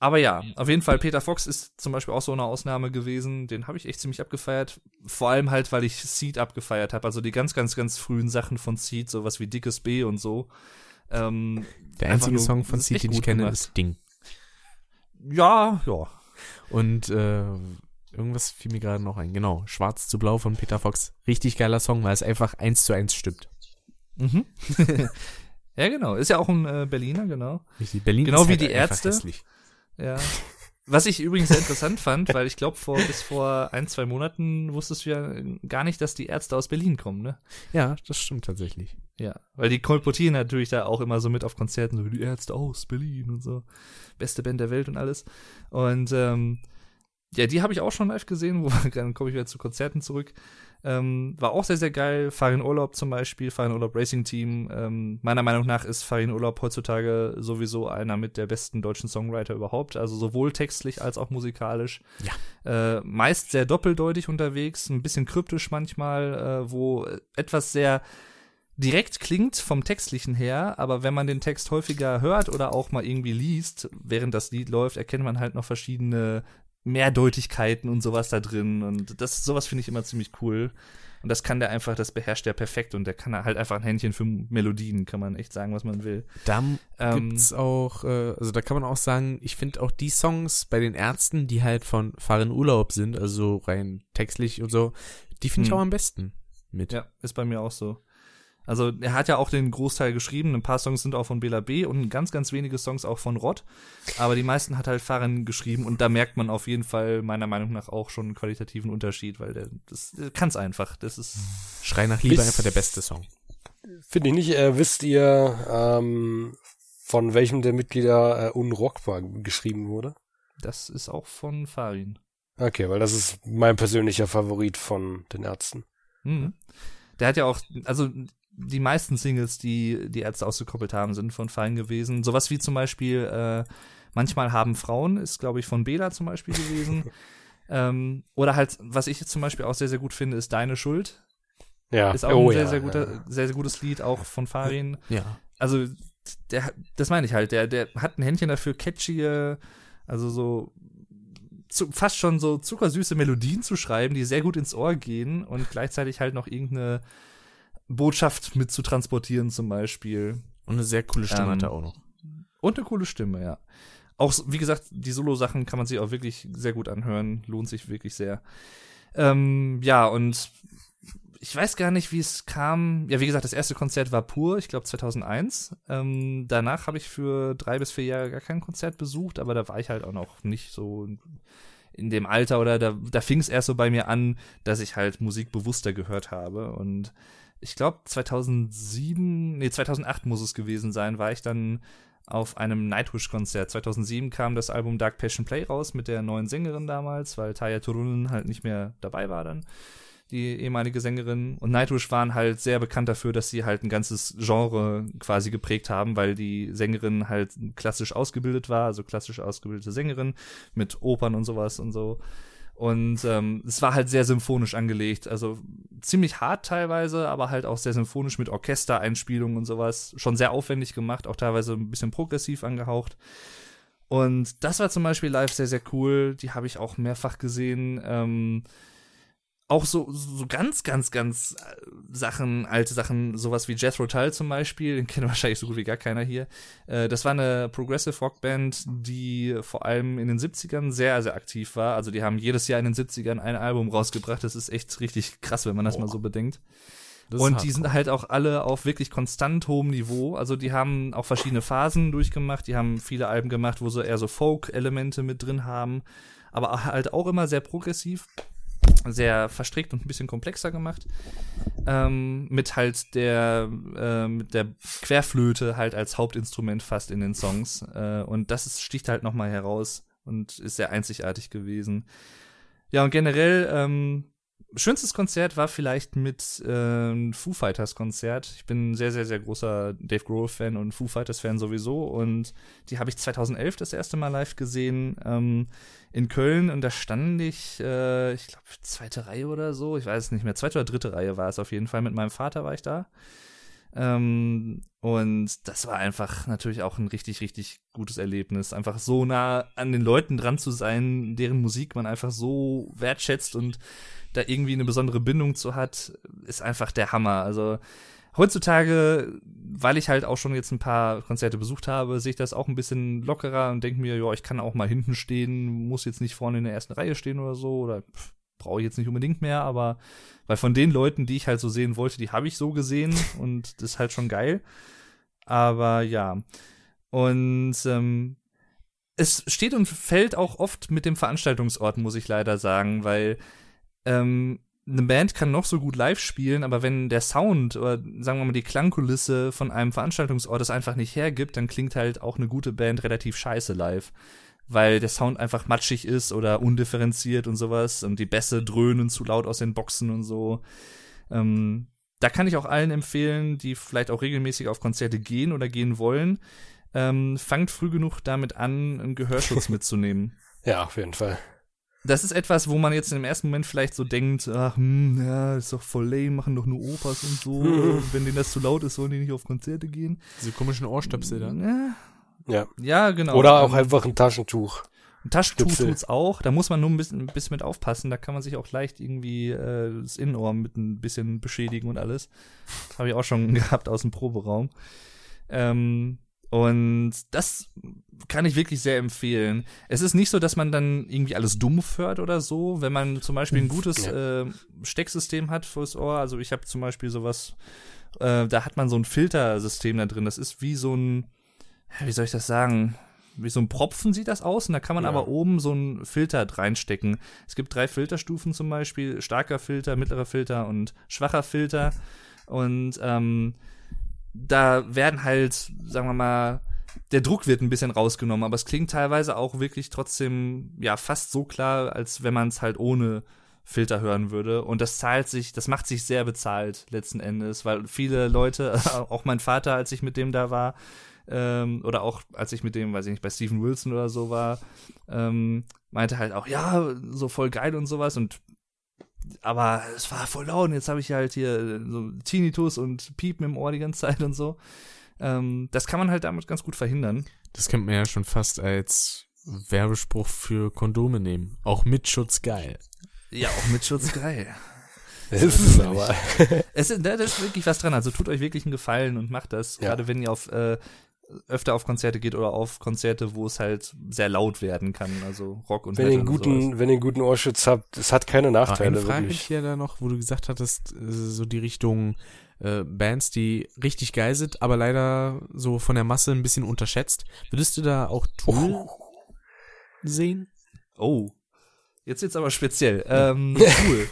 aber ja, auf jeden Fall, Peter Fox ist zum Beispiel auch so eine Ausnahme gewesen. Den habe ich echt ziemlich abgefeiert. Vor allem halt, weil ich Seed abgefeiert habe. Also die ganz, ganz, ganz frühen Sachen von Seed, sowas wie Dickes B und so. Ähm, Der einzige nur- Song von Seed, den ich kenne, gemacht. ist Ding. ja, ja. Und äh, irgendwas fiel mir gerade noch ein. Genau, Schwarz zu Blau von Peter Fox. Richtig geiler Song, weil es einfach eins zu eins stimmt. Mhm. ja, genau. Ist ja auch ein äh, Berliner, genau. Richtig. Berlin Genau ist wie halt die einfach Ärzte. hässlich. Ja. Was ich übrigens sehr interessant fand, weil ich glaube, vor, bis vor ein, zwei Monaten wusstest du ja gar nicht, dass die Ärzte aus Berlin kommen, ne? Ja, das stimmt tatsächlich. Ja. Weil die kolportieren natürlich da auch immer so mit auf Konzerten, so die Ärzte aus Berlin und so. Beste Band der Welt und alles. Und ähm, ja, die habe ich auch schon live gesehen, wo dann komme ich wieder zu Konzerten zurück. Ähm, war auch sehr, sehr geil. Farin Urlaub zum Beispiel, Farin Urlaub Racing Team. Ähm, meiner Meinung nach ist Farin Urlaub heutzutage sowieso einer mit der besten deutschen Songwriter überhaupt. Also sowohl textlich als auch musikalisch. Ja. Äh, meist sehr doppeldeutig unterwegs, ein bisschen kryptisch manchmal, äh, wo etwas sehr direkt klingt vom Textlichen her, aber wenn man den Text häufiger hört oder auch mal irgendwie liest, während das Lied läuft, erkennt man halt noch verschiedene Mehrdeutigkeiten und sowas da drin. Und das, sowas finde ich immer ziemlich cool. Und das kann der einfach, das beherrscht der perfekt und der kann halt einfach ein Händchen für Melodien, kann man echt sagen, was man will. Da Ähm, gibt's auch, äh, also da kann man auch sagen, ich finde auch die Songs bei den Ärzten, die halt von Fahren Urlaub sind, also rein textlich und so, die finde ich Hm. auch am besten mit. Ja, ist bei mir auch so. Also er hat ja auch den Großteil geschrieben. Ein paar Songs sind auch von Bela B. und ganz, ganz wenige Songs auch von Rod. Aber die meisten hat halt Farin geschrieben und da merkt man auf jeden Fall meiner Meinung nach auch schon einen qualitativen Unterschied, weil der das kann es einfach. Das ist Schrei nach Liebe Bis- einfach der beste Song. Finde ich nicht. Äh, wisst ihr, ähm, von welchem der Mitglieder äh, Unrockbar geschrieben wurde? das ist auch von Farin. Okay, weil das ist mein persönlicher Favorit von den Ärzten. Mhm. Der hat ja auch, also die meisten Singles, die die Ärzte ausgekoppelt haben, sind von Farin gewesen. Sowas wie zum Beispiel äh, Manchmal haben Frauen, ist glaube ich von Bela zum Beispiel gewesen. ähm, oder halt, was ich jetzt zum Beispiel auch sehr, sehr gut finde, ist Deine Schuld. Ja. Ist auch Oh, ein sehr, ja, sehr, guter, ja. sehr, sehr gutes Lied, auch von Farin. Ja. Also, der, das meine ich halt, der, der hat ein Händchen dafür, catchige, also so zu, fast schon so zuckersüße Melodien zu schreiben, die sehr gut ins Ohr gehen und gleichzeitig halt noch irgendeine Botschaft mit zu transportieren zum Beispiel. Und eine sehr coole Stimme Ähm, hat er auch noch. Und eine coole Stimme, ja. Auch, wie gesagt, die Solo-Sachen kann man sich auch wirklich sehr gut anhören. Lohnt sich wirklich sehr. Ähm, ja, und ich weiß gar nicht, wie es kam. Ja, wie gesagt, das erste Konzert war pur, ich glaube 2001. Ähm, danach habe ich für drei bis vier Jahre gar kein Konzert besucht, aber da war ich halt auch noch nicht so in dem Alter oder da, da fing es erst so bei mir an, dass ich halt Musik bewusster gehört habe. Und ich glaube 2007, nee 2008 muss es gewesen sein, war ich dann auf einem Nightwish-Konzert. 2007 kam das Album Dark Passion Play raus mit der neuen Sängerin damals, weil Taya Turunen halt nicht mehr dabei war dann, die ehemalige Sängerin. Und Nightwish waren halt sehr bekannt dafür, dass sie halt ein ganzes Genre quasi geprägt haben, weil die Sängerin halt klassisch ausgebildet war, also klassisch ausgebildete Sängerin mit Opern und sowas und so. Und ähm, es war halt sehr symphonisch angelegt, also ziemlich hart teilweise, aber halt auch sehr symphonisch mit Orchestereinspielungen und sowas. Schon sehr aufwendig gemacht, auch teilweise ein bisschen progressiv angehaucht. Und das war zum Beispiel live sehr, sehr cool. Die habe ich auch mehrfach gesehen. Ähm, auch so, so ganz, ganz, ganz äh, Sachen, alte Sachen, sowas wie Jethro Tull zum Beispiel, den kennt wahrscheinlich so gut wie gar keiner hier. Äh, das war eine Progressive Rock Band, die vor allem in den 70ern sehr, sehr aktiv war. Also die haben jedes Jahr in den 70ern ein Album rausgebracht. Das ist echt richtig krass, wenn man das mal so bedenkt. Das Und die sind halt auch alle auf wirklich konstant hohem Niveau. Also die haben auch verschiedene Phasen durchgemacht. Die haben viele Alben gemacht, wo sie eher so Folk-Elemente mit drin haben. Aber halt auch immer sehr progressiv, sehr verstrickt und ein bisschen komplexer gemacht. Ähm, mit halt der, äh, mit der Querflöte halt als Hauptinstrument fast in den Songs. Äh, und das ist, sticht halt nochmal heraus und ist sehr einzigartig gewesen. Ja, und generell, ähm, schönstes Konzert war vielleicht mit ähm, Foo Fighters Konzert. Ich bin sehr, sehr, sehr großer Dave Grohl-Fan und Foo Fighters-Fan sowieso. Und die habe ich 2011 das erste Mal live gesehen ähm, in Köln. Und da stand ich, äh, ich glaube, zweite Reihe oder so. Ich weiß es nicht mehr. Zweite oder dritte Reihe war es auf jeden Fall. Mit meinem Vater war ich da. Ähm, und das war einfach natürlich auch ein richtig, richtig gutes Erlebnis. Einfach so nah an den Leuten dran zu sein, deren Musik man einfach so wertschätzt und da irgendwie eine besondere Bindung zu hat, ist einfach der Hammer. Also heutzutage, weil ich halt auch schon jetzt ein paar Konzerte besucht habe, sehe ich das auch ein bisschen lockerer und denke mir, ja, ich kann auch mal hinten stehen, muss jetzt nicht vorne in der ersten Reihe stehen oder so oder pff, brauche ich jetzt nicht unbedingt mehr, aber weil von den Leuten, die ich halt so sehen wollte, die habe ich so gesehen und das ist halt schon geil. Aber ja. Und ähm, es steht und fällt auch oft mit dem Veranstaltungsort, muss ich leider sagen, weil ähm, eine Band kann noch so gut live spielen, aber wenn der Sound oder sagen wir mal die Klangkulisse von einem Veranstaltungsort es einfach nicht hergibt, dann klingt halt auch eine gute Band relativ scheiße live. Weil der Sound einfach matschig ist oder undifferenziert und sowas und die Bässe dröhnen zu laut aus den Boxen und so. Ähm, da kann ich auch allen empfehlen, die vielleicht auch regelmäßig auf Konzerte gehen oder gehen wollen, ähm, fangt früh genug damit an, einen Gehörschutz mitzunehmen. Ja, auf jeden Fall. Das ist etwas, wo man jetzt im ersten Moment vielleicht so denkt, ach, hm, ja, ist doch voll lame, machen doch nur Opas und so. Wenn denen das zu laut ist, sollen die nicht auf Konzerte gehen. Diese komischen Ohrstöpsel dann. Ja, Ja. ja genau. Oder auch Ähm, einfach ein Taschentuch. ein Taschentuch Stöpsel. tut's auch. Da muss man nur ein bisschen, ein bisschen mit aufpassen. Da kann man sich auch leicht irgendwie äh, das Innenohr mit ein bisschen beschädigen und alles. Habe ich auch schon gehabt aus dem Proberaum. Ähm, Und das kann ich wirklich sehr empfehlen. Es ist nicht so, dass man dann irgendwie alles dumpf hört oder so, wenn man zum Beispiel ein gutes Ja. äh, Stecksystem hat fürs Ohr. Also ich habe zum Beispiel sowas, äh, da hat man so ein Filtersystem da drin. Das ist wie so ein, wie soll ich das sagen? Wie so ein Propfen sieht das aus und da kann man Ja. aber oben so einen Filter reinstecken. Es gibt drei Filterstufen zum Beispiel, starker Filter, mittlerer Filter und schwacher Filter. Und ähm, da werden halt, sagen wir mal, der Druck wird ein bisschen rausgenommen, aber es klingt teilweise auch wirklich trotzdem, ja, fast so klar, als wenn man es halt ohne Filter hören würde. Und das zahlt sich, das macht sich sehr bezahlt letzten Endes, weil viele Leute, auch mein Vater, als ich mit dem da war, ähm, oder auch als ich mit dem, weiß ich nicht, bei Steven Wilson oder so war, ähm, meinte halt auch, ja, so voll geil und sowas und aber es war voll laut und jetzt habe ich halt hier so Tinnitus und Piepen im Ohr die ganze Zeit und so. Ähm, das kann man halt damit ganz gut verhindern. Das könnte man ja schon fast als Werbespruch für Kondome nehmen. Auch mit Schutz geil. Ja, auch mit Schutz geil. Das ist es aber. Es ist, da ist wirklich was dran. Also tut euch wirklich einen Gefallen und macht das. Ja. Gerade wenn ihr auf äh, öfter auf Konzerte geht oder auf Konzerte, wo es halt sehr laut werden kann. Also Rock und Wenn ihr einen Metal sowas. guten, wenn ihr einen guten Ohrschutz habt, es hat keine Aber Nachteile, eine Frage wirklich. ich ja da noch, wo du gesagt hattest, äh, so die Richtung äh, Bands, die richtig geil sind, aber leider so von der Masse ein bisschen unterschätzt. Würdest du da auch Tool sehen? Oh. Jetzt jetzt aber speziell. Ähm, Tool.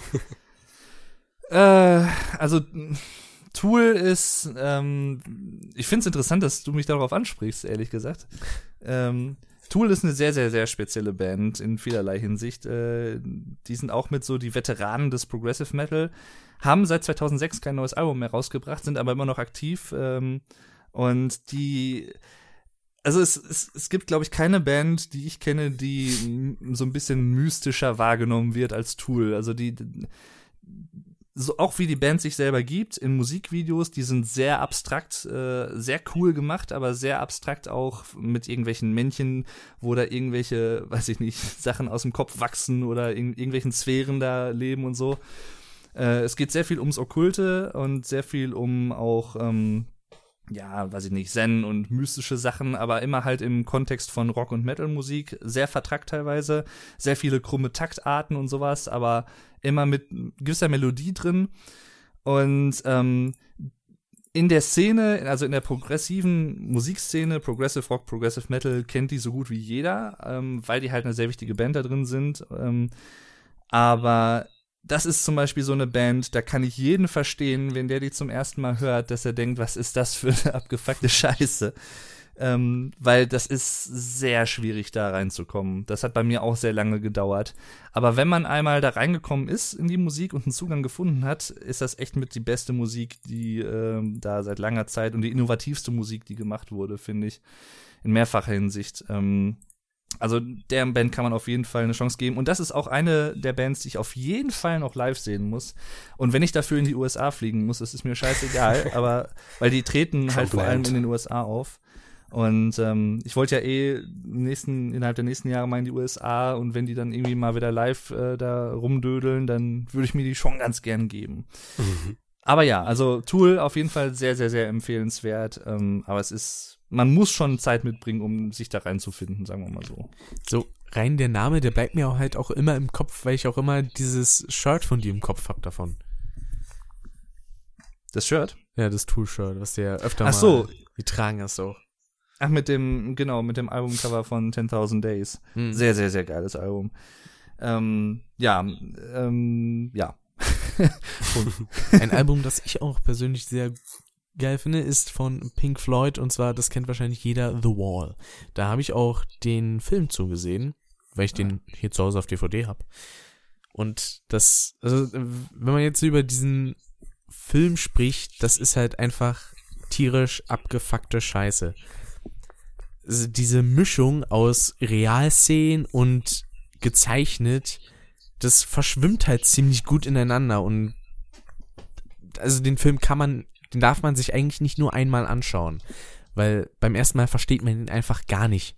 äh, also Tool ist, ähm, ich finde es interessant, dass du mich darauf ansprichst, ehrlich gesagt. Ähm, Tool ist eine sehr, sehr, sehr spezielle Band in vielerlei Hinsicht. Äh, die sind auch mit so die Veteranen des Progressive Metal, haben seit 2006 kein neues Album mehr rausgebracht, sind aber immer noch aktiv. Ähm, und die also es, es, es gibt, glaube ich, keine Band, die ich kenne, die so ein bisschen mystischer wahrgenommen wird als Tool. Also die, so auch wie die Band sich selber gibt in Musikvideos, die sind sehr abstrakt, äh, sehr cool gemacht, aber sehr abstrakt auch mit irgendwelchen Männchen, wo da irgendwelche, weiß ich nicht, Sachen aus dem Kopf wachsen oder in irgendwelchen Sphären da leben und so. Äh, es geht sehr viel ums Okkulte und sehr viel um auch ähm, ja, weiß ich nicht, Zen und mystische Sachen, aber immer halt im Kontext von Rock- und Metal-Musik, sehr vertrackt teilweise, sehr viele krumme Taktarten und sowas, aber immer mit gewisser Melodie drin. Und ähm, in der Szene, also in der progressiven Musikszene, Progressive Rock, Progressive Metal, kennt die so gut wie jeder, ähm, weil die halt eine sehr wichtige Band da drin sind. Ähm, aber das ist zum Beispiel so eine Band, da kann ich jeden verstehen, wenn der die zum ersten Mal hört, dass er denkt, was ist das für eine abgefuckte Scheiße. Ähm, weil das ist sehr schwierig, da reinzukommen. Das hat bei mir auch sehr lange gedauert. Aber wenn man einmal da reingekommen ist in die Musik und einen Zugang gefunden hat, ist das echt mit die beste Musik, die ähm, da seit langer Zeit und die innovativste Musik, die gemacht wurde, finde ich, in mehrfacher Hinsicht. Ähm, also der Band kann man auf jeden Fall eine Chance geben. Und das ist auch eine der Bands, die ich auf jeden Fall noch live sehen muss. Und wenn ich dafür in die USA fliegen muss, das ist mir scheißegal. aber weil die treten halt vor allem in den USA auf. Und ähm, ich wollte ja eh nächsten, innerhalb der nächsten Jahre mal in die USA und wenn die dann irgendwie mal wieder live äh, da rumdödeln, dann würde ich mir die schon ganz gern geben. Aber ja, also Tool auf jeden Fall sehr, sehr, sehr empfehlenswert. Ähm, aber es ist, man muss schon Zeit mitbringen, um sich da reinzufinden, sagen wir mal so. So, rein der Name, der bleibt mir auch halt auch immer im Kopf, weil ich auch immer dieses Shirt von dir im Kopf hab davon. Das Shirt? Ja, das Tool-Shirt, was ja öfter Ach mal so. getragen hast auch. Ach, mit dem, genau, mit dem Albumcover von 10.000 Days. Hm. Sehr, sehr, sehr geiles Album. Ähm, ja, ähm, ja. Ein Album, das ich auch persönlich sehr geil finde, ist von Pink Floyd und zwar, das kennt wahrscheinlich jeder, The Wall. Da habe ich auch den Film zugesehen, weil ich den hier zu Hause auf DVD habe. Und das, also wenn man jetzt über diesen Film spricht, das ist halt einfach tierisch abgefuckte Scheiße. Also diese Mischung aus Realszenen und gezeichnet, das verschwimmt halt ziemlich gut ineinander und also den Film kann man, den darf man sich eigentlich nicht nur einmal anschauen, weil beim ersten Mal versteht man ihn einfach gar nicht.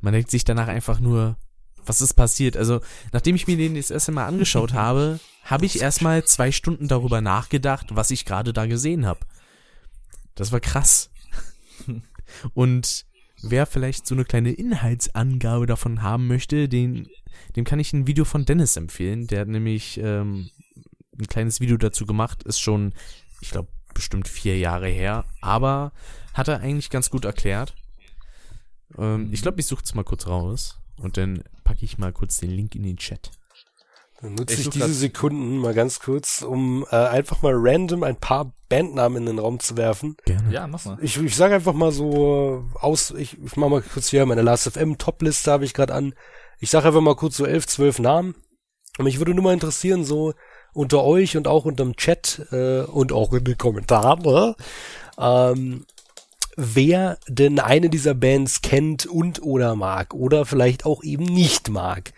Man denkt sich danach einfach nur, was ist passiert? Also, nachdem ich mir den das erste Mal angeschaut habe, habe ich erstmal zwei Stunden darüber nachgedacht, was ich gerade da gesehen habe. Das war krass. Und wer vielleicht so eine kleine Inhaltsangabe davon haben möchte, den, dem kann ich ein Video von Dennis empfehlen. Der hat nämlich ähm, ein kleines Video dazu gemacht, ist schon, ich glaube, bestimmt vier Jahre her, aber hat er eigentlich ganz gut erklärt. Ähm, ich glaube, ich suche es mal kurz raus und dann packe ich mal kurz den Link in den Chat. Dann nutze Ich ich diese Sekunden mal ganz kurz, um äh, einfach mal random ein paar Bandnamen in den Raum zu werfen. Gerne. Ja, mach mal. Ich, ich sage einfach mal so aus, ich, ich mache mal kurz hier meine Last FM Top-Liste habe ich gerade an. Ich sage einfach mal kurz so elf, zwölf Namen. Und mich würde nur mal interessieren, so unter euch und auch unterm Chat äh, und auch in den Kommentaren, ne? ähm, wer denn eine dieser Bands kennt und oder mag oder vielleicht auch eben nicht mag.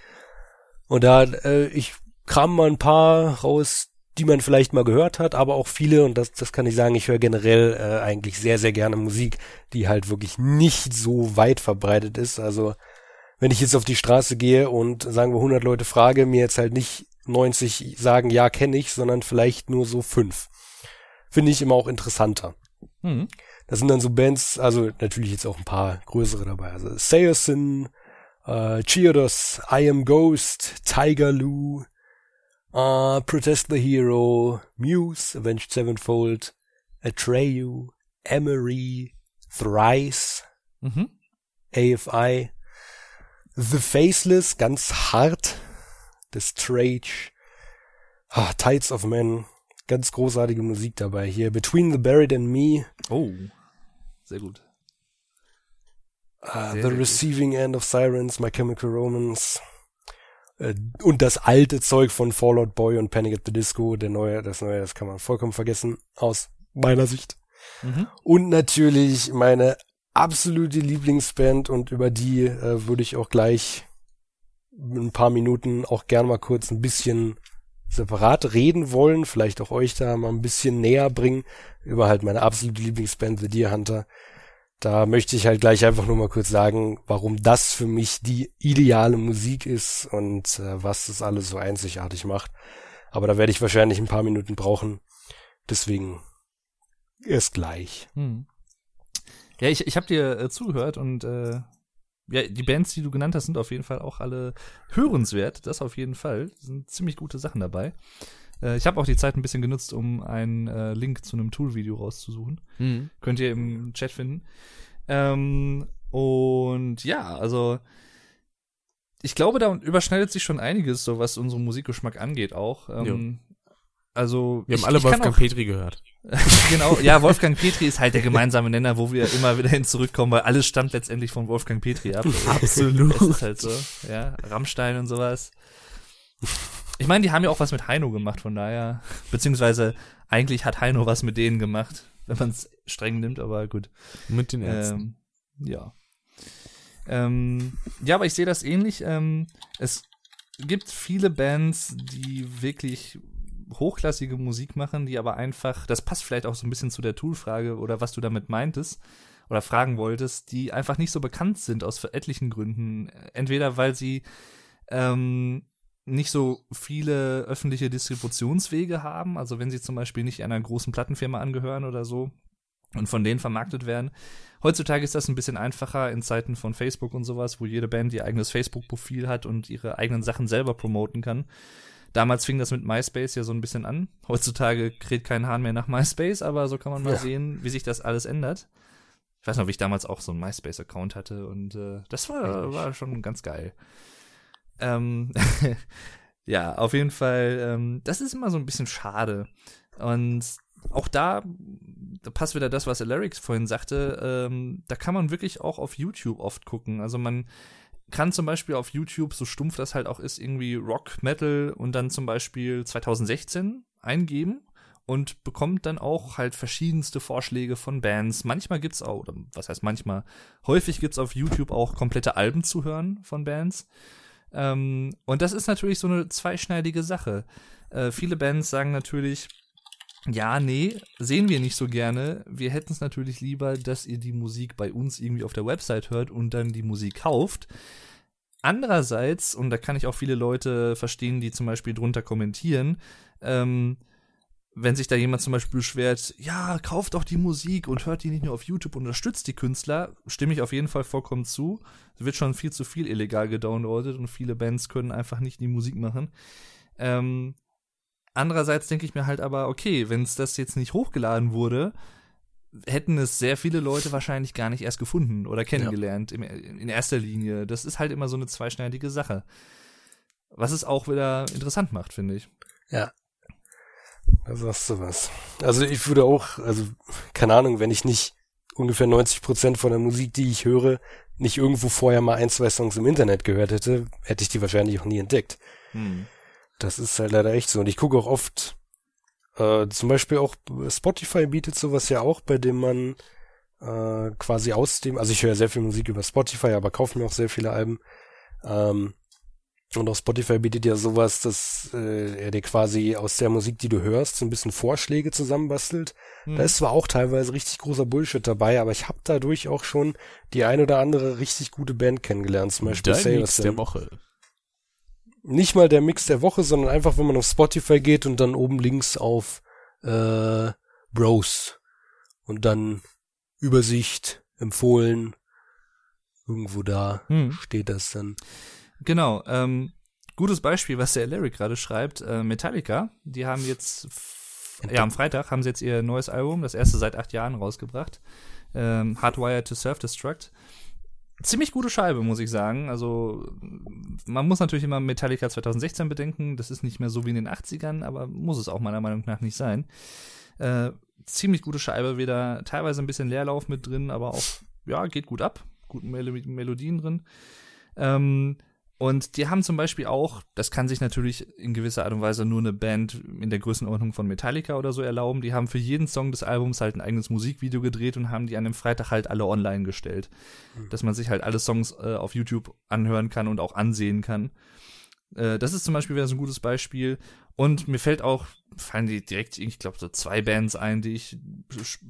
Und da, äh, ich kram mal ein paar raus, die man vielleicht mal gehört hat, aber auch viele, und das, das kann ich sagen, ich höre generell äh, eigentlich sehr, sehr gerne Musik, die halt wirklich nicht so weit verbreitet ist. Also, wenn ich jetzt auf die Straße gehe und sagen wir 100 Leute frage, mir jetzt halt nicht 90 sagen, ja, kenne ich, sondern vielleicht nur so fünf. Finde ich immer auch interessanter. Mhm. Das sind dann so Bands, also natürlich jetzt auch ein paar größere dabei. Also Seosin, äh, Chiodos, I Am Ghost, Tiger Lou, äh, Protest the Hero, Muse, Avenged Sevenfold, Atreyu, Emery, Thrice, Mhm. AFI, The Faceless, ganz hart, The Strage, ah, Tides of Men, ganz großartige Musik dabei hier. Between the Buried and Me, Oh. Sehr gut. Uh, Sehr, The sehr gut. Receiving End of Sirens, My Chemical Romance äh, und das alte Zeug von Fallout Boy und Panic at the Disco, der neue, das neue, das kann man vollkommen vergessen, aus meiner Sicht. Mhm. Und natürlich meine absolute Lieblingsband und über die äh, würde ich auch gleich ein paar Minuten auch gern mal kurz ein bisschen separat reden wollen, vielleicht auch euch da mal ein bisschen näher bringen, über halt meine absolute Lieblingsband The Deer Hunter. Da möchte ich halt gleich einfach nur mal kurz sagen, warum das für mich die ideale Musik ist und äh, was das alles so einzigartig macht. Aber da werde ich wahrscheinlich ein paar Minuten brauchen. Deswegen erst gleich. Hm. Ja, ich, ich habe dir äh, zugehört und äh, ja, die Bands, die du genannt hast, sind auf jeden Fall auch alle hörenswert. Das auf jeden Fall. Sind ziemlich gute Sachen dabei. Äh, ich habe auch die Zeit ein bisschen genutzt, um einen äh, Link zu einem Tool-Video rauszusuchen. Mhm. Könnt ihr im Chat finden. Ähm, und ja, also ich glaube, da überschneidet sich schon einiges, so was unseren Musikgeschmack angeht auch. Ähm, also Wir ich- haben alle ich Wolfgang auch- Petri gehört. genau, ja, Wolfgang Petri ist halt der gemeinsame Nenner, wo wir immer wieder hin zurückkommen, weil alles stammt letztendlich von Wolfgang Petri ab. Absolut. Das ist halt so, ja, Rammstein und sowas. Ich meine, die haben ja auch was mit Heino gemacht, von daher, beziehungsweise eigentlich hat Heino was mit denen gemacht, wenn man es streng nimmt, aber gut. Mit den Ärzten. Ähm, ja. Ähm, ja, aber ich sehe das ähnlich. Ähm, es gibt viele Bands, die wirklich hochklassige Musik machen, die aber einfach, das passt vielleicht auch so ein bisschen zu der Tool-Frage oder was du damit meintest oder fragen wolltest, die einfach nicht so bekannt sind aus etlichen Gründen. Entweder weil sie ähm, nicht so viele öffentliche Distributionswege haben, also wenn sie zum Beispiel nicht einer großen Plattenfirma angehören oder so und von denen vermarktet werden. Heutzutage ist das ein bisschen einfacher in Zeiten von Facebook und sowas, wo jede Band ihr eigenes Facebook-Profil hat und ihre eigenen Sachen selber promoten kann. Damals fing das mit MySpace ja so ein bisschen an. Heutzutage kräht kein Hahn mehr nach MySpace, aber so kann man mal Ja. sehen, wie sich das alles ändert. Ich weiß noch, wie ich damals auch so einen MySpace-Account hatte und äh, das war, war schon ganz geil. Ähm, ja, auf jeden Fall, ähm, das ist immer so ein bisschen schade. Und auch da, da passt wieder das, was Alarix vorhin sagte, ähm, da kann man wirklich auch auf YouTube oft gucken. Also man kann zum Beispiel auf YouTube, so stumpf das halt auch ist, irgendwie Rock, Metal und dann zum Beispiel 2016 eingeben und bekommt dann auch halt verschiedenste Vorschläge von Bands. Manchmal gibt's auch, oder was heißt manchmal, häufig gibt's auf YouTube auch komplette Alben zu hören von Bands. Ähm, und das ist natürlich so eine zweischneidige Sache. Äh, viele Bands sagen natürlich, ja, nee, sehen wir nicht so gerne. Wir hätten es natürlich lieber, dass ihr die Musik bei uns irgendwie auf der Website hört und dann die Musik kauft. Andererseits, und da kann ich auch viele Leute verstehen, die zum Beispiel drunter kommentieren, ähm, wenn sich da jemand zum Beispiel beschwert, ja, kauft doch die Musik und hört die nicht nur auf YouTube unterstützt die Künstler, stimme ich auf jeden Fall vollkommen zu. Es wird schon viel zu viel illegal gedownloadet und viele Bands können einfach nicht die Musik machen. Ähm, andererseits denke ich mir halt aber, okay, wenn es das jetzt nicht hochgeladen wurde, hätten es sehr viele Leute wahrscheinlich gar nicht erst gefunden oder kennengelernt ja. in, in erster Linie. Das ist halt immer so eine zweischneidige Sache. Was es auch wieder interessant macht, finde ich. Ja, da sagst du was. Also ich würde auch, also keine Ahnung, wenn ich nicht ungefähr 90 Prozent von der Musik, die ich höre, nicht irgendwo vorher mal ein, zwei Songs im Internet gehört hätte, hätte ich die wahrscheinlich auch nie entdeckt. Hm. Das ist halt leider echt so. Und ich gucke auch oft, äh, zum Beispiel auch Spotify bietet sowas ja auch, bei dem man äh, quasi aus dem, also ich höre sehr viel Musik über Spotify, aber kaufe mir auch sehr viele Alben. Ähm, und auch Spotify bietet ja sowas, dass äh, er dir quasi aus der Musik, die du hörst, so ein bisschen Vorschläge zusammenbastelt. Hm. Da ist zwar auch teilweise richtig großer Bullshit dabei, aber ich habe dadurch auch schon die ein oder andere richtig gute Band kennengelernt. Zum Beispiel Dein Mix der Woche. Nicht mal der Mix der Woche, sondern einfach, wenn man auf Spotify geht und dann oben links auf äh, Bros und dann Übersicht, empfohlen, irgendwo da hm. steht das dann. Genau, ähm, gutes Beispiel, was der Larry gerade schreibt, äh, Metallica, die haben jetzt, ja, am Freitag haben sie jetzt ihr neues Album, das erste seit acht Jahren rausgebracht, ähm, Hardwired to Self-Destruct. Ziemlich gute Scheibe, muss ich sagen. Also, man muss natürlich immer Metallica 2016 bedenken. Das ist nicht mehr so wie in den 80ern, aber muss es auch meiner Meinung nach nicht sein. Äh, ziemlich gute Scheibe, wieder teilweise ein bisschen Leerlauf mit drin, aber auch, ja, geht gut ab. Guten Mel Melodien drin. Ähm, und die haben zum Beispiel auch, das kann sich natürlich in gewisser Art und Weise nur eine Band in der Größenordnung von Metallica oder so erlauben. Die haben für jeden Song des Albums halt ein eigenes Musikvideo gedreht und haben die an dem Freitag halt alle online gestellt. Mhm. Dass man sich halt alle Songs äh, auf YouTube anhören kann und auch ansehen kann. Äh, das ist zum Beispiel wieder so ein gutes Beispiel. Und mir fällt auch, fallen die direkt, ich glaube, so zwei Bands ein, die ich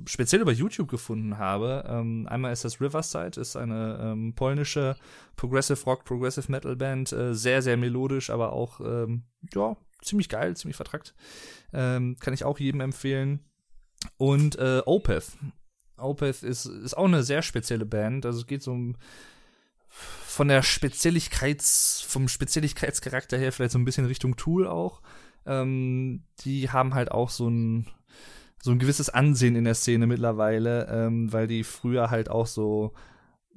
speziell über YouTube gefunden habe. Ähm, einmal ist das Riverside, ist eine ähm, polnische Progressive Rock, Progressive Metal Band, äh, sehr, sehr melodisch, aber auch, ähm, ja, ziemlich geil, ziemlich vertrackt. Ähm, kann ich auch jedem empfehlen. Und äh, Opeth. Opeth ist, ist auch eine sehr spezielle Band. Also es geht so um von der Speziellichkeits, vom Speziellichkeitscharakter her vielleicht so ein bisschen Richtung Tool auch. Ähm, die haben halt auch so ein, so ein gewisses Ansehen in der Szene mittlerweile, ähm, weil die früher halt auch so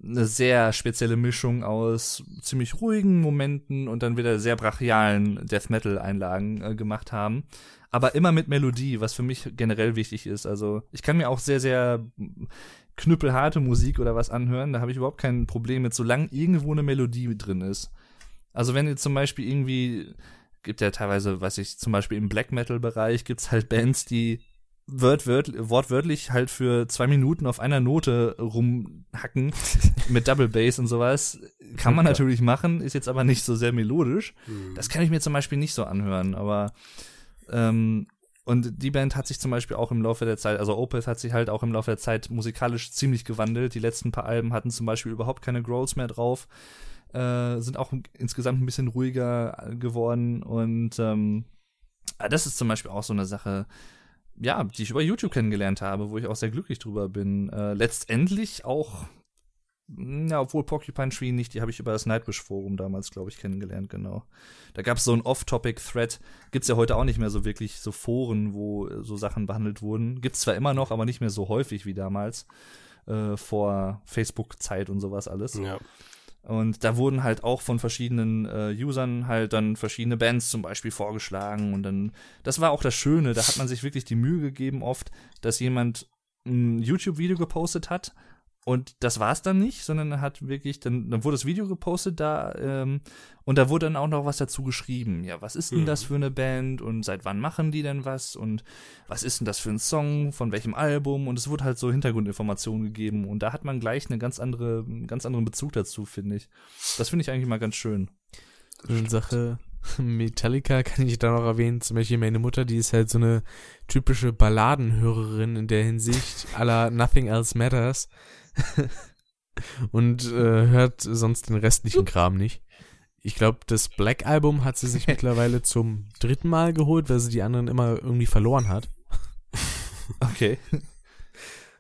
eine sehr spezielle Mischung aus ziemlich ruhigen Momenten und dann wieder sehr brachialen Death Metal Einlagen äh, gemacht haben. Aber immer mit Melodie, was für mich generell wichtig ist. Also ich kann mir auch sehr, sehr knüppelharte Musik oder was anhören, da habe ich überhaupt kein Problem mit, solange irgendwo eine Melodie drin ist. Also wenn jetzt zum Beispiel irgendwie, gibt ja teilweise, weiß ich, zum Beispiel im Black Metal Bereich gibt es halt Bands, die wört, wört, wortwörtlich halt für zwei Minuten auf einer Note rumhacken mit Double Bass und sowas. Kann man natürlich machen, ist jetzt aber nicht so sehr melodisch. Mhm. Das kann ich mir zum Beispiel nicht so anhören, aber ähm, und die Band hat sich zum Beispiel auch im Laufe der Zeit, also Opeth hat sich halt auch im Laufe der Zeit musikalisch ziemlich gewandelt. Die letzten paar Alben hatten zum Beispiel überhaupt keine Growls mehr drauf, äh, sind auch insgesamt ein bisschen ruhiger geworden und ähm, ah, das ist zum Beispiel auch so eine Sache, ja, die ich über YouTube kennengelernt habe, wo ich auch sehr glücklich drüber bin. Äh, letztendlich auch ja, obwohl Porcupine Tree nicht, die habe ich über das Nightwish Forum damals, glaube ich, kennengelernt, genau. Da gab es so ein Off-Topic-Thread. Gibt's ja heute auch nicht mehr so wirklich so Foren, wo so Sachen behandelt wurden. Gibt's zwar immer noch, aber nicht mehr so häufig wie damals. Äh, vor Facebook-Zeit und sowas alles. Ja. Und da wurden halt auch von verschiedenen äh, Usern halt dann verschiedene Bands zum Beispiel vorgeschlagen. Und dann, das war auch das Schöne, da hat man sich wirklich die Mühe gegeben oft, dass jemand ein YouTube-Video gepostet hat und das war es dann nicht, sondern er hat wirklich, dann, dann wurde das Video gepostet da ähm, und da wurde dann auch noch was dazu geschrieben. Ja, was ist denn mhm. das für eine Band und seit wann machen die denn was und was ist denn das für ein Song, von welchem Album und es wurde halt so Hintergrundinformationen gegeben und da hat man gleich eine ganz andere, einen ganz anderen Bezug dazu, finde ich. Das finde ich eigentlich mal ganz schön. In Sache Metallica kann ich da noch erwähnen, zum Beispiel meine Mutter, die ist halt so eine typische Balladenhörerin in der Hinsicht aller Nothing Else Matters. und äh, hört sonst den restlichen Kram nicht. Ich glaube, das Black Album hat sie sich mittlerweile zum dritten Mal geholt, weil sie die anderen immer irgendwie verloren hat. Okay.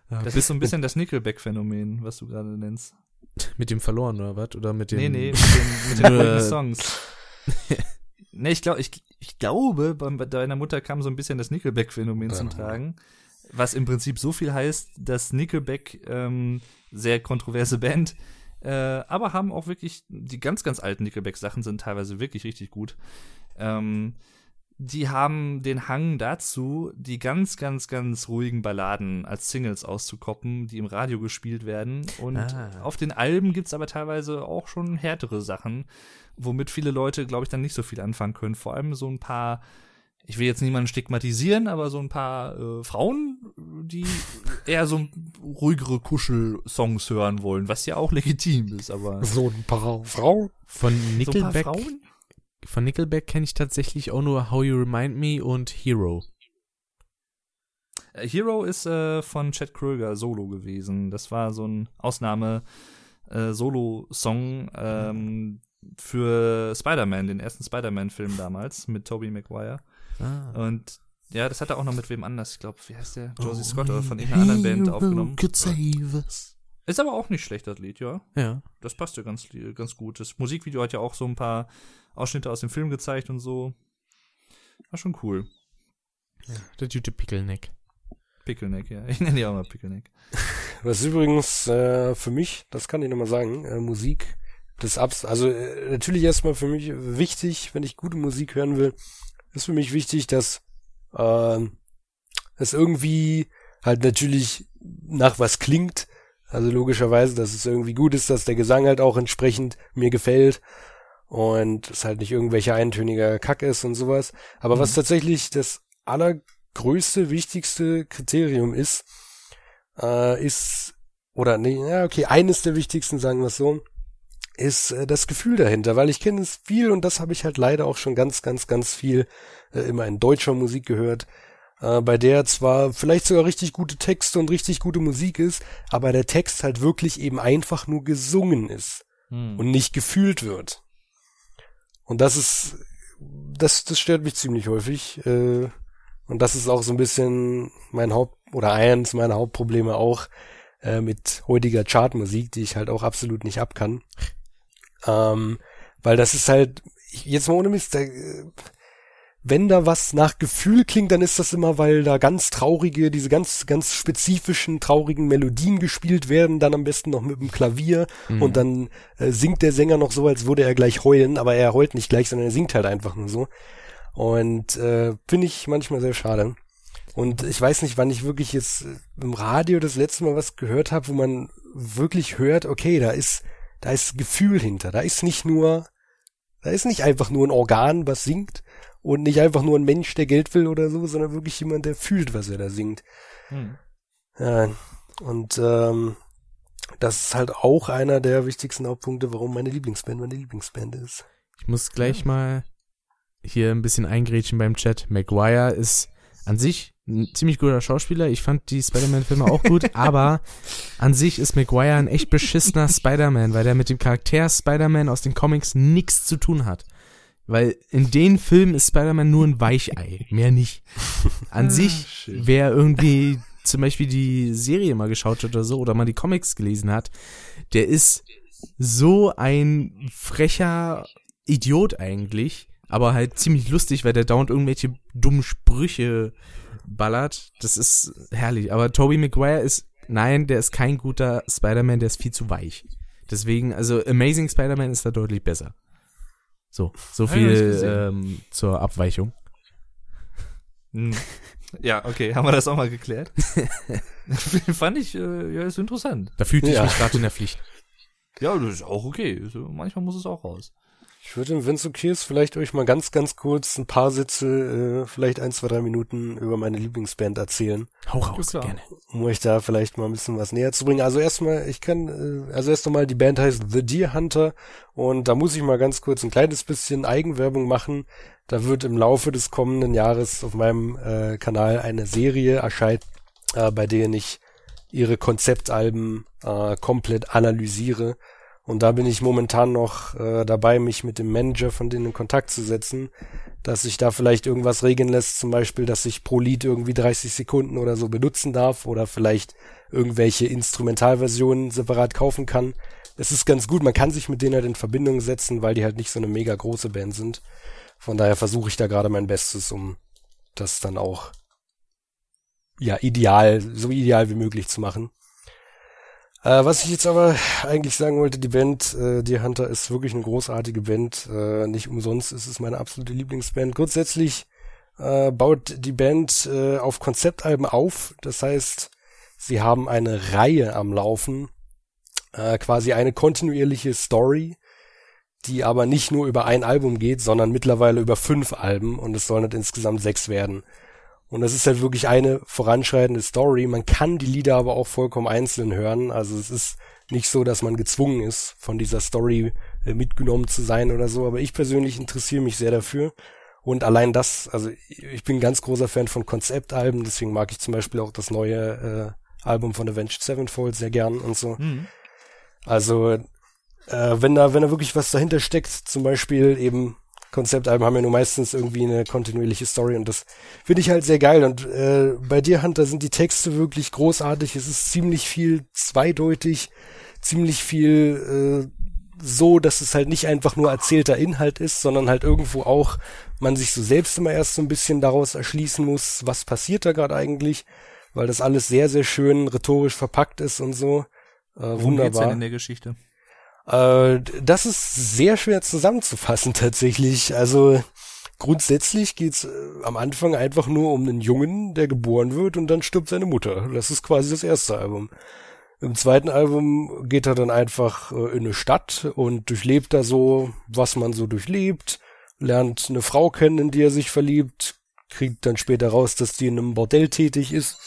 Das ist so ein bisschen das Nickelback-Phänomen, was du gerade nennst. mit dem verloren oder was? Oder mit dem Nee, nee, mit den, mit den Songs. nee, ich, glaub, ich, ich glaube, bei, deiner Mutter kam so ein bisschen das Nickelback-Phänomen zum. Tragen. Was im Prinzip so viel heißt, dass Nickelback, ähm, sehr kontroverse Band, äh, aber haben auch wirklich, die ganz, ganz alten Nickelback-Sachen sind teilweise wirklich richtig gut. Ähm, die haben den Hang dazu, die ganz, ganz, ganz ruhigen Balladen als Singles auszukoppen, die im Radio gespielt werden. Und Ah. auf den Alben gibt's aber teilweise auch schon härtere Sachen, womit viele Leute, glaube ich, dann nicht so viel anfangen können. Vor allem so ein paar, ich will jetzt niemanden stigmatisieren, aber so ein paar äh, Frauen, die eher so ruhigere Kuschelsongs hören wollen, was ja auch legitim ist, aber So ein paar Frau. von so ein paar Nickelback. Frauen? von Nickelback kenne ich tatsächlich auch nur How You Remind Me und Hero. Äh, Hero ist äh, von Chad Kröger Solo gewesen. Das war so ein Ausnahme äh, ähm, für Spider-Man, den ersten Spider-Man-Film damals mit Tobey Maguire. Ah. Und ja, das hat er auch noch mit wem anders, ich glaube, wie heißt der? Josie Scott oder von irgendeiner anderen Band aufgenommen. Ist aber auch nicht schlecht, das Lied, ja. Ja. Das passt ja ganz, ganz gut. Das Musikvideo hat ja auch so ein paar Ausschnitte aus dem Film gezeigt und so. War schon cool. Der gute Pickleneck. Pickleneck, ja. Ich nenne die auch mal Pickleneck. Was übrigens äh, für mich, das kann ich nochmal sagen, äh, Musik des Abs, also äh, natürlich erstmal für mich wichtig, wenn ich gute Musik hören will, ist für mich wichtig, dass äh, es irgendwie halt natürlich nach was klingt. Also logischerweise, dass es irgendwie gut ist, dass der Gesang halt auch entsprechend mir gefällt und es halt nicht irgendwelcher eintöniger Kack ist und sowas. Aber was tatsächlich das allergrößte, wichtigste Kriterium ist, äh, ist, oder nee, ja, okay, eines der wichtigsten, sagen wir es so, ist äh, das Gefühl dahinter, weil ich kenne es viel und das habe ich halt leider auch schon ganz, ganz, ganz viel äh, immer in deutscher Musik gehört, äh, bei der zwar vielleicht sogar richtig gute Texte und richtig gute Musik ist, aber der Text halt wirklich eben einfach nur gesungen ist Hm. und nicht gefühlt wird. Und das ist, das, das stört mich ziemlich häufig. Äh, und das ist auch so ein bisschen mein Haupt, oder eins meiner Hauptprobleme auch äh, mit heutiger Chartmusik, die ich halt auch absolut nicht abkann. Ähm, weil das ist halt, jetzt mal ohne Mist, da, äh, wenn da was nach Gefühl klingt, dann ist das immer, weil da ganz traurige, diese ganz, ganz spezifischen, traurigen Melodien gespielt werden, dann am besten noch mit dem Klavier Mhm. und dann äh, singt der Sänger noch so, als würde er gleich heulen, aber er heult nicht gleich, sondern er singt halt einfach nur so. Und äh, finde ich manchmal sehr schade. Und ich weiß nicht, wann ich wirklich jetzt äh, im Radio das letzte Mal was gehört habe, wo man wirklich hört, okay, da ist, da ist Gefühl hinter. Da ist nicht nur, da ist nicht einfach nur ein Organ, was singt und nicht einfach nur ein Mensch, der Geld will oder so, sondern wirklich jemand, der fühlt, was er da singt. Hm. Ja, und ähm, das ist halt auch einer der wichtigsten Hauptpunkte, warum meine Lieblingsband meine Lieblingsband ist. Ich muss gleich mal hier ein bisschen eingrätschen beim Chat. Maguire ist an sich ein ziemlich guter Schauspieler. Ich fand die Spider-Man-Filme auch gut, aber an sich ist Maguire ein echt beschissener Spider-Man, weil der mit dem Charakter Spider-Man aus den Comics nichts zu tun hat. Weil in den Filmen ist Spider-Man nur ein Weichei, mehr nicht. An sich, schön. wer irgendwie zum Beispiel die Serie mal geschaut hat oder so, oder mal die Comics gelesen hat, der ist so ein frecher Idiot eigentlich, aber halt ziemlich lustig, weil der dauernd irgendwelche dummen Sprüche ballert. Das ist herrlich. Aber Tobey Maguire ist, nein, der ist kein guter Spider-Man, der ist viel zu weich. Deswegen, also Amazing Spider-Man ist da deutlich besser. So, so viel ähm, zur Abweichung. Hm. Ja, okay, haben wir das auch mal geklärt? Fand ich, äh, ja, ist interessant. Da fühlte ich Ja. mich gerade in der Pflicht. Ja, das ist auch okay. So, manchmal muss es auch raus. Ich würde, wenn es okay ist, vielleicht euch mal ganz, ganz kurz ein paar Sätze, äh, vielleicht ein, zwei, drei Minuten über meine Lieblingsband erzählen, Hau raus, klar. gerne. um euch da vielleicht mal ein bisschen was näher zu bringen. Also erstmal, ich kann, äh, also erst einmal, die Band heißt The Deer Hunter und da muss ich mal ganz kurz ein kleines bisschen Eigenwerbung machen. Da wird im Laufe des kommenden Jahres auf meinem äh, Kanal eine Serie erscheinen, äh, bei der ich ihre Konzeptalben äh, komplett analysiere Und da bin ich momentan noch äh, dabei, mich mit dem Manager von denen in Kontakt zu setzen, dass sich da vielleicht irgendwas regeln lässt, zum Beispiel, dass ich pro Lied irgendwie 30 Sekunden oder so benutzen darf oder vielleicht irgendwelche Instrumentalversionen separat kaufen kann. Es ist ganz gut, man kann sich mit denen halt in Verbindung setzen, weil die halt nicht so eine mega große Band sind. Von daher versuche ich da gerade mein Bestes, um das dann auch ja ideal, so ideal wie möglich zu machen. Äh, was ich jetzt aber eigentlich sagen wollte, die Band, äh, Deer Hunter ist wirklich eine großartige Band. Äh, nicht umsonst ist es meine absolute Lieblingsband. Grundsätzlich äh, baut die Band äh, auf Konzeptalben auf. Das heißt, sie haben eine Reihe am Laufen, äh, quasi eine kontinuierliche Story, die aber nicht nur über ein Album geht, sondern mittlerweile über fünf Alben und es sollen halt insgesamt sechs werden. Und das ist halt wirklich eine voranschreitende Story. Man kann die Lieder aber auch vollkommen einzeln hören. Also es ist nicht so, dass man gezwungen ist, von dieser Story äh, mitgenommen zu sein oder so. Aber ich persönlich interessiere mich sehr dafür. Und allein das, also ich bin ein ganz großer Fan von Konzeptalben, deswegen mag ich zum Beispiel auch das neue äh, Album von Avenged Sevenfold sehr gern und so. Mhm. Also äh, wenn da, wenn da wirklich was dahinter steckt, zum Beispiel eben Konzeptalben haben ja nur meistens irgendwie eine kontinuierliche Story und das finde ich halt sehr geil. Und äh, bei dir, Hunter, sind die Texte wirklich großartig. Es ist ziemlich viel zweideutig, ziemlich viel äh, so, dass es halt nicht einfach nur erzählter Inhalt ist, sondern halt irgendwo auch man sich so selbst immer erst so ein bisschen daraus erschließen muss, was passiert da gerade eigentlich, weil das alles sehr, sehr schön rhetorisch verpackt ist und so. Äh, Worum wunderbar. Geht's denn in der Geschichte? Äh, das ist sehr schwer zusammenzufassen tatsächlich. Also grundsätzlich geht's äh, am Anfang einfach nur um einen Jungen, der geboren wird und dann stirbt seine Mutter. Das ist quasi das erste Album. Im zweiten Album geht er dann einfach äh, in eine Stadt und durchlebt da so, was man so durchlebt, lernt eine Frau kennen, in die er sich verliebt, kriegt dann später raus, dass die in einem Bordell tätig ist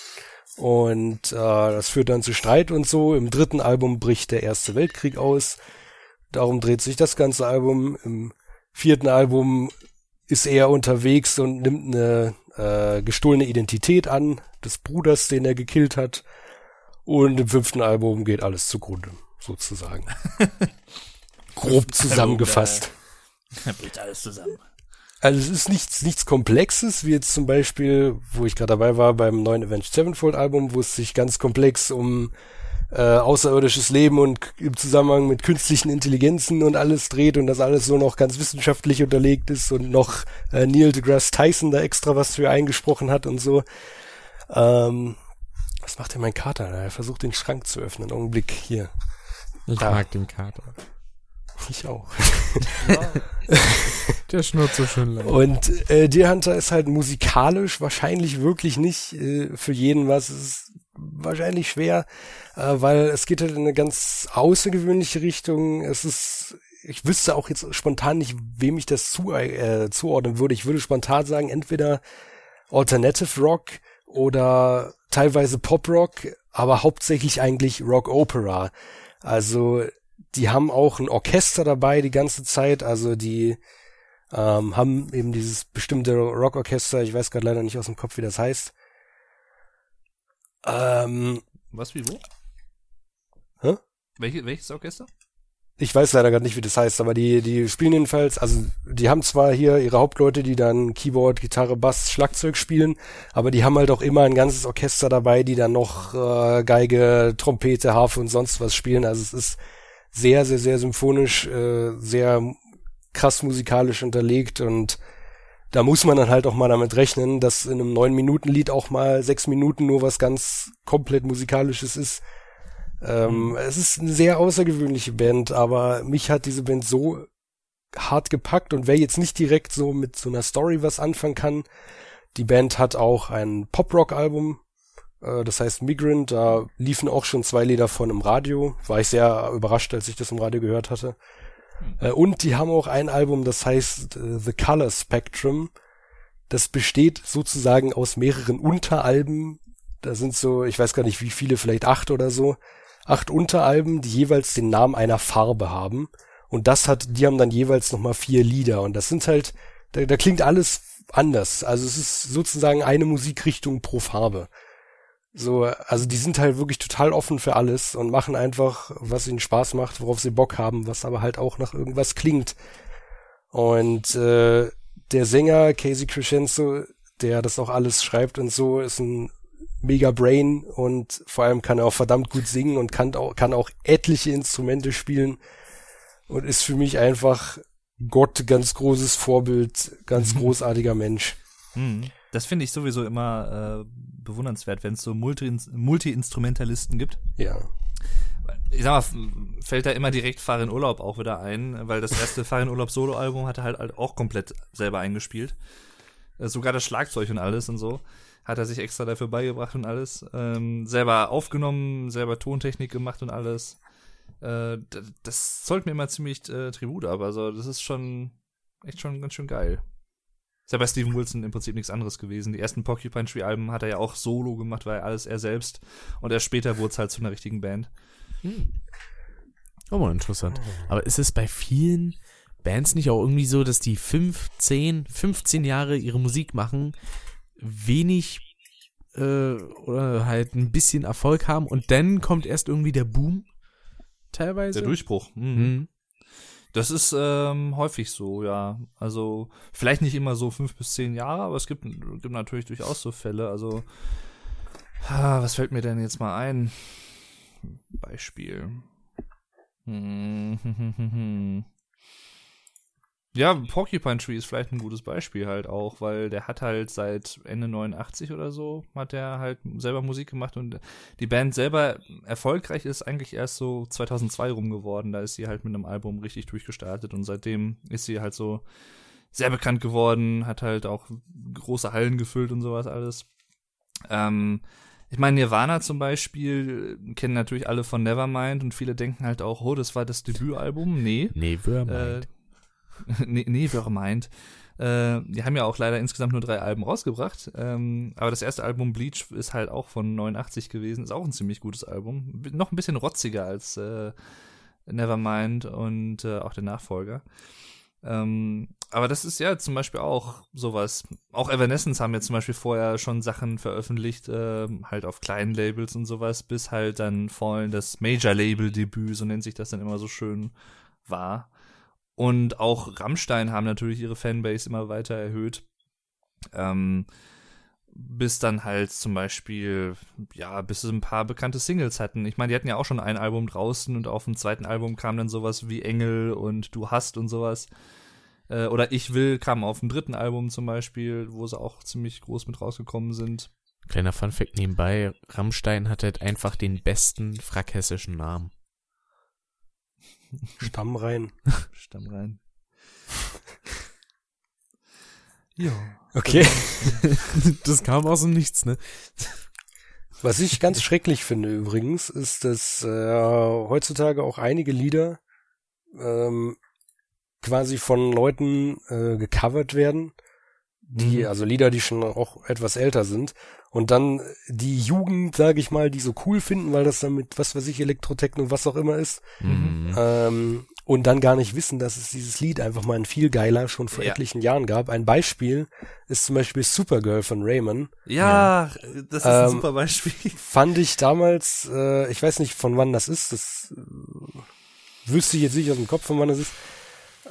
und äh, das führt dann zu Streit und so. Im dritten Album bricht der Erste Weltkrieg aus. Darum dreht sich das ganze Album. Im vierten Album ist er unterwegs und nimmt eine äh, gestohlene Identität an des Bruders, den er gekillt hat. Und im fünften Album geht alles zugrunde, sozusagen. Grob zusammengefasst. Da bricht alles zusammen. Also es ist nichts, nichts Komplexes, wie jetzt zum Beispiel, wo ich gerade dabei war beim neuen Avenged Sevenfold Album, wo es sich ganz komplex um äh, außerirdisches Leben und im Zusammenhang mit künstlichen Intelligenzen und alles dreht und das alles so noch ganz wissenschaftlich unterlegt ist und noch äh, Neil deGrasse Tyson da extra was für eingesprochen hat und so. Ähm, was macht denn mein Kater? Er versucht den Schrank zu öffnen. Augenblick, hier. Ich da. mag den Kater. Ich auch. Der schnurrt so schön lang. Und äh, Deer Hunter ist halt musikalisch wahrscheinlich wirklich nicht äh, für jeden was. Es ist wahrscheinlich schwer, äh, weil es geht halt in eine ganz außergewöhnliche Richtung. Es ist, ich wüsste auch jetzt spontan nicht, wem ich das zu, äh, zuordnen würde. Ich würde spontan sagen, entweder Alternative Rock oder teilweise Pop Rock, aber hauptsächlich eigentlich Rock Opera. Also die haben auch ein Orchester dabei die ganze Zeit, also die ähm, haben eben dieses bestimmte Rockorchester, ich weiß gerade leider nicht aus dem Kopf, wie das heißt. Ähm, Was, wie, wo? Hä? Welche, welches Orchester? Ich weiß leider gerade nicht, wie das heißt, aber die, die spielen jedenfalls, also die haben zwar hier ihre Hauptleute, die dann Keyboard, Gitarre, Bass, Schlagzeug spielen, aber die haben halt auch immer ein ganzes Orchester dabei, die dann noch äh, Geige, Trompete, Harfe und sonst was spielen. Also es ist sehr, sehr, sehr symphonisch, äh, sehr krass musikalisch unterlegt und da muss man dann halt auch mal damit rechnen, dass in einem neun Minuten Lied auch mal sechs Minuten nur was ganz komplett musikalisches ist. Ähm, mhm. Es ist eine sehr außergewöhnliche Band, aber mich hat diese Band so hart gepackt und wer jetzt nicht direkt so mit so einer Story was anfangen kann, die Band hat auch ein Pop-Rock-Album das heißt Migrant, da liefen auch schon zwei Lieder von im Radio. War ich sehr überrascht, als ich das im Radio gehört hatte. Hm. Und die haben auch ein Album, das heißt äh, The Color Spectrum. Das besteht sozusagen aus mehreren Unteralben. Da sind so, ich weiß gar nicht wie viele, vielleicht acht oder so. Acht Unteralben, die jeweils den Namen einer Farbe haben. Und das hat, die haben dann jeweils nochmal vier Lieder. Und das sind halt, da, da klingt alles anders. Also es ist sozusagen eine Musikrichtung pro Farbe. So, also die sind halt wirklich total offen für alles und machen einfach, was ihnen Spaß macht, worauf sie Bock haben, was aber halt auch nach irgendwas klingt. Und äh, der Sänger Casey Crescenzo, der das auch alles schreibt und so, ist ein mega Brain und vor allem kann er auch verdammt gut singen und kann auch, kann auch etliche Instrumente spielen und ist für mich einfach Gott, ganz großes Vorbild, ganz großartiger Mensch. Hm. Das finde ich sowieso immer äh, bewundernswert, wenn es so Multi Multi-Instrumentalisten gibt. Ja. Ich sag mal, fällt da immer direkt Farin Urlaub auch wieder ein, weil das erste Farin Urlaub Solo-Album hat er halt, halt auch komplett selber eingespielt. Äh, sogar das Schlagzeug und alles und so hat er sich extra dafür beigebracht und alles. Ähm, selber aufgenommen, selber Tontechnik gemacht und alles. Äh, das zollt mir immer ziemlich äh, Tribut ab. Also das ist schon echt schon ganz schön geil. Ist ja bei Steven Wilson im Prinzip nichts anderes gewesen. Die ersten Porcupine Tree Alben hat er ja auch solo gemacht, ja alles er selbst. Und erst später wurde es halt zu einer richtigen Band. Hm. Oh, mal interessant. Aber ist es bei vielen Bands nicht auch irgendwie so, dass die 5, 10, 15 Jahre ihre Musik machen, wenig äh, oder halt ein bisschen Erfolg haben und dann kommt erst irgendwie der Boom? Teilweise? Der Durchbruch. Mhm. Das ist ähm, häufig so, ja. Also vielleicht nicht immer so fünf bis zehn Jahre, aber es gibt, gibt natürlich durchaus so Fälle. Also ah, was fällt mir denn jetzt mal ein? Beispiel. Hm, Ja, Porcupine Tree ist vielleicht ein gutes Beispiel halt auch, weil der hat halt seit Ende 89 oder so, hat der halt selber Musik gemacht und die Band selber erfolgreich ist eigentlich erst so 2002 rum geworden. Da ist sie halt mit einem Album richtig durchgestartet und seitdem ist sie halt so sehr bekannt geworden, hat halt auch große Hallen gefüllt und sowas alles. Ähm, ich meine, Nirvana zum Beispiel kennen natürlich alle von Nevermind und viele denken halt auch, oh, das war das Debütalbum. Nee. Nevermind. Äh, nee, Nevermind. Äh, die haben ja auch leider insgesamt nur drei Alben rausgebracht. Ähm, aber das erste Album Bleach ist halt auch von 89 gewesen. Ist auch ein ziemlich gutes Album. Noch ein bisschen rotziger als äh, Nevermind und äh, auch der Nachfolger. Ähm, aber das ist ja zum Beispiel auch sowas. Auch Evanescence haben ja zum Beispiel vorher schon Sachen veröffentlicht, äh, halt auf kleinen Labels und sowas, bis halt dann Fallen das Major-Label-Debüt, so nennt sich das dann immer so schön, war. Und auch Rammstein haben natürlich ihre Fanbase immer weiter erhöht. Ähm, bis dann halt zum Beispiel, ja, bis sie ein paar bekannte Singles hatten. Ich meine, die hatten ja auch schon ein Album draußen und auf dem zweiten Album kam dann sowas wie Engel und Du hast und sowas. Äh, oder Ich will kam auf dem dritten Album zum Beispiel, wo sie auch ziemlich groß mit rausgekommen sind. Kleiner Funfact nebenbei, Rammstein hat halt einfach den besten frackhessischen Namen. Stammrein. Stammrein. ja. Okay. das kam aus dem Nichts, ne? Was ich ganz schrecklich finde übrigens, ist, dass äh, heutzutage auch einige Lieder ähm, quasi von Leuten äh, gecovert werden, die, mhm. also Lieder, die schon auch etwas älter sind. Und dann die Jugend, sage ich mal, die so cool finden, weil das damit, was weiß ich, Elektrotechno, was auch immer ist, mhm. ähm, und dann gar nicht wissen, dass es dieses Lied einfach mal ein viel geiler schon vor ja. etlichen Jahren gab. Ein Beispiel ist zum Beispiel Supergirl von Raymond. Ja, ja. das ist ein ähm, super Beispiel. Fand ich damals, äh, ich weiß nicht von wann das ist, das äh, wüsste ich jetzt nicht aus dem Kopf, von wann das ist.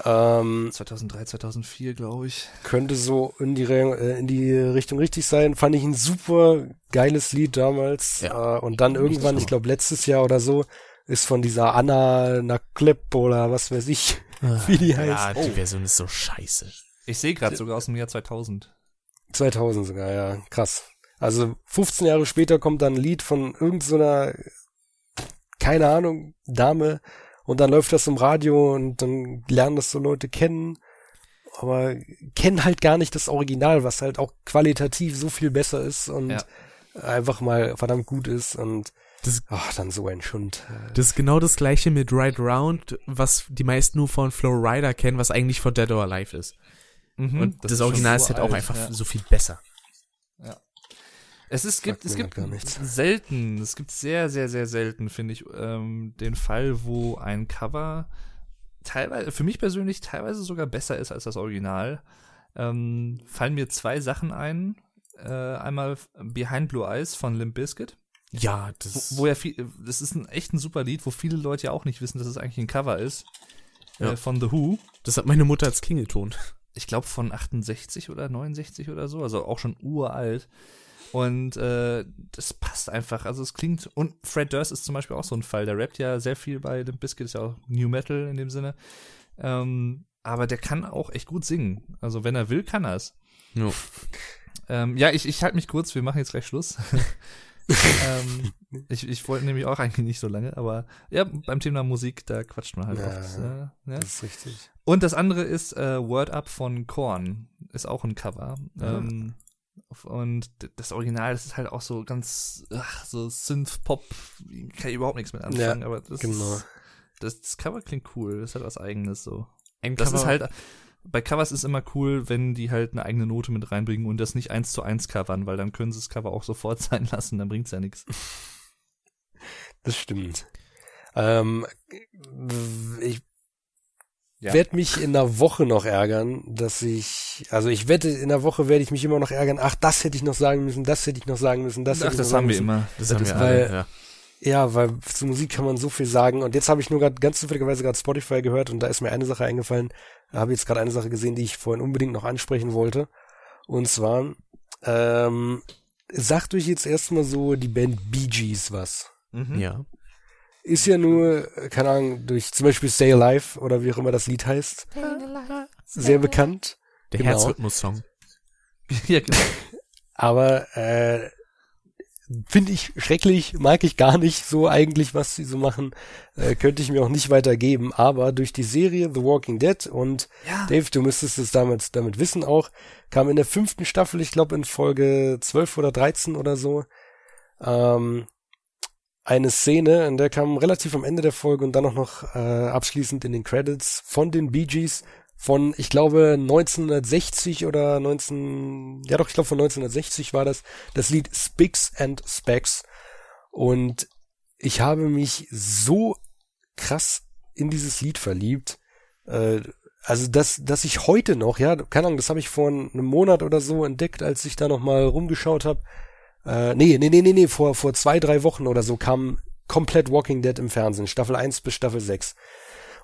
Ähm, 2003, 2004, glaube ich. Könnte so in die, äh, in die Richtung richtig sein. Fand ich ein super geiles Lied damals. Ja. Äh, und dann irgendwann, ich glaube letztes Jahr oder so, ist von dieser Anna Naklep oder was weiß ich, ah, wie die heißt. Ja, die oh. Version ist so scheiße. Ich sehe gerade sogar aus dem Jahr 2000. 2000 sogar, ja, krass. Also 15 Jahre später kommt dann ein Lied von irgendeiner, so keine Ahnung, Dame und dann läuft das im Radio und dann lernen das so Leute kennen, aber kennen halt gar nicht das Original, was halt auch qualitativ so viel besser ist und ja. einfach mal verdammt gut ist und das, Ach, dann so ein Schund. Das ist genau das gleiche mit Ride Round, was die meisten nur von Flow Rider kennen, was eigentlich von Dead or Alive ist. Mhm, und das, das Original ist, so halt alt, auch einfach ja. so viel besser. Ja. Es ist, gibt, es gibt selten, es gibt sehr, sehr, sehr selten, finde ich, ähm, den Fall, wo ein Cover teilweise, für mich persönlich teilweise sogar besser ist als das Original. Ähm, fallen mir zwei Sachen ein. Äh, einmal Behind Blue Eyes von Limp Bizkit. Ja, das. Wo, wo ja viel, das ist ein echt ein super Lied, wo viele Leute ja auch nicht wissen, dass es eigentlich ein Cover ist. Ja. Äh, von The Who. das hat meine Mutter als Klingelton. ich glaube von 68 oder 69 oder so, also auch schon uralt. Und äh, das passt einfach. Also es klingt. Und Fred Durst ist zum Beispiel auch so ein Fall. Der rappt ja sehr viel bei Limp Bizkit, ist ja auch New Metal in dem Sinne. Ähm, aber der kann auch echt gut singen. Also wenn er will, kann er es. Ja. Ähm, ja, ich, ich halte mich kurz, wir machen jetzt gleich Schluss. ähm, ich ich wollte nämlich auch eigentlich nicht so lange, aber ja, beim Thema Musik, da quatscht man halt Ja, oft. Äh, ja. Das ist richtig. Und das andere ist äh, Word Up von Korn. Ist auch ein Cover. Ähm, und das Original, das ist halt auch so ganz, ach, so Synth-Pop, kann ich überhaupt nichts mit anfangen, Ja, aber das, genau. ist, das, das Cover klingt cool, das hat was eigenes so. Ein Das Cover- ist halt, bei Covers ist immer cool, wenn die halt eine eigene Note mit reinbringen und das nicht eins zu eins covern, weil dann können sie das Cover auch sofort sein lassen, dann bringt's ja nichts. Das stimmt. Ähm, ich Ja. werde mich in einer Woche noch ärgern, dass ich, also ich wette, in einer Woche werde ich mich immer noch ärgern, ach, das hätte ich noch sagen müssen, das hätte ich noch sagen müssen, das Ach, hätte ich das noch sagen haben wir müssen. immer. Das, Das haben ist wir weil- alle, ja. Ja, weil zu Musik kann man so viel sagen. Und jetzt habe ich nur gerade ganz zufälligerweise gerade Spotify gehört und da ist mir eine Sache eingefallen. Da habe ich jetzt gerade eine Sache gesehen, die ich vorhin unbedingt noch ansprechen wollte. Und zwar, ähm, sagt euch jetzt erstmal so die Band Bee Gees was. Mhm. Ja. Ist ja nur, keine Ahnung, durch zum Beispiel Stay Alive oder wie auch immer das Lied heißt, sehr bekannt. Der Genau. Herzrhythmus-Song. ja, genau. Aber äh, finde ich schrecklich, mag ich gar nicht so eigentlich, was sie so machen. Äh, könnte ich mir auch nicht weitergeben. Aber durch die Serie The Walking Dead und Ja. Dave, du müsstest es damit, damit wissen auch, kam in der fünften Staffel, ich glaube in Folge 12 oder 13 oder so, ähm, eine Szene, in der kam relativ am Ende der Folge und dann auch noch äh, abschließend in den Credits von den Bee Gees von, ich glaube, 1960 oder 19, ja doch, ich glaube von 1960 war das, das Lied Spicks and Specks. Und ich habe mich so krass in dieses Lied verliebt. Äh, also, dass, dass ich heute noch, ja, keine Ahnung, das habe ich vor einem Monat oder so entdeckt, als ich da noch mal rumgeschaut habe. Äh, nee, nee, nee, nee, nee, vor, vor zwei, drei Wochen oder so kam komplett Walking Dead im Fernsehen, Staffel 1 bis Staffel 6.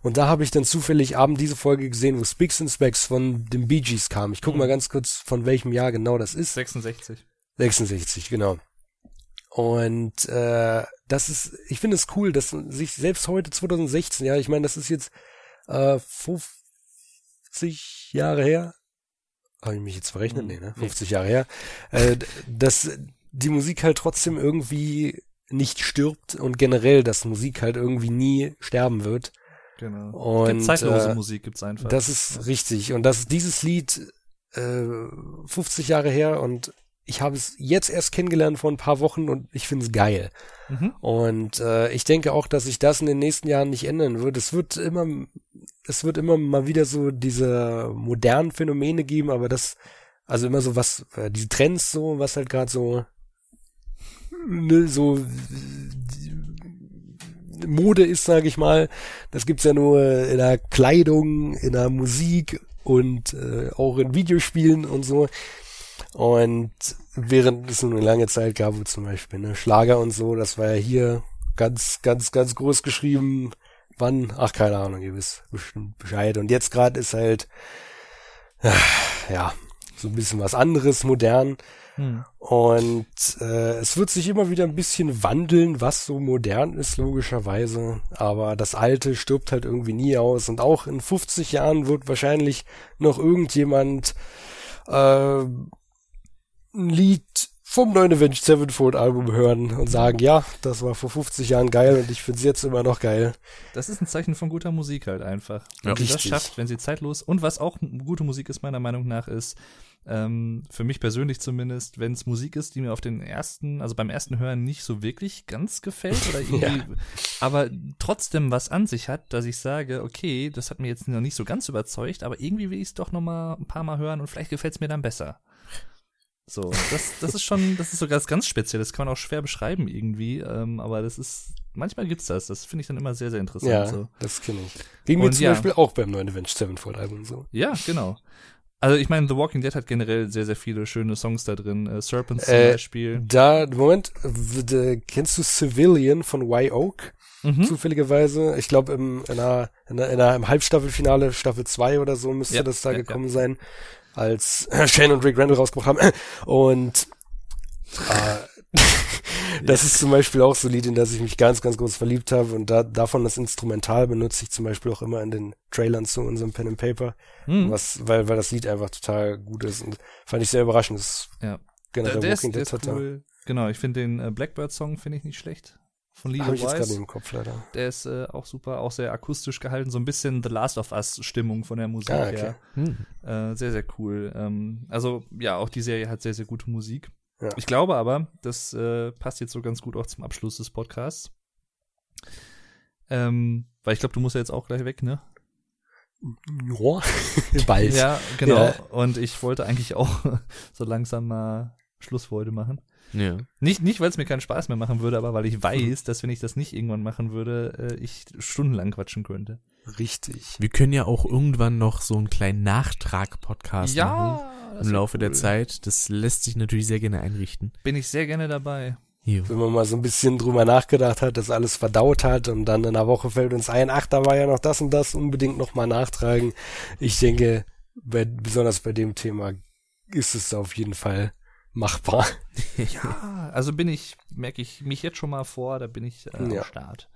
Und da habe ich dann zufällig abend diese Folge gesehen, wo Spicks and Specks von den Bee Gees kam. Ich gucke mal ganz kurz, von welchem Jahr genau das ist. 66. 66, genau. Und äh, das ist, ich finde es cool, dass sich selbst heute 2016, ja, ich meine, das ist jetzt äh, 50 Jahre her. Habe ich mich jetzt verrechnet? Nee, ne? 50 Jahre her. Äh, dass die Musik halt trotzdem irgendwie nicht stirbt und generell, dass Musik halt irgendwie nie sterben wird. Genau. Und, Gibt zeitlose äh, Musik gibt's einfach. Das ist richtig. Und das dieses Lied äh, 50 Jahre her und ich habe es jetzt erst kennengelernt vor ein paar Wochen und ich finde es geil. Mhm. Und äh, ich denke auch, dass sich das in den nächsten Jahren nicht ändern wird. Es wird immer, es wird immer mal wieder so diese modernen Phänomene geben, aber das, also immer so was, äh, diese Trends so, was halt gerade so, ne, so Mode ist, sage ich mal. Das gibt's ja nur in der Kleidung, in der Musik und äh, auch in Videospielen und so. Und während es eine lange Zeit gab, wo zum Beispiel ne, Schlager und so, das war ja hier ganz, ganz, ganz groß geschrieben. Wann? Ach, keine Ahnung, ihr wisst bestimmt Bescheid. Und jetzt gerade ist halt, ja, so ein bisschen was anderes, modern. Hm. Und äh, es wird sich immer wieder ein bisschen wandeln, was so modern ist, logischerweise. Aber das Alte stirbt halt irgendwie nie aus. Und auch in 50 Jahren wird wahrscheinlich noch irgendjemand äh, ein Lied vom neuen Avenged Sevenfold Album hören und sagen, ja, das war vor 50 Jahren geil und ich find's jetzt immer noch geil. Das ist ein Zeichen von guter Musik halt einfach. Wenn Ja, sie das schafft, wenn sie zeitlos und was auch gute Musik ist meiner Meinung nach ist, ähm, für mich persönlich zumindest, wenn es Musik ist, die mir auf den ersten, also beim ersten Hören nicht so wirklich ganz gefällt oder irgendwie, aber trotzdem was an sich hat, dass ich sage, okay, das hat mir jetzt noch nicht so ganz überzeugt, aber irgendwie will ich es doch noch mal ein paar Mal hören und vielleicht gefällt es mir dann besser. So, das, das ist schon, das ist sogar was ganz Spezielles, kann man auch schwer beschreiben irgendwie, ähm, aber das ist, manchmal gibt's das, das finde ich dann immer sehr, sehr interessant. Ja, So. das kenne ich. Ging mir Und zum ja. Beispiel auch beim neuen Avenged Sevenfold Album so. Ja, genau. Also ich meine, The Walking Dead hat generell sehr, sehr viele schöne Songs da drin. Äh, Serpents zum Äh, Beispiel. Da, Moment, kennst du Civilian von Y Oak? Mhm. Zufälligerweise. Ich glaube, im, in einer, in einer, in einer, im Halbstaffelfinale, Staffel 2 oder so, müsste Ja, das da ja, gekommen sein, als Shane und Rick Randall rausgebracht haben. Und äh, das ist zum Beispiel auch so ein Lied, in das ich mich ganz, ganz groß verliebt habe. Und da, davon das Instrumental benutze ich zum Beispiel auch immer in den Trailern zu unserem Pen and Paper. Mhm. Was, weil, weil das Lied einfach total gut ist. Und fand ich sehr überraschend. Das Ja. generell der, Walking der Dead ist hat cool. Genau, ich finde den äh, Blackbird-Song finde ich nicht schlecht. Von Lilo Habe ich jetzt gerade Wise. nicht im Kopf leider. Der ist äh, auch super, auch sehr akustisch gehalten. So ein bisschen The Last of Us-Stimmung von der Musik Ah, okay. her. Hm. Äh, sehr, sehr cool. Ähm, also, ja, auch die Serie hat sehr, sehr gute Musik. Ja. Ich glaube aber, das äh, passt jetzt so ganz gut auch zum Abschluss des Podcasts. Ähm, weil ich glaube, du musst ja jetzt auch gleich weg, ne? Ja, bald. Ja, genau. Ja. Und ich wollte eigentlich auch so langsam mal Schluss für heute machen. Ja. Nicht, nicht weil es mir keinen Spaß mehr machen würde, aber weil ich weiß, dass wenn ich das nicht irgendwann machen würde, äh, ich stundenlang quatschen könnte. Richtig. Wir können ja auch irgendwann noch so einen kleinen Nachtrag-Podcast machen das im Laufe der cool. Zeit. Das lässt sich natürlich sehr gerne einrichten. Bin ich sehr gerne dabei. Hier. Wenn man mal so ein bisschen drüber nachgedacht hat, das alles verdaut hat und dann in einer Woche fällt uns ein, ach, da war ja noch das und das, unbedingt nochmal nachtragen. Ich denke, bei, besonders bei dem Thema ist es auf jeden Fall machbar. Ja, also bin ich, merke ich mich jetzt schon mal vor, da bin ich äh, Ja. am Start.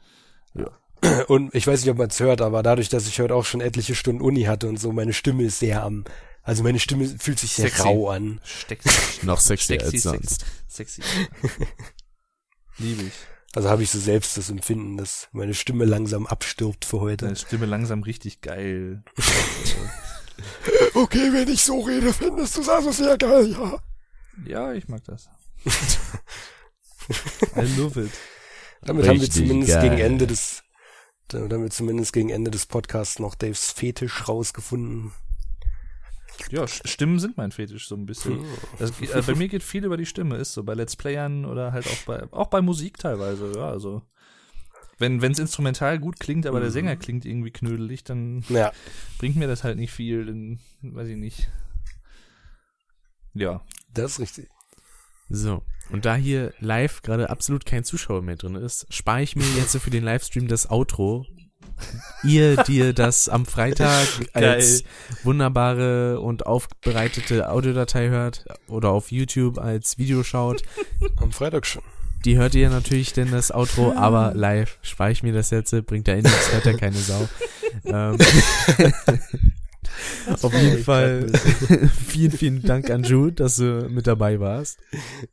Und ich weiß nicht, ob man es hört, aber dadurch, dass ich heute auch schon etliche Stunden Uni hatte und so, meine Stimme ist sehr am, also meine Stimme fühlt sich sehr Sexy. rau an. Steckt Noch sexier Sexy, als sonst. sexy. Liebe ich. Also habe ich so selbst das Empfinden, dass meine Stimme langsam abstirbt für heute. Deine Stimme langsam richtig geil. Okay, wenn ich so rede, findest du es also sehr geil, ja. Ja, ich mag das. I love it. Damit haben wir Richtig zumindest geil. gegen Ende des, damit haben wir zumindest gegen Ende des Podcasts noch Daves Fetisch rausgefunden. Ja, Stimmen sind mein Fetisch so ein bisschen. Das, äh, bei mir geht viel über die Stimme, ist so bei Let's Playern oder halt auch bei auch bei Musik teilweise, ja, also wenn wenn's instrumental gut klingt, aber der Sänger klingt irgendwie knödelig, dann Ja, bringt mir das halt nicht viel, dann weiß ich nicht. Ja, das ist richtig. So. Und da hier live gerade absolut kein Zuschauer mehr drin ist, spare ich mir jetzt für den Livestream das Outro. Ihr, die ihr das am Freitag als wunderbare und aufbereitete Audiodatei hört oder auf YouTube als Video schaut, Am Freitag schon. die hört ihr natürlich denn das Outro, aber live spare ich mir das jetzt, bringt da eh nichts, hört ja keine Sau. Ähm, auf jeden Fall vielen, vielen Dank an Jude, dass du mit dabei warst.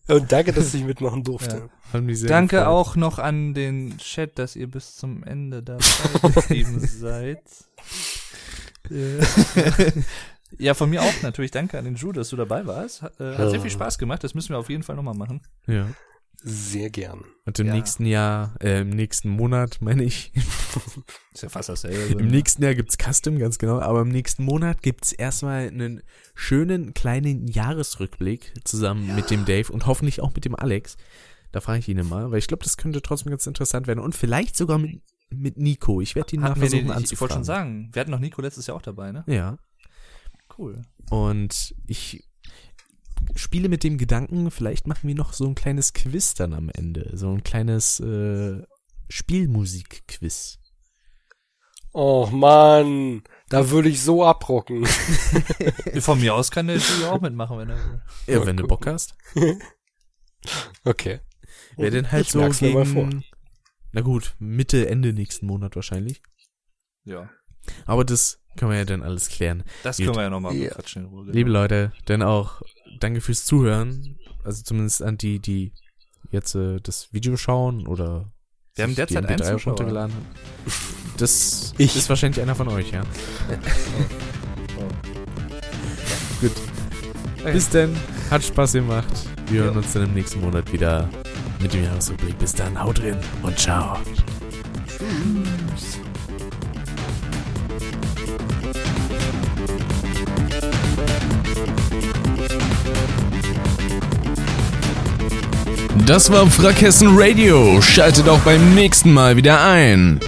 Und danke, dass ich mitmachen durfte. Ja. Hat mich sehr Danke gefreut. auch noch an den Chat, dass ihr bis zum Ende dabei geblieben seid. Äh, ja, von mir auch natürlich danke an den Ju, dass du dabei warst. Hat, äh, hat sehr viel Spaß gemacht, das müssen wir auf jeden Fall nochmal machen. Ja. Sehr gern. Und im Ja. nächsten Jahr, äh, im nächsten Monat, meine ich, Ist ja fast dasselbe. im nächsten Jahr gibt's Custom, ganz genau, aber im nächsten Monat gibt's erstmal einen schönen kleinen Jahresrückblick zusammen mit dem Dave und hoffentlich auch mit dem Alex. Da frage ich ihn mal, weil ich glaube, das könnte trotzdem ganz interessant werden und vielleicht sogar mit, mit Nico. Ich werde ihn wir versuchen den, ich, ich wollte schon sagen, wir hatten noch Nico letztes Jahr auch dabei, ne? Ja. Cool. Und ich spiele mit dem Gedanken, vielleicht machen wir noch so ein kleines Quiz dann am Ende. So ein kleines äh, Spielmusik-Quiz. Oh Mann, da würde ich so abrocken. Von mir aus kann der Ju auch mitmachen, wenn er will. Ja, Mal wenn du. Bock hast. Okay. Wäre denn halt Ich so merk's mir mal vor. gegen, na gut, Mitte, Ende nächsten Monat wahrscheinlich. Ja. Aber das können wir ja dann alles klären. Das Gut. können wir ja nochmal Ja. bequatschen in Ruhe. genau. Liebe Leute, dann auch danke fürs Zuhören. Also zumindest an die, die jetzt äh, das Video schauen oder Wir haben derzeit die einen MP3 Zuschauer. runtergeladen haben. Das Ich. ist wahrscheinlich einer von euch, ja. Gut. Okay. Bis dann. Hat Spaß gemacht. Wir hören uns dann im nächsten Monat wieder mit dem Jahresrückblick. Bis dann. Haut drin und ciao. Das war Frackhessen Radio. Schaltet auch beim nächsten Mal wieder ein.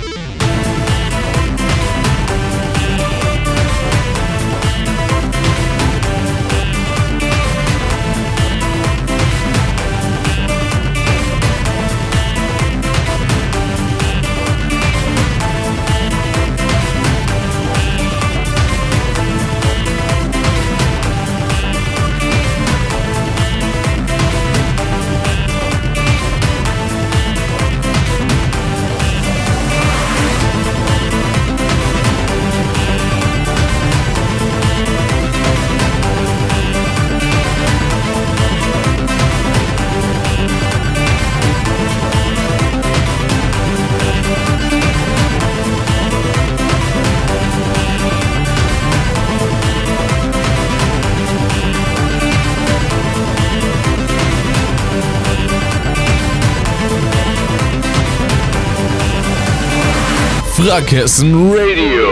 Frackhessen Radio.